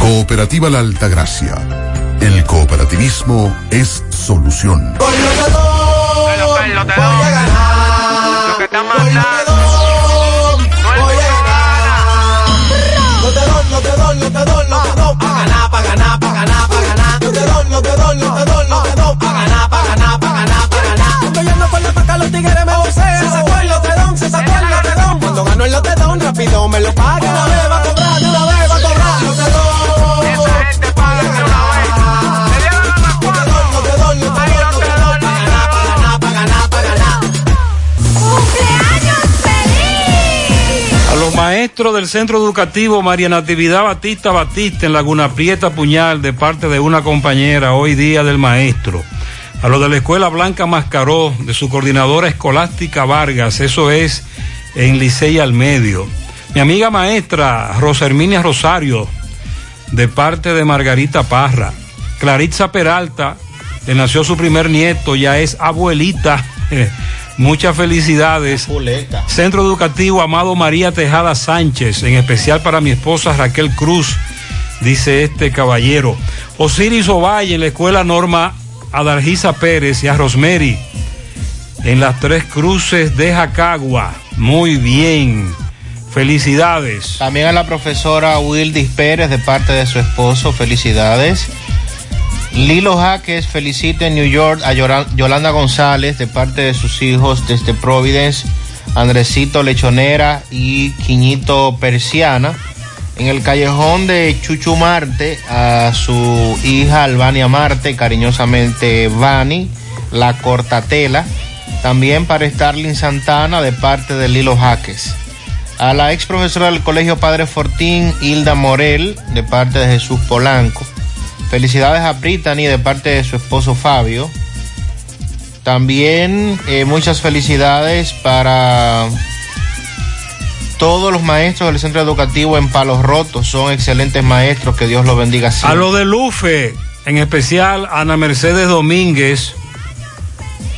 Cooperativa La Altagracia. El cooperativismo es solución. Cuando yo no ponle pa' acá, los tigres me vocean. Se sacó el lotedón, se sacó el lotedón. Cuando gano el lotedón, rápido me lo paga. Una vez va los maestros del Centro Educativo María Natividad Batista Batista en Laguna Prieta Puñal de parte de una compañera hoy día del maestro. A los de la Escuela Blanca Mascaró de su coordinadora escolástica Vargas, eso es en Licey al Medio. Mi amiga maestra Rosa Herminia Rosario de parte de Margarita Parra. Claritza Peralta, le nació su primer nieto, ya es abuelita. Muchas felicidades. Centro Educativo Amado María Tejada Sánchez, en especial para mi esposa Raquel Cruz, dice este caballero. Osiris Ovalle en la Escuela Norma Adargisa Pérez y a Rosemary en las Tres Cruces de Jacagua. Muy bien. Felicidades. También a la profesora Wildis Pérez de parte de su esposo. Felicidades. Lilo Jaques felicita en New York a Yolanda González de parte de sus hijos desde Providence. Andresito Lechonera y Quiñito Persiana. En el callejón de Chuchu Marte, a su hija Albania Marte, cariñosamente Vani, la cortatela. También para Starling Santana, de parte de Lilo Jaques. A la ex profesora del Colegio Padre Fortín, Hilda Morel, de parte de Jesús Polanco. Felicidades a Brittany, de parte de su esposo Fabio. También eh, muchas felicidades para todos los maestros del centro educativo en Palos Rotos. Son excelentes maestros, que Dios los bendiga siempre. A lo de Lufe, en especial Ana Mercedes Domínguez,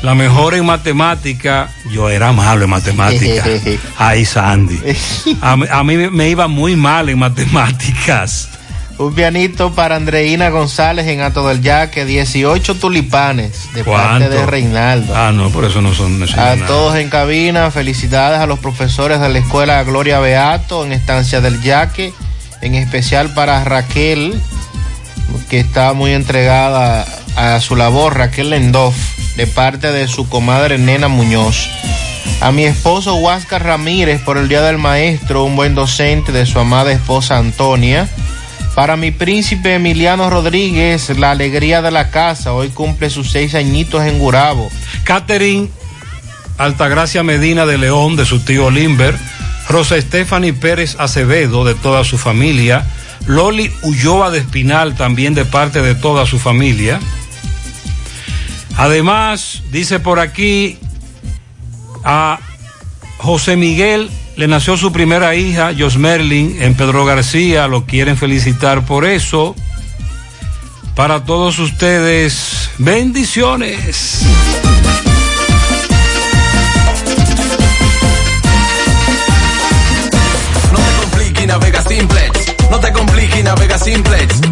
la mejor en matemática. Yo era malo en matemática. Ay, Sandy. A mí me iba muy mal en matemáticas. Un pianito para Andreina González en Ato del Yaque, 18 tulipanes de parte de. Reinaldo. Ah, no, por eso no son son A todos en cabina, felicidades a los profesores de la escuela Gloria Beato en Estancia del Yaque, en especial para Raquel, que está muy entregada a su labor, Raquel Lendoff, de parte de su comadre Nena Muñoz. A mi esposo Huáscar Ramírez por el Día del Maestro, un buen docente de su amada esposa Antonia. Para mi príncipe Emiliano Rodríguez, la alegría de la casa, hoy cumple sus seis añitos en Gurabo. Catherine Altagracia Medina de León, de su tío Limber, Rosa Stephanie Pérez Acevedo, de toda su familia, Loli Ulloa de Espinal, también de parte de toda su familia. Además, dice por aquí, a José Miguel le nació su primera hija, Josmerlin, en Pedro García, lo quieren felicitar por eso. Para todos ustedes, bendiciones. No te compliques navega simplex. No te compliques navega simplex.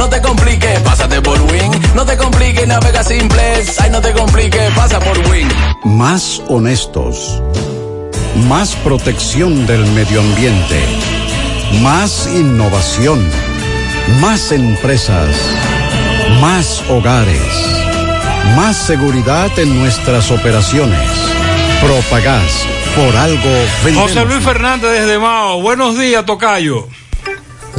No te compliques, pásate por Win. No te compliques, navega simplex. Ay, no te compliques, pasa por Win. Más honestos. Más protección del medio ambiente. Más innovación. Más empresas. Más hogares. Más seguridad en nuestras operaciones. Propagás. Por algo vendemos. José Luis Fernández desde Mao, buenos días, Tocayo.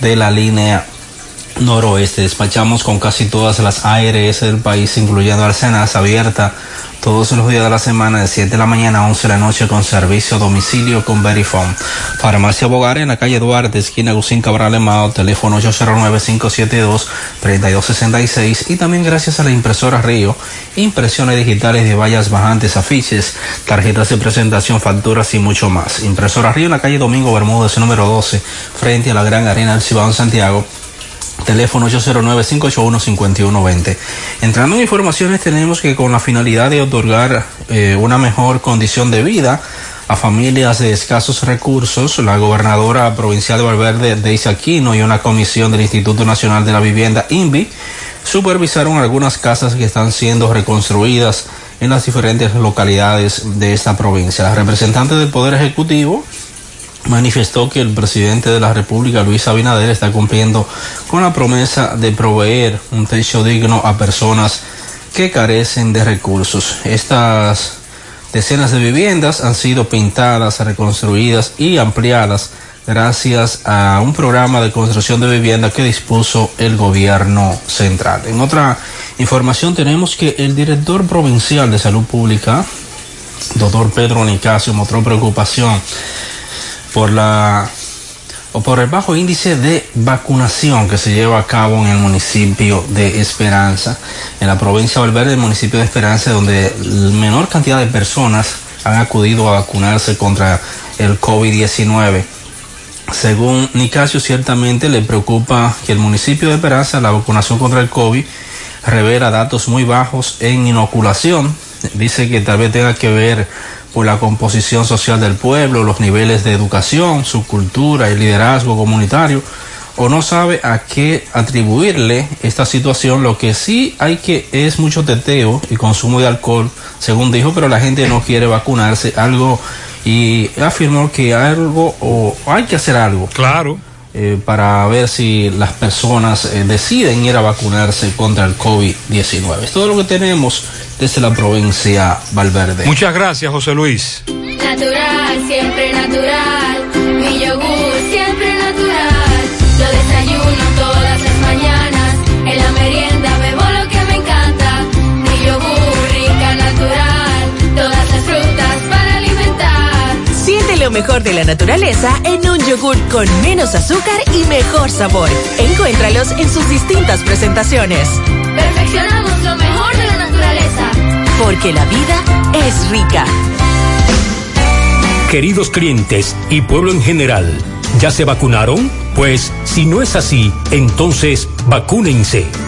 de la línea noroeste. Despachamos con casi todas las ARS del país, incluyendo Arsenas, abierta todos los días de la semana de 7 de la mañana a 11 de la noche con servicio a domicilio con Verifone. Farmacia Bogar en la calle Duarte, esquina Gusín Cabral Emao, teléfono 809-572-3266 y también gracias a la impresora Río, impresiones digitales de vallas bajantes, afiches, tarjetas de presentación, facturas y mucho más. Impresora Río en la calle Domingo Bermúdez, número 12, frente a la Gran Arena del Cibao en Santiago. Teléfono 809-581-5120. Entrando en informaciones, tenemos que con la finalidad de otorgar eh, una mejor condición de vida a familias de escasos recursos, la gobernadora provincial de Valverde, Deise Aquino, y una comisión del Instituto Nacional de la Vivienda, INVI, supervisaron algunas casas que están siendo reconstruidas en las diferentes localidades de esta provincia. La representante del Poder Ejecutivo, manifestó que el presidente de la República, Luis Abinader, está cumpliendo con la promesa de proveer un techo digno a personas que carecen de recursos. Estas decenas de viviendas han sido pintadas, reconstruidas y ampliadas gracias a un programa de construcción de vivienda que dispuso el gobierno central. En otra información tenemos que el director provincial de salud pública, doctor Pedro Nicasio, mostró preocupación por la o por el bajo índice de vacunación que se lleva a cabo en el municipio de Esperanza, en la provincia de Valverde, el municipio de Esperanza, donde menor cantidad de personas han acudido a vacunarse contra el COVID-19. Según Nicasio, ciertamente le preocupa que el municipio de Esperanza, la vacunación contra el COVID, revela datos muy bajos en inoculación. Dice que tal vez tenga que ver por la composición social del pueblo, los niveles de educación, su cultura y liderazgo comunitario, o no sabe a qué atribuirle esta situación. Lo que sí hay que es mucho teteo y consumo de alcohol, según dijo, pero la gente no quiere vacunarse, algo y afirmó que algo o hay que hacer algo. Claro. Eh, para ver si las personas eh, deciden ir a vacunarse contra el COVID-19. Es todo lo que tenemos desde la provincia Valverde. Muchas gracias, José Luis. Natural, siempre natural. Mi yogur, lo mejor de la naturaleza en un yogur con menos azúcar y mejor sabor. Encuéntralos en sus distintas presentaciones. Perfeccionamos lo mejor de la naturaleza. Porque la vida es rica. Queridos clientes y pueblo en general, ¿ya se vacunaron? Pues si no es así, entonces vacúnense.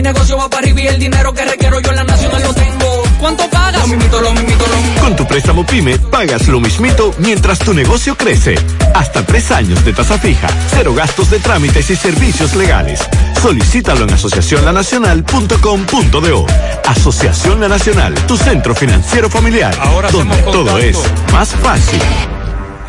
mi negocio va para arriba y el dinero que requiero yo en la nacional lo tengo. ¿Cuánto pagas? Lo mismito, lo mismito, lo mismito. Con tu préstamo PYME pagas lo mismito mientras tu negocio crece. Hasta tres años de tasa fija, cero gastos de trámites y servicios legales. Solicítalo en asociacionlanacional.com.do. Asociación La Nacional, tu centro financiero familiar, Ahora donde todo es más fácil.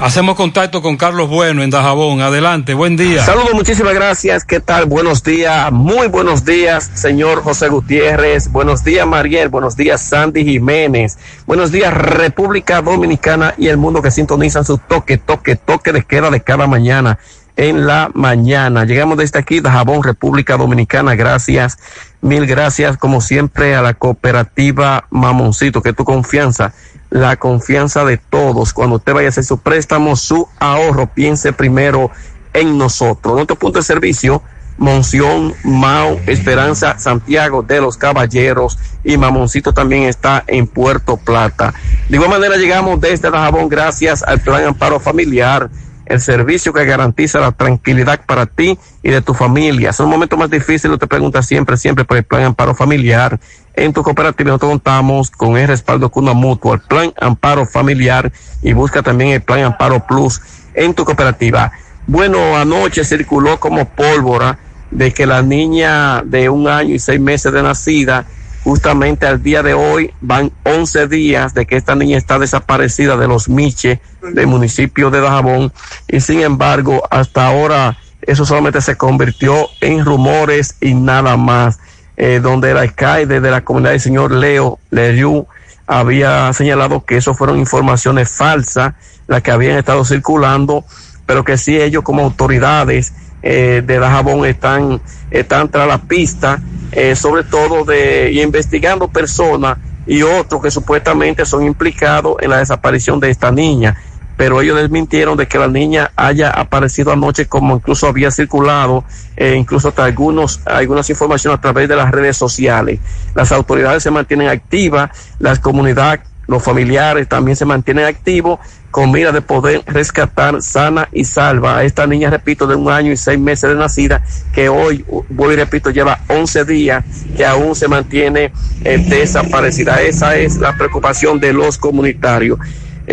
Hacemos contacto con Carlos Bueno en Dajabón. Adelante, buen día. Saludos, muchísimas gracias. ¿Qué tal? Buenos días, muy buenos días, señor José Gutiérrez. Buenos días, Mariel. Buenos días, Sandy Jiménez. Buenos días, República Dominicana y el mundo que sintonizan su toque, toque, toque de queda de cada mañana en la mañana. Llegamos desde aquí, Dajabón, República Dominicana. Gracias, mil gracias, como siempre, a la cooperativa Mamoncito, que tu confianza la confianza de todos. Cuando usted vaya a hacer su préstamo, su ahorro, piense primero en nosotros. Nuestro punto de servicio, Monción, Mau, Esperanza, Santiago de los Caballeros y Mamoncito también está en Puerto Plata. De igual manera llegamos desde Dajabón gracias al Plan Amparo Familiar, el servicio que garantiza la tranquilidad para ti y de tu familia. Son momentos más difíciles, te preguntas siempre, siempre por el Plan Amparo Familiar. En tu cooperativa nosotros contamos con el respaldo con una mutua, el Plan Amparo Familiar y busca también el Plan Amparo Plus en tu cooperativa. Bueno, anoche circuló como pólvora de que la niña de un año y seis meses de nacida, justamente al día de hoy, van 11 días de que esta niña está desaparecida de los Miche, del municipio de Dajabón, y sin embargo, hasta ahora eso solamente se convirtió en rumores y nada más, eh, donde el alcalde de la comunidad del señor Leo Leriu había señalado que eso fueron informaciones falsas, las que habían estado circulando, pero que sí ellos como autoridades eh, de Dajabón están, están tras la pista, eh, sobre todo de investigando personas y otros que supuestamente son implicados en la desaparición de esta niña. Pero ellos desmintieron de que la niña haya aparecido anoche como incluso había circulado, eh, incluso hasta algunos, algunas informaciones a través de las redes sociales. Las autoridades se mantienen activas, las comunidades, los familiares también se mantienen activos con mira de poder rescatar sana y salva a esta niña, repito, de un año y seis meses de nacida, que hoy, voy y repito, lleva 11 días que aún se mantiene eh, desaparecida. Esa es la preocupación de los comunitarios.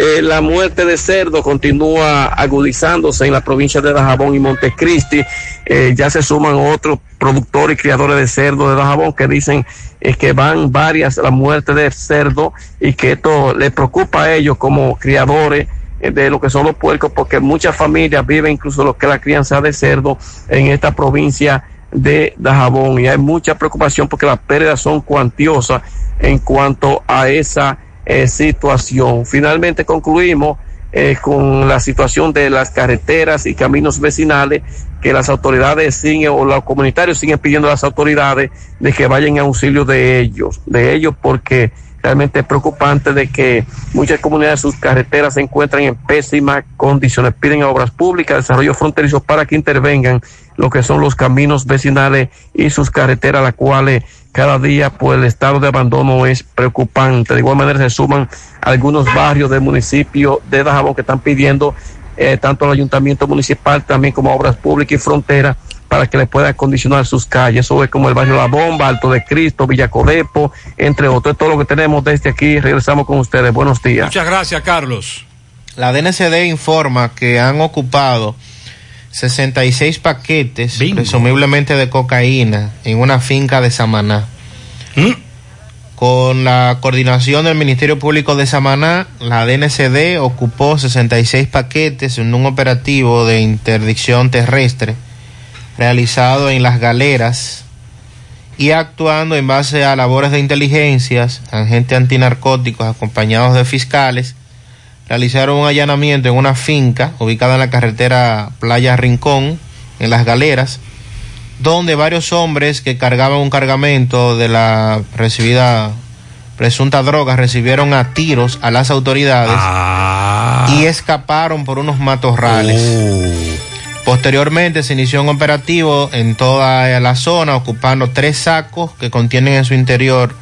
Eh, la muerte de cerdo continúa agudizándose en la provincia de Dajabón y Montecristi. Eh, ya se suman otros productores y criadores de cerdo de Dajabón que dicen eh, que van varias la muerte de cerdo y que esto le preocupa a ellos como criadores de lo que son los puercos, porque muchas familias viven incluso lo que la crianza de cerdo en esta provincia de Dajabón y hay mucha preocupación porque las pérdidas son cuantiosas en cuanto a esa eh, situación. Finalmente concluimos eh, con la situación de las carreteras y caminos vecinales que las autoridades siguen o los comunitarios siguen pidiendo a las autoridades de que vayan en auxilio de ellos, de ellos porque realmente es preocupante de que muchas comunidades sus carreteras se encuentran en pésimas condiciones. Piden a obras públicas, desarrollo fronterizo para que intervengan lo que son los caminos vecinales y sus carreteras, las cuales cada día pues el estado de abandono es preocupante. De igual manera se suman algunos barrios del municipio de Dajabón que están pidiendo eh, tanto al ayuntamiento municipal también como a obras públicas y fronteras para que le puedan acondicionar sus calles. Eso es como el barrio La Bomba, Alto de Cristo, Villacodepo, entre otros. Es todo lo que tenemos desde aquí. Regresamos con ustedes. Buenos días. Muchas gracias, Carlos. La DNCD informa que han ocupado 66 paquetes, presumiblemente de cocaína, en una finca de Samaná. Con la coordinación del Ministerio Público de Samaná, la DNCD ocupó 66 paquetes en un operativo de interdicción terrestre realizado en las galeras y actuando en base a labores de inteligencias, agentes antinarcóticos acompañados de fiscales, realizaron un allanamiento en una finca ubicada en la carretera Playa Rincón, en las galeras, donde varios hombres que cargaban un cargamento de la recibida presunta droga recibieron a tiros a las autoridades y escaparon por unos matorrales. Posteriormente se inició un operativo en toda la zona ocupando tres sacos que contienen en su interior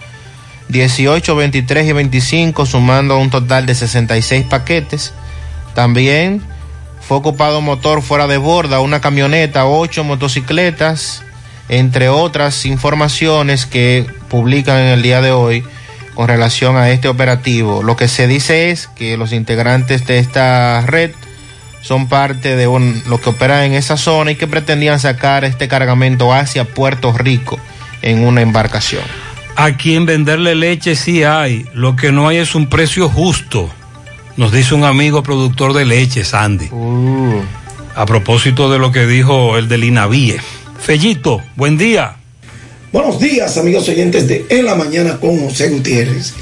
18, 23 y 25 sumando un total de 66 paquetes. También fue ocupado motor fuera de borda, una camioneta, ocho motocicletas, entre otras informaciones que publican en el día de hoy con relación a este operativo. Lo que se dice es que los integrantes de esta red son parte de un, lo que opera en esa zona y que pretendían sacar este cargamento hacia Puerto Rico en una embarcación. A quien venderle leche sí hay, lo que no hay es un precio justo, nos dice un amigo productor de leche, Sandy. A propósito de lo que dijo el del Inavie. Fellito, buen día. Buenos días, amigos oyentes de En la Mañana con José Gutiérrez.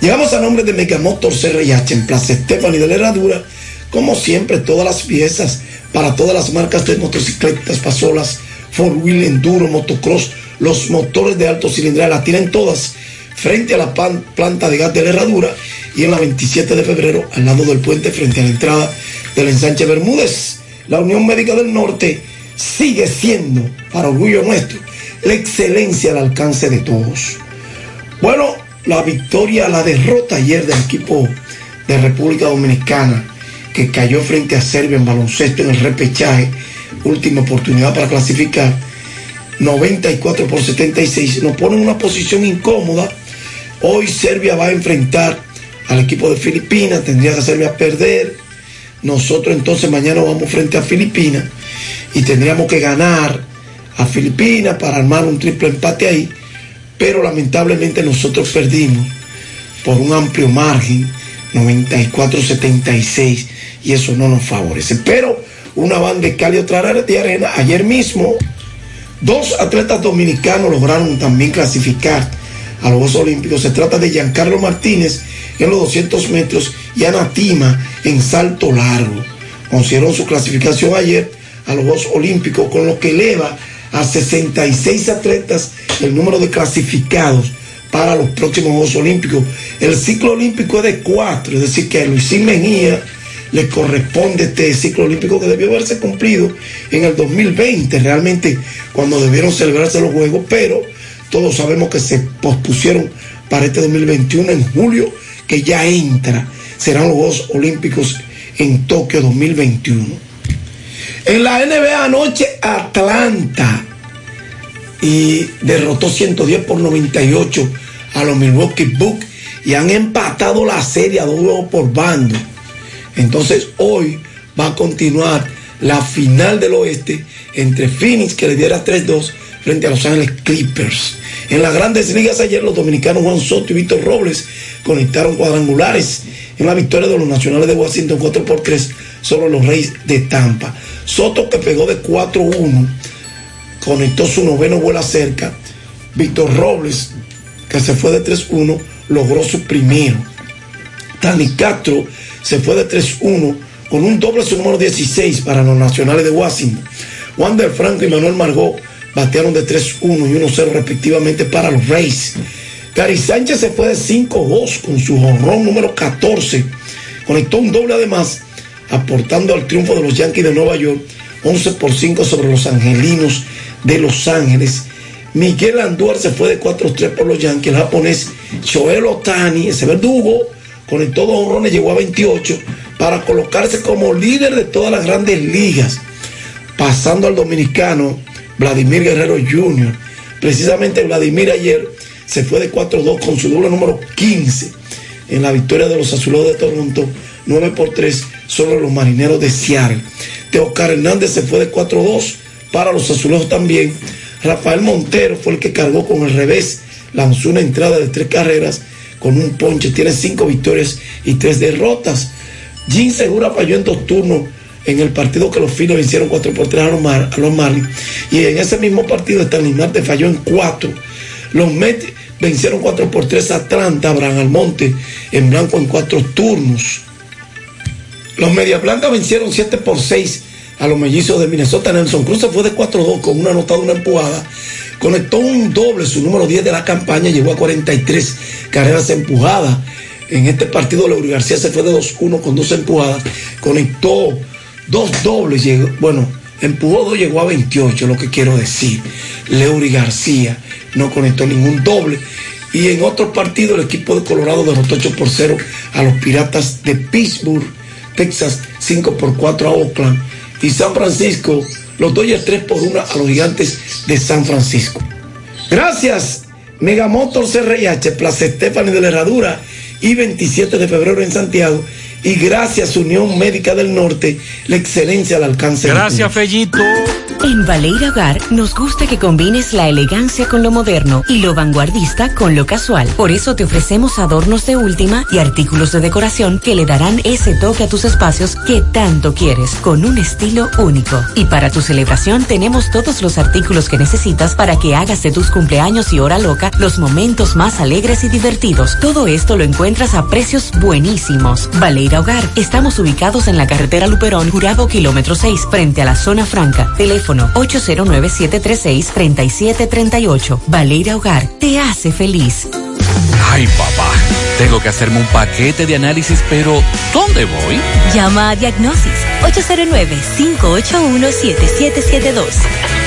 Llegamos a nombre de Megamotor CRH en Plaza Estefani de la Herradura. Como siempre, todas las piezas para todas las marcas de motocicletas, pasolas, four wheel, enduro, motocross, los motores de alto cilindrada, las tienen todas frente a la planta de gas de la Herradura y en la 27 de febrero al lado del puente frente a la entrada del ensanche Bermúdez. La Unión Médica del Norte sigue siendo, para orgullo nuestro, la excelencia al alcance de todos. Bueno, la victoria, la derrota ayer del equipo de República Dominicana que cayó frente a Serbia en baloncesto en el repechaje, última oportunidad para clasificar, 94 por 76, nos pone en una posición incómoda. Hoy Serbia va a enfrentar al equipo de Filipinas, tendría que Serbia perder. Nosotros entonces mañana vamos frente a Filipinas y tendríamos que ganar a Filipinas para armar un triple empate ahí, pero lamentablemente nosotros perdimos por un amplio margen, 94-76, y eso no nos favorece. Pero una banda de Cali, otra de arena, ayer mismo, dos atletas dominicanos lograron también clasificar a los Juegos Olímpicos. Se trata de Giancarlo Martínez en los 200 metros y Ana Tima en salto largo. Consiguieron su clasificación ayer a los Juegos Olímpicos, con lo que eleva a 66 atletas el número de clasificados para los próximos Juegos Olímpicos. El ciclo olímpico es de cuatro, es decir, que Luisín Mejía le corresponde este ciclo olímpico que debió haberse cumplido en el 2020, realmente cuando debieron celebrarse los Juegos, pero todos sabemos que se pospusieron para este 2021 en julio, que ya entra, serán los Juegos Olímpicos en Tokio 2021. En la NBA anoche, Atlanta y derrotó 110 por 98 a los Milwaukee Bucks y han empatado la serie a dos juegos por bando. Entonces hoy va a continuar la final del oeste entre Phoenix, que le diera 3-2, frente a Los Ángeles Clippers. En las grandes ligas ayer los dominicanos Juan Soto y Víctor Robles conectaron cuadrangulares en la victoria de los Nacionales de Washington 4 por 3 sobre los Reyes de Tampa. Soto que pegó de 4-1, conectó su noveno vuelo cerca. Víctor Robles, que se fue de 3-1, logró su primero. Tani Castro se fue de 3-1 con un doble su número 16 para los Nacionales de Washington. Wander Franco y Manuel Margot batearon de 3-1 y 1-0 respectivamente para los Rays. Gary Sánchez se fue de 5-2 con su jonrón número 14. Conectó un doble además, aportando al triunfo de los Yankees de Nueva York 11 por 5 sobre los Angelinos de Los Ángeles. Miguel Andújar se fue de 4-3 por los Yankees. El japonés Shohei Otani, ese verdugo, conectó dos honrones, llegó a 28 para colocarse como líder de todas las grandes ligas, pasando al dominicano Vladimir Guerrero Jr. Precisamente Vladimir ayer se fue de 4-2 con su doble número 15 en la victoria de los Azulejos de Toronto, 9 por 3 sobre los Marineros de Seattle. Teocar Hernández se fue de 4-2 para los Azulejos también. Rafael Montero fue el que cargó con el revés, lanzó una entrada de tres carreras con un ponche, tiene cinco victorias y tres derrotas. Jim Segura falló en dos turnos en el partido que los Phillies vencieron 4 por 3 a los, Mar los Marlins. Y en ese mismo partido Stanley Marte falló en 4. Los Mets vencieron 4 por 3 a Atlanta, Abraham Almonte en blanco en 4 turnos. Los Media Blancas vencieron 7 por 6 a los mellizos de Minnesota. Nelson Cruz se fue de 4-2 con una anotada, una empujada. Conectó un doble, su número 10 de la campaña, llegó a 43 carreras empujadas. En este partido, Leury García se fue de 2-1 con dos empujadas. Conectó dos dobles, llegó, bueno, empujó dos, llegó a 28, lo que quiero decir. Leury García no conectó ningún doble. Y en otro partido, el equipo de Colorado derrotó 8 por 0 a los Piratas de Pittsburgh, Texas, 5 por 4 a Oakland. Y San Francisco, los Dodgers 3 por 1 a los Gigantes de San Francisco. Gracias, Megamotor CRIH, Plaza Estefani de la Herradura y 27 de febrero en Santiago. Y gracias, Unión Médica del Norte, la excelencia al alcance. de Gracias, Fellito. En Baleira Hogar nos gusta que combines la elegancia con lo moderno y lo vanguardista con lo casual. Por eso te ofrecemos adornos de última y artículos de decoración que le darán ese toque a tus espacios que tanto quieres, con un estilo único. Y para tu celebración tenemos todos los artículos que necesitas para que hagas de tus cumpleaños y hora loca los momentos más alegres y divertidos. Todo esto lo encuentras a precios buenísimos. Hogar. Estamos ubicados en la carretera Luperón, Jurado Kilómetro 6, frente a la zona franca. Teléfono 809-736-3738. Valeria Hogar te hace feliz. Ay, papá, tengo que hacerme un paquete de análisis, pero ¿dónde voy? Llama a Diagnosis 809-581-7772.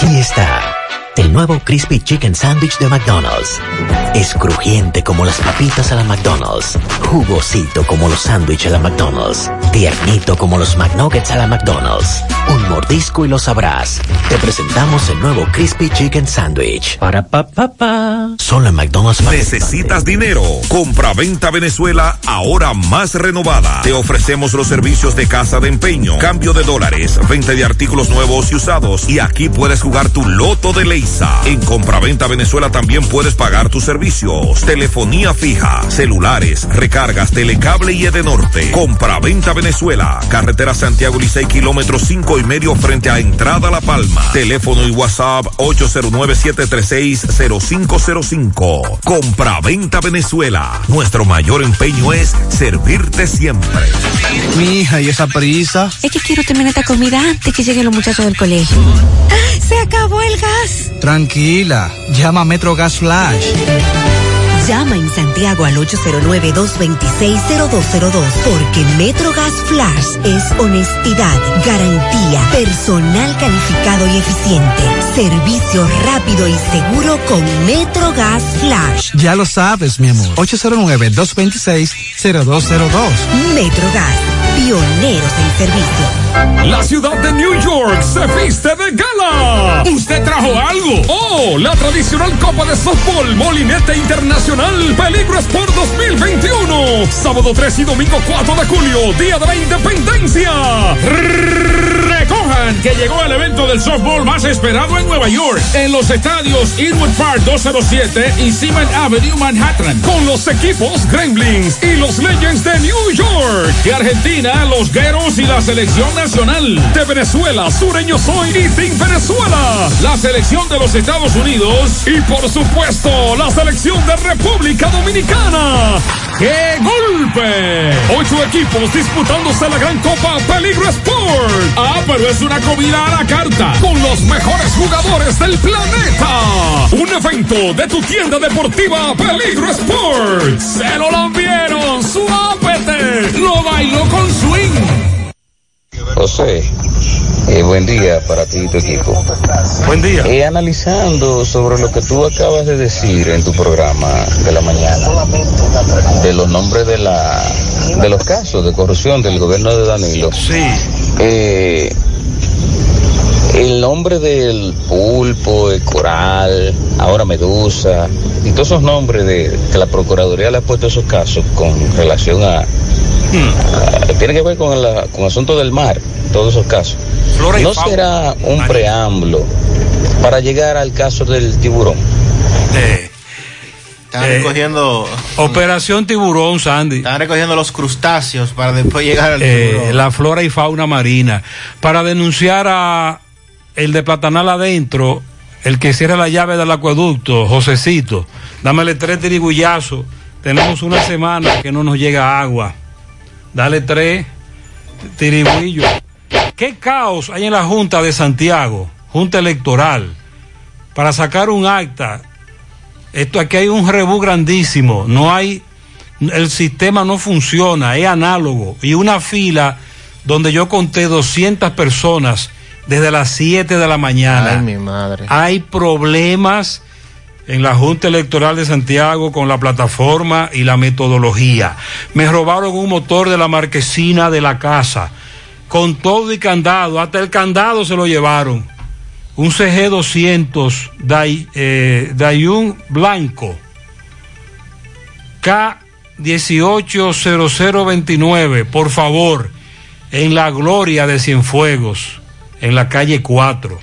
Aquí está. El nuevo Crispy Chicken Sandwich de McDonald's. Es crujiente como las papitas a la McDonald's. Jugosito como los sándwiches a la McDonald's. Tiernito como los McNuggets a la McDonald's. Un mordisco y lo sabrás. Te presentamos el nuevo Crispy Chicken Sandwich. Para pa pa pa. Solo en McDonald's. ¿Necesitas dinero? Compra-venta Venezuela ahora más renovada. Te ofrecemos los servicios de casa de empeño, cambio de dólares, venta de artículos nuevos y usados. Y aquí puedes jugar tu loto de Leisa. En Compra-venta Venezuela también puedes pagar tus servicios. Telefonía fija, celulares, recargas, telecable y Edenorte. Compra-venta Venezuela. Carretera Santiago Licey, kilómetro cinco y medio frente a Entrada La Palma. Teléfono y WhatsApp 809-736-0505. Compra-venta Venezuela. Nuestro mayor empeño es servirte siempre. Mi hija, ¿y esa prisa? Es que quiero terminar esta comida antes que lleguen los muchachos del colegio. ¡Se acabó el gas! Tranquila, llama a Metro Gas Flash. Llama en Santiago al 809-226-0202 porque MetroGas Flash es honestidad, garantía, personal calificado y eficiente, servicio rápido y seguro con MetroGas Flash. Ya lo sabes, mi amor. 809-226-0202. MetroGas, pioneros en servicio. La ciudad de New York se viste de gala. ¿Usted trajo algo? Oh, la tradicional Copa de Softball Molinete Internacional Peligro Sport 2021. Sábado 3 y domingo 4 de julio, Día de la Independencia. Del softball más esperado en Nueva York, en los estadios Inwood Park 207 y Seaman Avenue, Manhattan, con los equipos Gremlins y los Legends de New York. De Argentina, los Gueros y la selección nacional. De Venezuela, Sureño Soy y Team Venezuela. La selección de los Estados Unidos y por supuesto la selección de República Dominicana. ¡Qué golpe! Ocho equipos disputándose la gran Copa Peligro Sport. Ah, pero es una comida a la carta con los mejores jugadores del planeta. Un evento de tu tienda deportiva Peligro Sport. Se lo lambieron, suápete. Lo bailó con swing. José, eh, buen día para ti y tu equipo. Buen día. Eh, analizando sobre lo que tú acabas de decir en tu programa de la mañana, de los nombres de la de los casos de corrupción del gobierno de Danilo. Sí. Eh, el nombre del pulpo, el coral, ahora medusa, y todos esos nombres de que la Procuraduría le ha puesto a esos casos con relación a, a- tiene que ver con, la, con el asunto del mar, todos esos casos. Flora ¿No será un preámbulo para llegar al caso del tiburón? Están Eh, recogiendo. Operación Tiburón, Sandy. Están recogiendo los crustáceos para después llegar al Eh, tiburón. la flora y fauna marina. Para denunciar a el de Platanal adentro, el que cierra la llave del acueducto, Josecito, dámele tres tirigullazos. Tenemos una semana que no nos llega agua. Dale tres tirigüillos. ¿Qué caos hay en la Junta de Santiago, Junta Electoral, para sacar un acta? Esto aquí hay un rebú grandísimo. No hay, el sistema no funciona, es análogo. Y una fila donde yo conté 200 personas desde las 7 de la mañana. Ay, mi madre. Hay problemas en la Junta Electoral de Santiago con la plataforma y la metodología. Me robaron un motor de la marquesina de la casa, con todo y candado, hasta el candado se lo llevaron. Un CG200 Day, eh, Dayun Blanco, K180029, por favor, en la gloria de Cienfuegos, en la calle 4.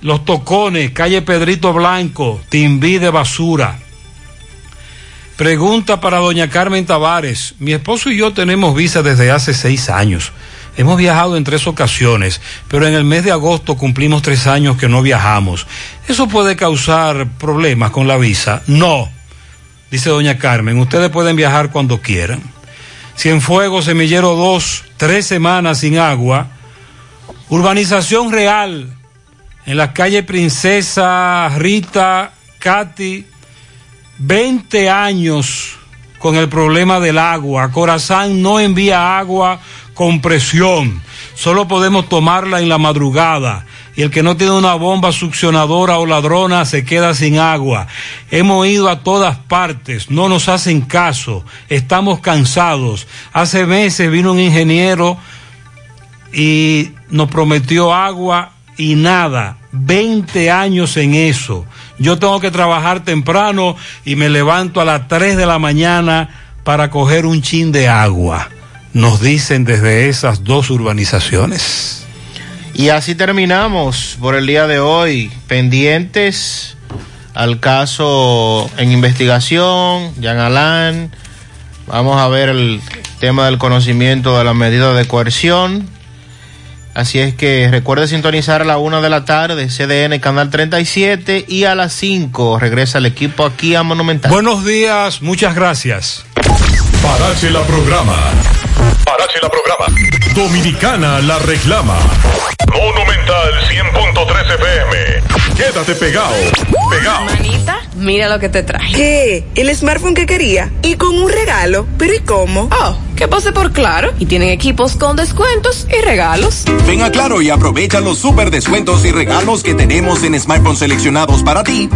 Los Tocones, calle Pedrito Blanco, Timbí de Basura. Pregunta para doña Carmen Tavares. Mi esposo y yo tenemos visa desde hace seis años. Hemos viajado en tres ocasiones, pero en el mes de agosto cumplimos tres años que no viajamos. ¿Eso puede causar problemas con la visa? No, dice doña Carmen. Ustedes pueden viajar cuando quieran. Cienfuegos, Semillero 2, tres semanas sin agua. Urbanización real en la calle Princesa Rita Katy, 20 años con el problema del agua. Corazán no envía agua con presión. Solo podemos tomarla en la madrugada. Y el que no tiene una bomba succionadora o ladrona se queda sin agua. Hemos ido a todas partes, no nos hacen caso, estamos cansados. Hace meses vino un ingeniero y nos prometió agua y nada. 20 años en eso. Yo tengo que trabajar temprano y me levanto a las 3 de la mañana para coger un chin de agua. Nos dicen desde esas dos urbanizaciones. Y así terminamos por el día de hoy, pendientes al caso en investigación, Jean Alain. Vamos a ver el tema del conocimiento de la medida de coerción. Así es que recuerde sintonizar a la una de la tarde, CDN Canal 37 y a las 5 regresa el equipo aquí a Monumental. Buenos días, muchas gracias. Parache la programa. Parache la programa. Dominicana la reclama. Monumental 100.13 FM. Quédate pegado. Pegado. Manita, mira lo que te traje. ¿Qué? ¿El smartphone que quería? ¿Y con un regalo? ¿Pero y cómo? Oh, que pase por Claro. Y tienen equipos con descuentos y regalos. Ven a Claro y aprovecha los super descuentos y regalos que tenemos en smartphones seleccionados para ti.